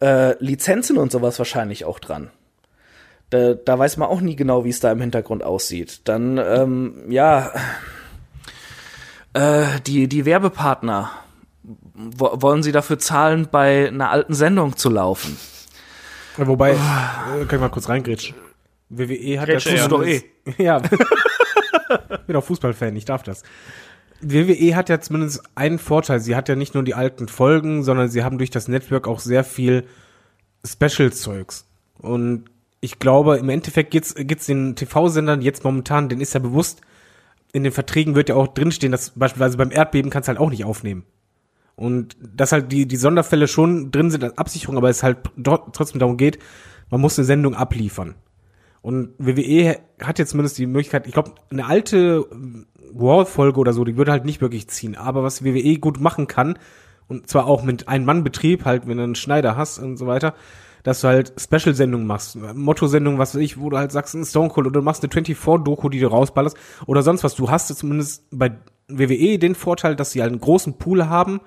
äh, Lizenzen und sowas wahrscheinlich auch dran. Da, da weiß man auch nie genau, wie es da im Hintergrund aussieht. Dann, ähm, ja, äh, die, die Werbepartner, wollen sie dafür zahlen, bei einer alten Sendung zu laufen? Ja, wobei, äh, kann ich mal kurz reingrätschen. WWE hat Grätsche, ja doch eh. Ja. ich bin auch Fußballfan, ich darf das. WWE hat ja zumindest einen Vorteil. Sie hat ja nicht nur die alten Folgen, sondern sie haben durch das Network auch sehr viel Special-Zeugs. Und ich glaube, im Endeffekt geht's, geht's den TV-Sendern jetzt momentan, denen ist ja bewusst, in den Verträgen wird ja auch drinstehen, dass beispielsweise beim Erdbeben kannst du halt auch nicht aufnehmen. Und dass halt die, die Sonderfälle schon drin sind als Absicherung, aber es halt trotzdem darum geht, man muss eine Sendung abliefern. Und WWE hat jetzt zumindest die Möglichkeit, ich glaube, eine alte Raw-Folge oder so, die würde halt nicht wirklich ziehen. Aber was WWE gut machen kann, und zwar auch mit Ein-Mann-Betrieb, halt, wenn du einen Schneider hast und so weiter, dass du halt Special-Sendungen machst, Motto-Sendungen, was weiß ich, wo du halt sagst, ein Stone Cold oder du machst eine 24-Doku, die du rausballerst oder sonst was. Du hast zumindest bei WWE den Vorteil, dass sie halt einen großen Pool haben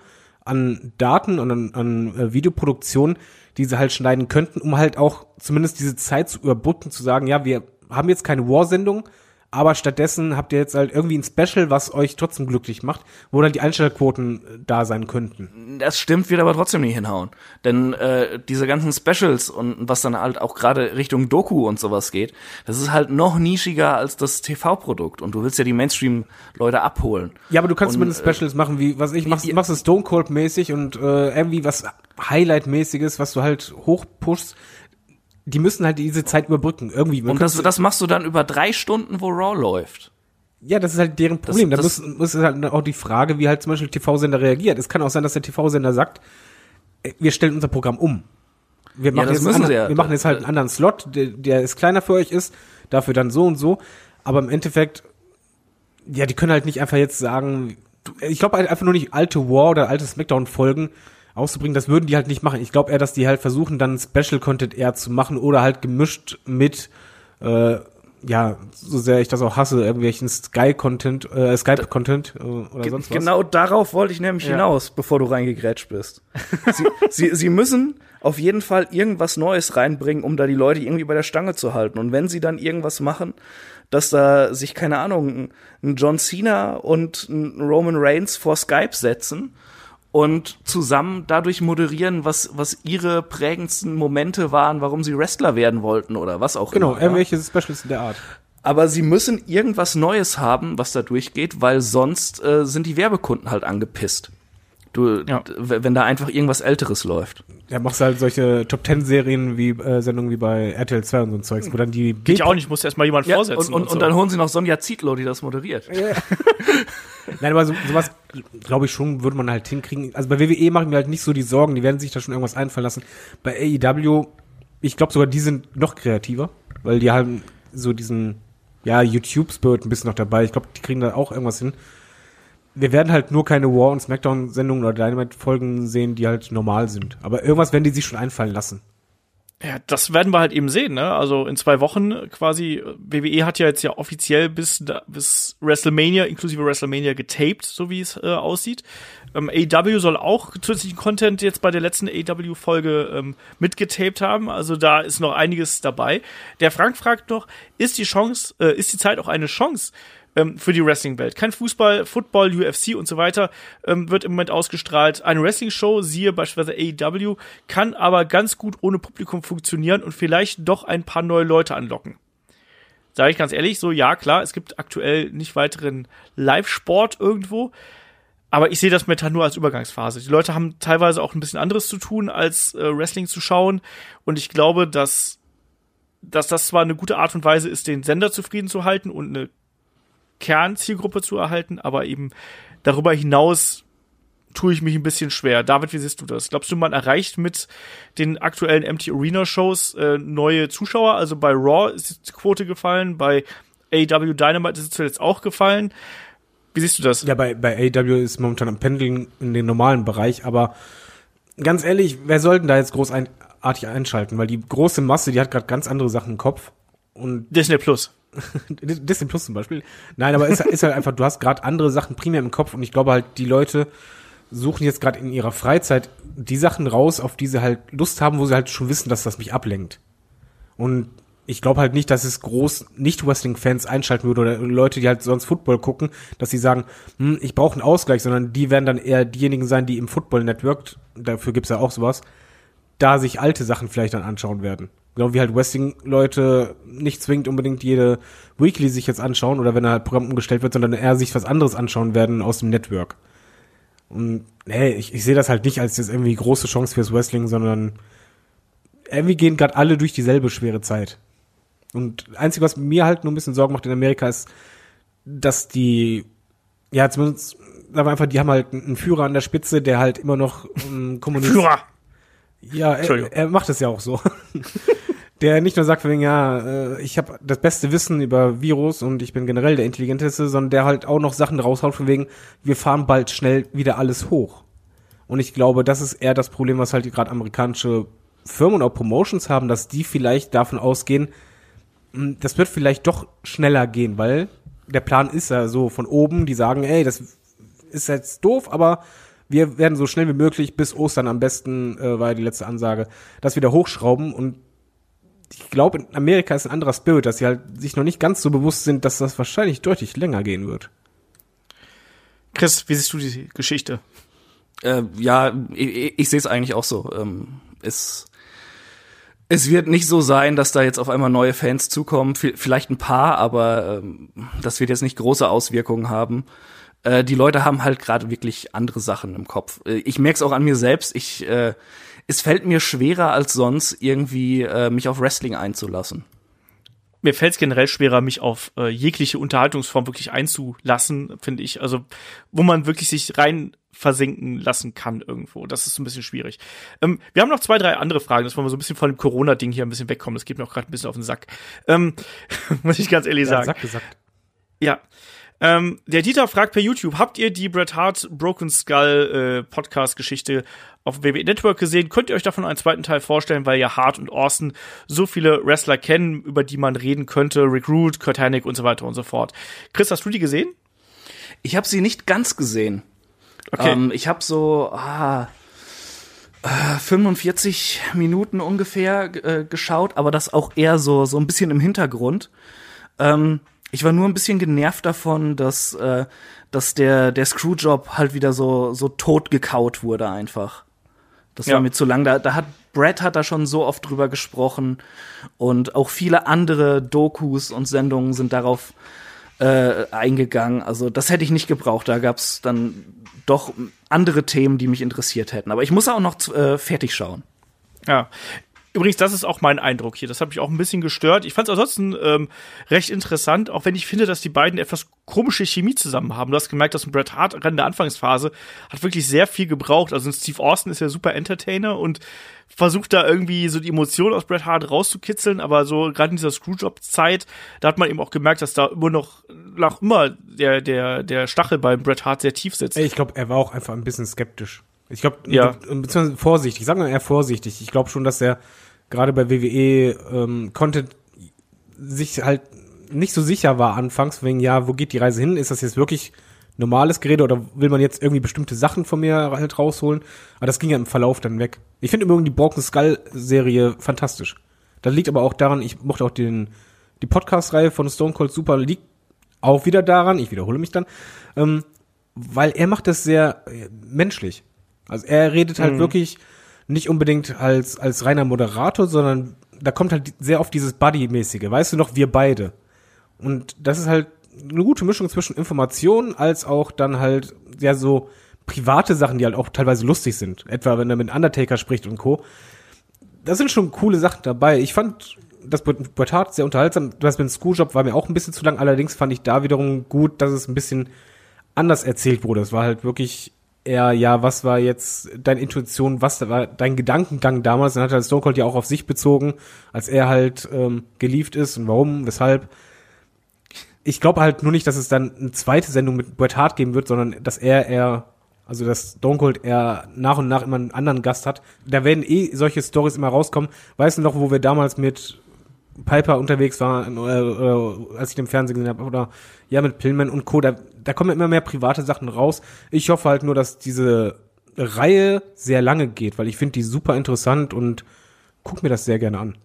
an Daten und an, an äh, Videoproduktion, die sie halt schneiden könnten, um halt auch zumindest diese Zeit zu überbrücken, zu sagen, ja, wir haben jetzt keine War-Sendung, aber stattdessen habt ihr jetzt halt irgendwie ein Special, was euch trotzdem glücklich macht, wo dann die Einstellquoten äh, da sein könnten. Das stimmt, wird aber trotzdem nicht hinhauen. Denn äh, diese ganzen Specials und was dann halt auch gerade Richtung Doku und sowas geht, das ist halt noch nischiger als das TV-Produkt. Und du willst ja die Mainstream-Leute abholen. Ja, aber du kannst Und, zumindest Specials machen, wie, was ich, machst, machst du Stone Cold mäßig und äh, irgendwie was Highlight-mäßiges, was du halt hochpushst. Die müssen halt diese Zeit überbrücken, irgendwie. Man Und das, das machst du dann über drei Stunden, wo Raw läuft. Ja, das ist halt deren Problem. Das- da das- muss, muss es halt auch die Frage, wie halt zum Beispiel TV-Sender reagiert. Es kann auch sein, dass der TV-Sender sagt, äh, wir stellen unser Programm um. Wir machen, das jetzt, einen, ja. wir machen jetzt halt einen anderen Slot, der, der ist kleiner für euch ist, dafür dann so und so. Aber im Endeffekt, ja, die können halt nicht einfach jetzt sagen, ich glaube halt einfach nur nicht alte War oder alte Smackdown-Folgen auszubringen, das würden die halt nicht machen. Ich glaube eher, dass die halt versuchen, dann Special-Content eher zu machen oder halt gemischt mit äh, ja, so sehr ich das auch hasse, irgendwelchen Sky-Content, äh, Skype-Content äh, oder Ge- sonst was. Genau darauf wollte ich nämlich Ja. hinaus, bevor du reingegrätscht bist. sie, sie, sie müssen auf jeden Fall irgendwas Neues reinbringen, um da die Leute irgendwie bei der Stange zu halten. Und wenn sie dann irgendwas machen, dass da sich, keine Ahnung, ein- ein John Cena und ein Roman Reigns vor Skype setzen und zusammen dadurch moderieren, was, was ihre prägendsten Momente waren, warum sie Wrestler werden wollten oder was auch Genau, immer. ja. irgendwelche Specials in der Art. Aber sie müssen Irgendwas Neues haben, was da durchgeht, weil sonst äh, sind die Werbekunden halt angepisst. Du, Ja. wenn da einfach irgendwas Älteres läuft. Ja, machst halt solche Top-Ten-Serien wie äh, Sendungen wie bei RTL 2 und so ein Zeugs, wo dann die Geht ja auch nicht, muss erst mal jemand vorsetzen. und, und, so. und dann holen sie noch Sonja Zietlow, die das moderiert. Nein, aber so, sowas, glaube ich schon, würde man halt hinkriegen. Also bei WWE mache ich mir halt nicht so die Sorgen, die werden sich da schon irgendwas einfallen lassen. Bei AEW, ich glaube sogar, die sind noch kreativer, weil die haben so diesen, ja, YouTube-Spirit ein bisschen noch dabei. Ich glaube, die kriegen da auch irgendwas hin. Wir werden halt nur keine War- und Smackdown-Sendungen oder Dynamite-Folgen sehen, die halt normal sind. Aber irgendwas werden die sich schon einfallen lassen. Ja, das werden wir halt eben sehen, ne? Also in zwei Wochen quasi. WWE hat ja jetzt ja offiziell bis, bis WrestleMania, inklusive WrestleMania, getaped, so wie es äh, aussieht. Ähm, AW soll auch zusätzlichen Content jetzt bei der letzten AW-Folge ähm, mitgetaped haben. Also da ist noch einiges dabei. Der Frank fragt noch, ist die Chance, äh, ist die Zeit auch eine Chance ähm, für die Wrestling-Welt. Kein Fußball, Football, UFC und so weiter ähm, wird im Moment ausgestrahlt. Eine Wrestling-Show, siehe beispielsweise AEW, kann aber ganz gut ohne Publikum funktionieren und vielleicht doch ein paar neue Leute anlocken. Sage ich ganz ehrlich, so ja, klar, es gibt aktuell nicht weiteren Live-Sport irgendwo, aber ich sehe das momentan nur als Übergangsphase. Die Leute haben teilweise auch ein bisschen anderes zu tun, als äh, Wrestling zu schauen. Und ich glaube, dass, dass das zwar eine gute Art und Weise ist, den Sender zufrieden zu halten und eine Kernzielgruppe zu erhalten, aber eben darüber hinaus tue ich mich ein bisschen schwer. David, wie siehst du das? Glaubst du, man erreicht mit den aktuellen Empty Arena Shows äh, neue Zuschauer? Also bei Raw ist die Quote gefallen, bei AW Dynamite ist es zuletzt auch gefallen. Wie siehst du das? Ja, bei, bei AW ist momentan am Pendeln in den normalen Bereich, aber ganz ehrlich, wer sollten da jetzt großartig einschalten? Weil die große Masse, die hat gerade ganz andere Sachen im Kopf. Und Disney Plus. Disney Plus zum Beispiel. Nein, aber ist, ist halt einfach, du hast gerade andere Sachen primär im Kopf und ich glaube halt, die Leute suchen jetzt gerade in ihrer Freizeit die Sachen raus, auf die sie halt Lust haben, wo sie halt schon wissen, dass das mich ablenkt. Und ich glaube halt nicht, dass es groß Nicht-Wrestling-Fans einschalten würde oder Leute, die halt sonst Football gucken, dass sie sagen, hm, ich brauche einen Ausgleich, sondern die werden dann eher diejenigen sein, die im Football-Network, dafür gibt's ja auch sowas, da sich alte Sachen vielleicht dann anschauen werden. Genau wie halt Wrestling-Leute nicht zwingend unbedingt jede Weekly sich jetzt anschauen oder wenn er halt Programm umgestellt wird, sondern eher sich was anderes anschauen werden aus dem Network. Und nee, ich, ich sehe das halt nicht als jetzt irgendwie große Chance fürs Wrestling, sondern irgendwie gehen gerade alle durch dieselbe schwere Zeit. Und einzige, was mir halt nur ein bisschen Sorgen macht in Amerika, ist, dass die, ja, zumindest, wir einfach, die haben halt einen Führer an der Spitze, der halt immer noch ähm, kommuniziert. Führer! Ja, er, er macht es ja auch so. der nicht nur sagt, wegen, ja, äh, ich habe das beste Wissen über Virus und ich bin generell der intelligenteste, sondern der halt auch noch Sachen raushaut von wegen, wir fahren bald schnell wieder alles hoch. Und ich glaube, das ist eher das Problem, was halt gerade amerikanische Firmen und auch Promotions haben, dass die vielleicht davon ausgehen, hm, das wird vielleicht doch schneller gehen, weil der Plan ist ja so von oben, die sagen, ey, das ist jetzt doof, aber wir werden so schnell wie möglich bis Ostern am besten, äh, war ja die letzte Ansage, das wieder hochschrauben und ich glaube, in Amerika ist ein anderer Spirit, dass sie halt sich noch nicht ganz so bewusst sind, dass das wahrscheinlich deutlich länger gehen wird. Chris, wie siehst du die Geschichte? Äh, ja, ich, ich sehe es eigentlich auch so. Ähm, es, es wird nicht so sein, dass da jetzt auf einmal neue Fans zukommen, vielleicht ein paar, aber ähm, das wird jetzt nicht große Auswirkungen haben. Äh, die Leute haben halt gerade wirklich andere Sachen im Kopf. Äh, ich merke es auch an mir selbst. Ich äh, es fällt mir schwerer als sonst, irgendwie äh, mich auf Wrestling einzulassen. Mir fällt es generell schwerer, mich auf äh, jegliche Unterhaltungsform wirklich einzulassen, finde ich. Also, wo man wirklich sich rein versinken lassen kann irgendwo. Das ist ein bisschen schwierig. Ähm, wir haben noch zwei, drei andere Fragen, dass wir so ein bisschen von dem Corona-Ding hier ein bisschen wegkommen. Das geht mir auch gerade ein bisschen auf den Sack. Ähm, muss ich ganz ehrlich ja, sagen. Sack gesagt. Ja. Ähm, der Dieter fragt per YouTube, habt ihr die Bret Hart Broken Skull äh, Podcast-Geschichte auf WWE Network gesehen? Könnt ihr euch davon einen zweiten Teil vorstellen, weil ja Hart und Austin so viele Wrestler kennen, über die man reden könnte, Recruit, Kurt Hennig und so weiter und so fort. Chris, hast du die gesehen? Ich habe sie nicht ganz gesehen. Okay. Ähm, ich habe so ah, 45 äh, Minuten ungefähr äh, geschaut, aber das auch eher so so ein bisschen im Hintergrund. Ähm, ich war nur ein bisschen genervt davon, dass, äh, dass der, der Screwjob halt wieder so, so tot gekaut wurde einfach. Das ja. war mir zu lang. Da, da hat Brad hat da schon so oft drüber gesprochen und auch viele andere Dokus und Sendungen sind darauf äh, eingegangen. Also das hätte ich nicht gebraucht. Da gab's dann doch andere Themen, die mich interessiert hätten. Aber ich muss auch noch äh, fertig schauen. Ja, Übrigens, das ist auch mein Eindruck hier. Das hat mich auch ein bisschen gestört. Ich fand es ansonsten ähm, recht interessant, auch wenn ich finde, dass die beiden etwas komische Chemie zusammen haben. Du hast gemerkt, dass ein Bret Hart in der Anfangsphase hat wirklich sehr viel gebraucht. Also ein Steve Austin ist ja super Entertainer und versucht da irgendwie so die Emotionen aus Bret Hart rauszukitzeln, aber so gerade in dieser Screwjob-Zeit, da hat man eben auch gemerkt, dass da immer noch nach immer der der der Stachel beim Bret Hart sehr tief sitzt. Ich glaube, er war auch einfach ein bisschen skeptisch. Ich glaube, ja. beziehungsweise vorsichtig, sagen wir eher vorsichtig. Ich glaube schon, dass er gerade bei WWE ähm, Content sich halt nicht so sicher war anfangs, wegen, ja, wo geht die Reise hin? Ist das jetzt wirklich normales Gerede oder will man jetzt irgendwie bestimmte Sachen von mir halt rausholen? Aber das ging ja im Verlauf dann weg. Ich finde übrigens die Broken Skull Serie fantastisch. Das liegt aber auch daran, ich mochte auch den, die Podcast-Reihe von Stone Cold Super liegt auch wieder daran, ich wiederhole mich dann, ähm, weil er macht das sehr äh, menschlich. Also er redet halt Mhm. wirklich nicht unbedingt als, als reiner Moderator, sondern da kommt halt sehr oft dieses Buddy-mäßige. Weißt du noch, wir beide. Und das ist halt eine gute Mischung zwischen Informationen als auch dann halt ja so private Sachen, die halt auch teilweise lustig sind. Etwa wenn er mit Undertaker spricht und Co. Da sind schon coole Sachen dabei. Ich fand das Portat sehr unterhaltsam. Das mit dem Screwjob war mir auch ein bisschen zu lang. Allerdings fand ich da wiederum gut, dass es ein bisschen anders erzählt wurde. Es war halt wirklich eher, ja, was war jetzt deine Intuition, was war dein Gedankengang damals? Dann hat er Stone Cold ja auch auf sich bezogen, als er halt ähm, gelieft ist und warum, weshalb. Ich glaube halt nur nicht, dass es dann eine zweite Sendung mit Bret Hart geben wird, sondern dass er eher, also dass Stone Cold eher nach und nach immer einen anderen Gast hat. Da werden eh solche Stories immer rauskommen. Weißt du noch, wo wir damals mit Piper unterwegs waren, oder, oder als ich den Fernsehen gesehen habe, oder ja, mit Pillman und Co., da, da kommen immer mehr private Sachen raus. Ich hoffe halt nur, dass diese Reihe sehr lange geht, weil ich finde die super interessant und guck mir das sehr gerne an.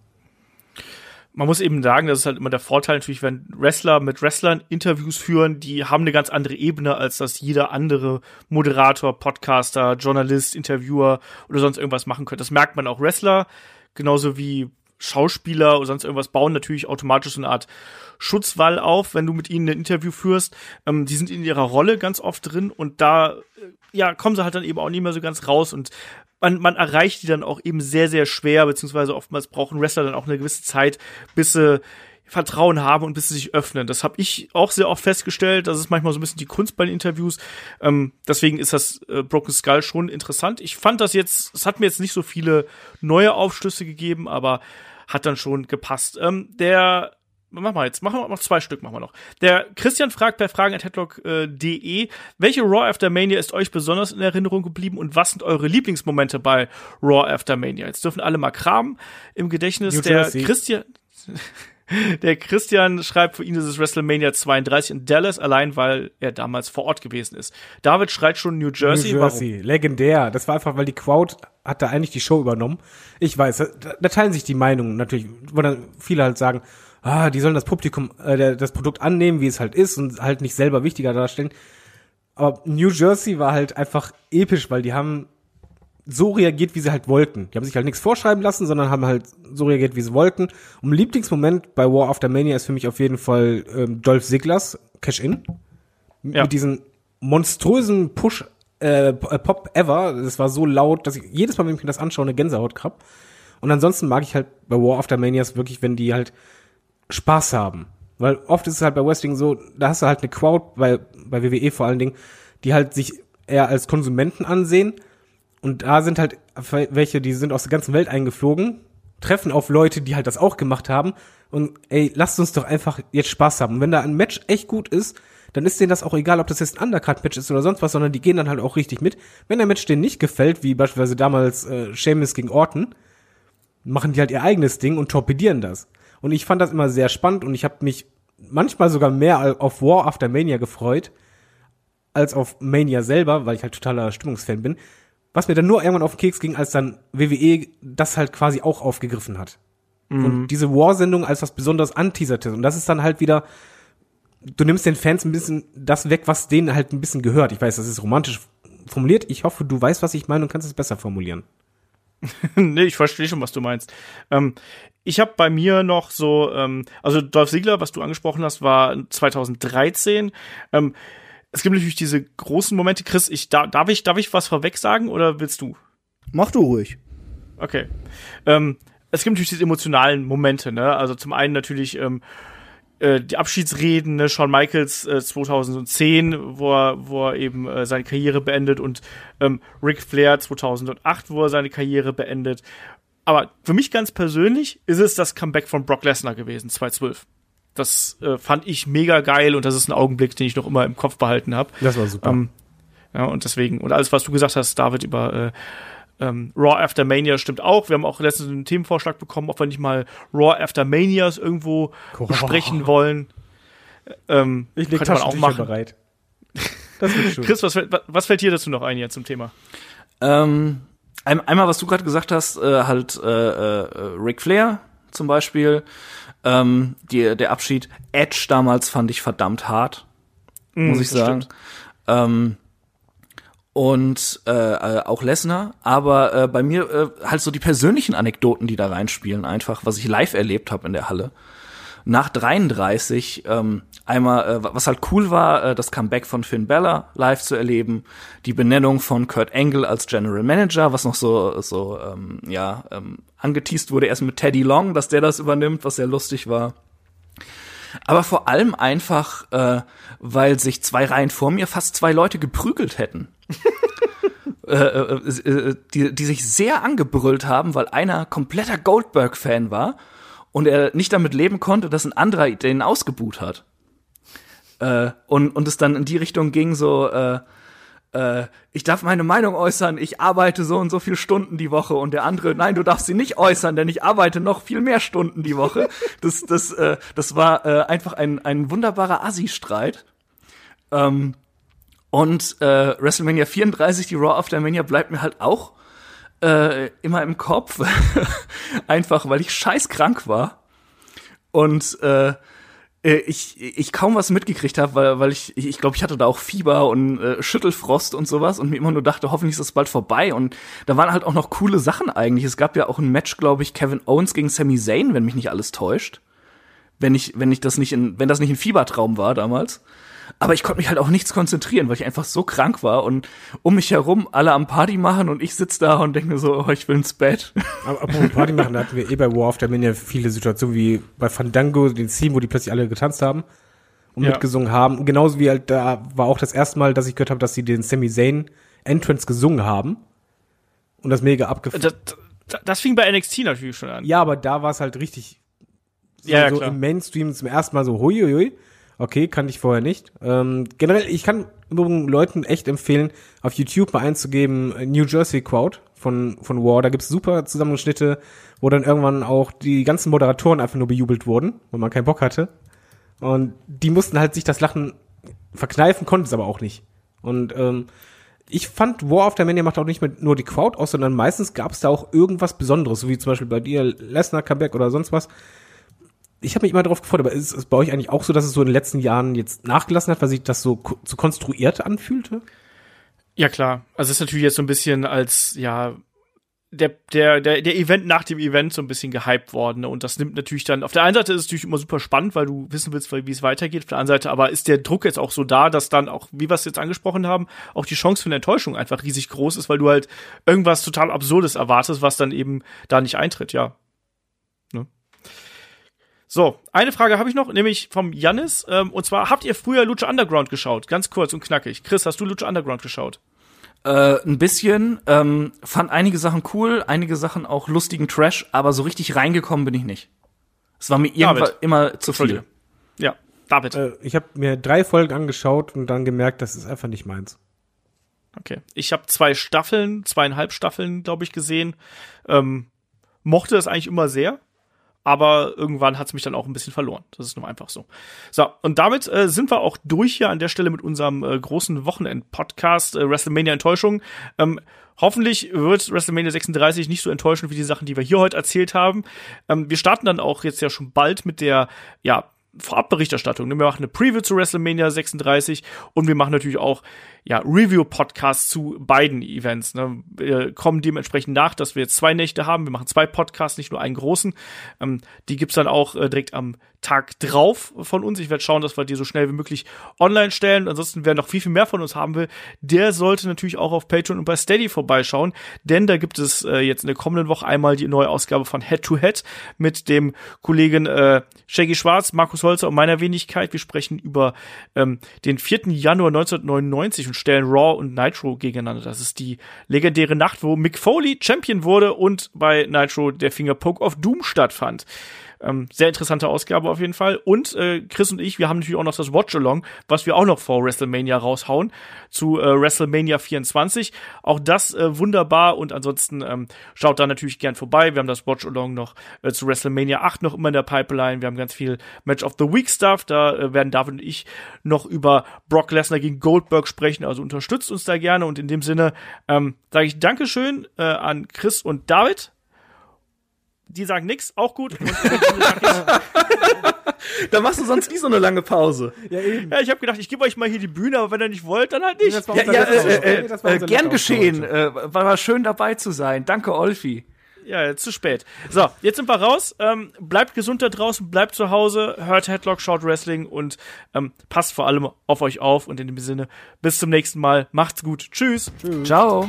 man muss eben sagen, das ist halt immer der Vorteil natürlich, wenn Wrestler mit Wrestlern Interviews führen, die haben eine ganz andere Ebene, als das jeder andere Moderator, Podcaster, Journalist, Interviewer oder sonst irgendwas machen könnte. Das merkt man auch Wrestler, genauso wie Schauspieler oder sonst irgendwas bauen natürlich automatisch so eine Art Schutzwall auf, wenn du mit ihnen ein Interview führst. Ähm, die sind in ihrer Rolle ganz oft drin und da äh, ja kommen sie halt dann eben auch nicht mehr so ganz raus und man, man erreicht die dann auch eben sehr, sehr schwer, beziehungsweise oftmals brauchen Wrestler dann auch eine gewisse Zeit, bis sie Vertrauen haben und bis sie sich öffnen. Das habe ich auch sehr oft festgestellt. Das ist manchmal so ein bisschen die Kunst bei den Interviews. Ähm, deswegen ist das äh, Broken Skull schon interessant. Ich fand das jetzt, es hat mir jetzt nicht so viele neue Aufschlüsse gegeben, aber hat dann schon gepasst. Ähm, der Machen wir jetzt, machen wir noch zwei Stück, machen wir noch. Der Christian fragt bei fragen.headlock.de, welche Raw After Mania ist euch besonders in Erinnerung geblieben und was sind eure Lieblingsmomente bei Raw After Mania? Jetzt dürfen alle mal kramen im Gedächtnis. New der Jersey. Christian, der Christian schreibt, für ihn ist es WrestleMania 32 in Dallas, allein weil er damals vor Ort gewesen ist. David schreit schon New Jersey. New Jersey, legendär. Das war einfach, weil die Crowd hat da eigentlich die Show übernommen. Ich weiß, da, da teilen sich die Meinungen natürlich, wo dann viele halt sagen, ah, die sollen das Publikum, äh, das Produkt annehmen, wie es halt ist und halt nicht selber wichtiger darstellen. Aber New Jersey war halt einfach episch, weil die haben so reagiert, wie sie halt wollten. Die haben sich halt nichts vorschreiben lassen, sondern haben halt so reagiert, wie sie wollten. Und Lieblingsmoment bei War After Mania ist für mich auf jeden Fall ähm, Dolph Ziglers Cash-In. Ja. Mit diesem monströsen Push äh, äh, Pop ever. Das war so laut, dass ich jedes Mal, wenn ich mir das anschaue, eine Gänsehaut hab. Und ansonsten mag ich halt bei War After Manias wirklich, wenn die halt Spaß haben. Weil oft ist es halt bei Wrestling so, da hast du halt eine Crowd, bei, bei WWE vor allen Dingen, die halt sich eher als Konsumenten ansehen. Und da sind halt welche, die sind aus der ganzen Welt eingeflogen, treffen auf Leute, die halt das auch gemacht haben. Und ey, lasst uns doch einfach jetzt Spaß haben. Und wenn da ein Match echt gut ist, dann ist denen das auch egal, ob das jetzt ein Undercard-Match ist oder sonst was, sondern die gehen dann halt auch richtig mit. Wenn der Match denen nicht gefällt, wie beispielsweise damals äh, Sheamus gegen Orton, machen die halt ihr eigenes Ding und torpedieren das. Und ich fand das immer sehr spannend und ich habe mich manchmal sogar mehr auf War After Mania gefreut, als auf Mania selber, weil ich halt totaler Stimmungsfan bin. Was mir dann nur irgendwann auf den Keks ging, als dann WWE das halt quasi auch aufgegriffen hat. Und diese War-Sendung als was Besonderes anteaserte. Und das ist dann halt wieder, du nimmst den Fans ein bisschen das weg, was denen halt ein bisschen gehört. Ich weiß, das ist romantisch formuliert. Ich hoffe, du weißt, was ich meine und kannst es besser formulieren. nee, ich verstehe schon, was du meinst. Ähm, ich habe bei mir noch so, ähm, also Dolph Ziggler, was du angesprochen hast, war 2013. Ähm, es gibt natürlich diese großen Momente. Chris, ich, da, darf, ich, darf ich was vorweg sagen oder willst du? Mach du ruhig. Okay. Ähm, es gibt natürlich diese emotionalen Momente, ne? Also zum einen natürlich ähm, äh, die Abschiedsreden, ne? Shawn Michaels äh, 2010, wo er, wo er eben äh, seine Karriere beendet und ähm, Ric Flair 2008, wo er seine Karriere beendet. Aber für mich ganz persönlich ist es das Comeback von Brock Lesnar gewesen, 2012. Das äh, fand ich mega geil und das ist ein Augenblick, den ich noch immer im Kopf behalten habe. Das war super. Ähm, ja, und deswegen, und alles, was du gesagt hast, David, über ähm, Raw After Mania stimmt auch. Wir haben auch letztens einen Themenvorschlag bekommen, ob wir nicht mal Raw After Manias irgendwo Oh. besprechen wollen. Ähm, Ich leg könnte man auch machen. bereit. Das wird schön. Chris, was, fällt- was fällt dir dazu noch ein jetzt zum Thema? Ähm, ein, einmal, was du gerade gesagt hast, äh, halt äh, äh, Ric Flair zum Beispiel. Ähm, die, der Abschied Edge damals fand ich verdammt hart, muss ich sagen. Ähm, und äh, auch Lesnar, aber äh, bei mir äh, halt so die persönlichen Anekdoten, die da reinspielen, einfach, was ich live erlebt habe in der Halle. Nach 33, ähm, einmal, äh, was halt cool war, äh, das Comeback von Finn Bella live zu erleben, die Benennung von Kurt Angle als General Manager, was noch so, so ähm, ja, ähm, angeteased wurde, erst mit Teddy Long, dass der das übernimmt, was sehr lustig war. Aber vor allem einfach, äh, weil sich zwei Reihen vor mir fast zwei Leute geprügelt hätten. äh, äh, äh, die, die sich sehr angebrüllt haben, weil einer kompletter Goldberg-Fan war und er nicht damit leben konnte, dass ein anderer den ausgebuht hat. Äh, und, und es dann in die Richtung ging, so, äh, äh, ich darf meine Meinung äußern, ich arbeite so und so viele Stunden die Woche und der andere, nein, du darfst sie nicht äußern, denn ich arbeite noch viel mehr Stunden die Woche. Das, das, äh, das war äh, einfach ein, ein wunderbarer Assi-Streit. Ähm, und äh, WrestleMania 34, die Raw After Mania, bleibt mir halt auch äh, immer im Kopf. Einfach, weil ich scheißkrank war. Und äh, äh, ich, ich kaum was mitgekriegt habe, weil, weil ich, ich glaube, ich hatte da auch Fieber und äh, Schüttelfrost und sowas und mir immer nur dachte, hoffentlich ist das bald vorbei. Und da waren halt auch noch coole Sachen eigentlich. Es gab ja auch ein Match, glaube ich, Kevin Owens gegen Sami Zayn, wenn mich nicht alles täuscht. Wenn ich, wenn ich das nicht in, wenn das nicht ein Fiebertraum war damals. Aber ich konnte mich halt auch nichts konzentrieren, weil ich einfach so krank war und um mich herum alle am Party machen und ich sitz da und denke mir so, oh, ich will ins Bett. Aber apropos Party machen, da hatten wir eh bei War of the Mania viele Situationen wie bei Fandango, den Theme, wo die plötzlich alle getanzt haben und Ja. mitgesungen haben. Genauso wie halt da war auch das erste Mal, dass ich gehört habe, dass sie den Sami Zayn Entrance gesungen haben. Und das mega abgefuckt. Das, das, fing bei NXT natürlich schon an. Ja, aber da war es halt richtig so, Ja, ja, so klar. im Mainstream zum ersten Mal so hui, hui, hui. Okay, kannte ich vorher nicht. Ähm, generell, ich kann Leuten echt empfehlen, auf YouTube mal einzugeben, äh, New Jersey Crowd von, von War. Da gibt's super Zusammenschnitte, wo dann irgendwann auch die ganzen Moderatoren einfach nur bejubelt wurden, weil man keinen Bock hatte. Und die mussten halt sich das Lachen verkneifen, konnten es aber auch nicht. Und ähm, ich fand, War of the Mania macht auch nicht mehr nur die Crowd aus, sondern meistens gab es da auch irgendwas Besonderes, so wie zum Beispiel bei dir Lesnar Comeback oder sonst was. Ich habe mich immer darauf gefreut, aber ist es bei euch eigentlich auch so, dass es so in den letzten Jahren jetzt nachgelassen hat, weil sich das so zu konstruiert anfühlte? Ja, klar. Also es ist natürlich jetzt so ein bisschen als, ja, der, der, der, der Event nach dem Event so ein bisschen gehypt worden. ne? Und das nimmt natürlich dann, auf der einen Seite ist es natürlich immer super spannend, weil du wissen willst, wie es weitergeht. Auf der anderen Seite aber ist der Druck jetzt auch so da, dass dann auch, wie wir es jetzt angesprochen haben, auch die Chance für eine Enttäuschung einfach riesig groß ist, weil du halt irgendwas total Absurdes erwartest, was dann eben da nicht eintritt, ja. Ne? So, eine Frage habe ich noch, nämlich vom Jannis. Ähm, und zwar, habt ihr früher Lucha Underground geschaut? Ganz kurz und knackig. Chris, hast du Lucha Underground geschaut? Äh, ein bisschen, ähm, fand einige Sachen cool, einige Sachen auch lustigen Trash, aber so richtig reingekommen bin ich nicht. Es war mir irgendwann David. immer zu viel. Ja, David. Äh, ich habe mir drei Folgen angeschaut und dann gemerkt, das ist einfach nicht meins. Okay. Ich habe zwei Staffeln, zweieinhalb Staffeln, glaube ich, gesehen. Ähm, mochte das eigentlich immer sehr. Aber irgendwann hat es mich dann auch ein bisschen verloren. Das ist nur einfach so. So, und damit äh, sind wir auch durch hier an der Stelle mit unserem äh, großen Wochenend-Podcast äh, WrestleMania Enttäuschung. Ähm, hoffentlich wird WrestleMania 36 nicht so enttäuschend wie die Sachen, die wir hier heute erzählt haben. Ähm, wir starten dann auch jetzt ja schon bald mit der, ja, Vorabberichterstattung. Wir machen eine Preview zu WrestleMania 36 und wir machen natürlich auch ja, Review-Podcasts zu beiden Events. Ne? Wir kommen dementsprechend nach, dass wir jetzt zwei Nächte haben. Wir machen zwei Podcasts, nicht nur einen großen. Ähm, die gibt's dann auch äh, direkt am Tag drauf von uns. Ich werde schauen, dass wir die so schnell wie möglich online stellen. Ansonsten, wer noch viel, viel mehr von uns haben will, der sollte natürlich auch auf Patreon und bei Steady vorbeischauen, denn da gibt es äh, jetzt in der kommenden Woche einmal die neue Ausgabe von Head to Head mit dem Kollegen äh, Shaggy Schwarz, Markus Holzer und meiner Wenigkeit. Wir sprechen über ähm, den 4. Januar 1999 und stellen Raw und Nitro gegeneinander. Das ist die legendäre Nacht, wo Mick Foley Champion wurde und bei Nitro der Fingerpoke of Doom stattfand. Ähm, sehr interessante Ausgabe auf jeden Fall. Und äh, Chris und ich, wir haben natürlich auch noch das Watch-Along, was wir auch noch vor WrestleMania raushauen, zu äh, WrestleMania 24. Auch das äh, wunderbar und ansonsten ähm, schaut da natürlich gern vorbei. Wir haben das Watch-Along noch äh, zu WrestleMania 8 noch immer in der Pipeline. Wir haben ganz viel Match of the Week Stuff. Da äh, werden David und ich noch über Brock Lesnar gegen Goldberg sprechen. Also unterstützt uns da gerne. Und in dem Sinne ähm, sage ich Dankeschön äh, an Chris und David die sagen nix, auch gut. Und, Da machst du sonst nie so eine lange Pause. Ja, eben. ja, ich habe gedacht, ich gebe euch mal hier die Bühne, aber wenn ihr nicht wollt, dann halt nicht. Das war Ja, unser ja äh, äh, äh, gern geschehen. Äh, war, war schön dabei zu sein. Danke, Olfi. Ja, jetzt zu spät. So, jetzt sind wir raus. Ähm, bleibt gesund da draußen, bleibt zu Hause, hört Headlock, schaut Wrestling und ähm, passt vor allem auf euch auf. Und in dem Sinne, bis zum nächsten Mal. Macht's gut. Tschüss. Ciao.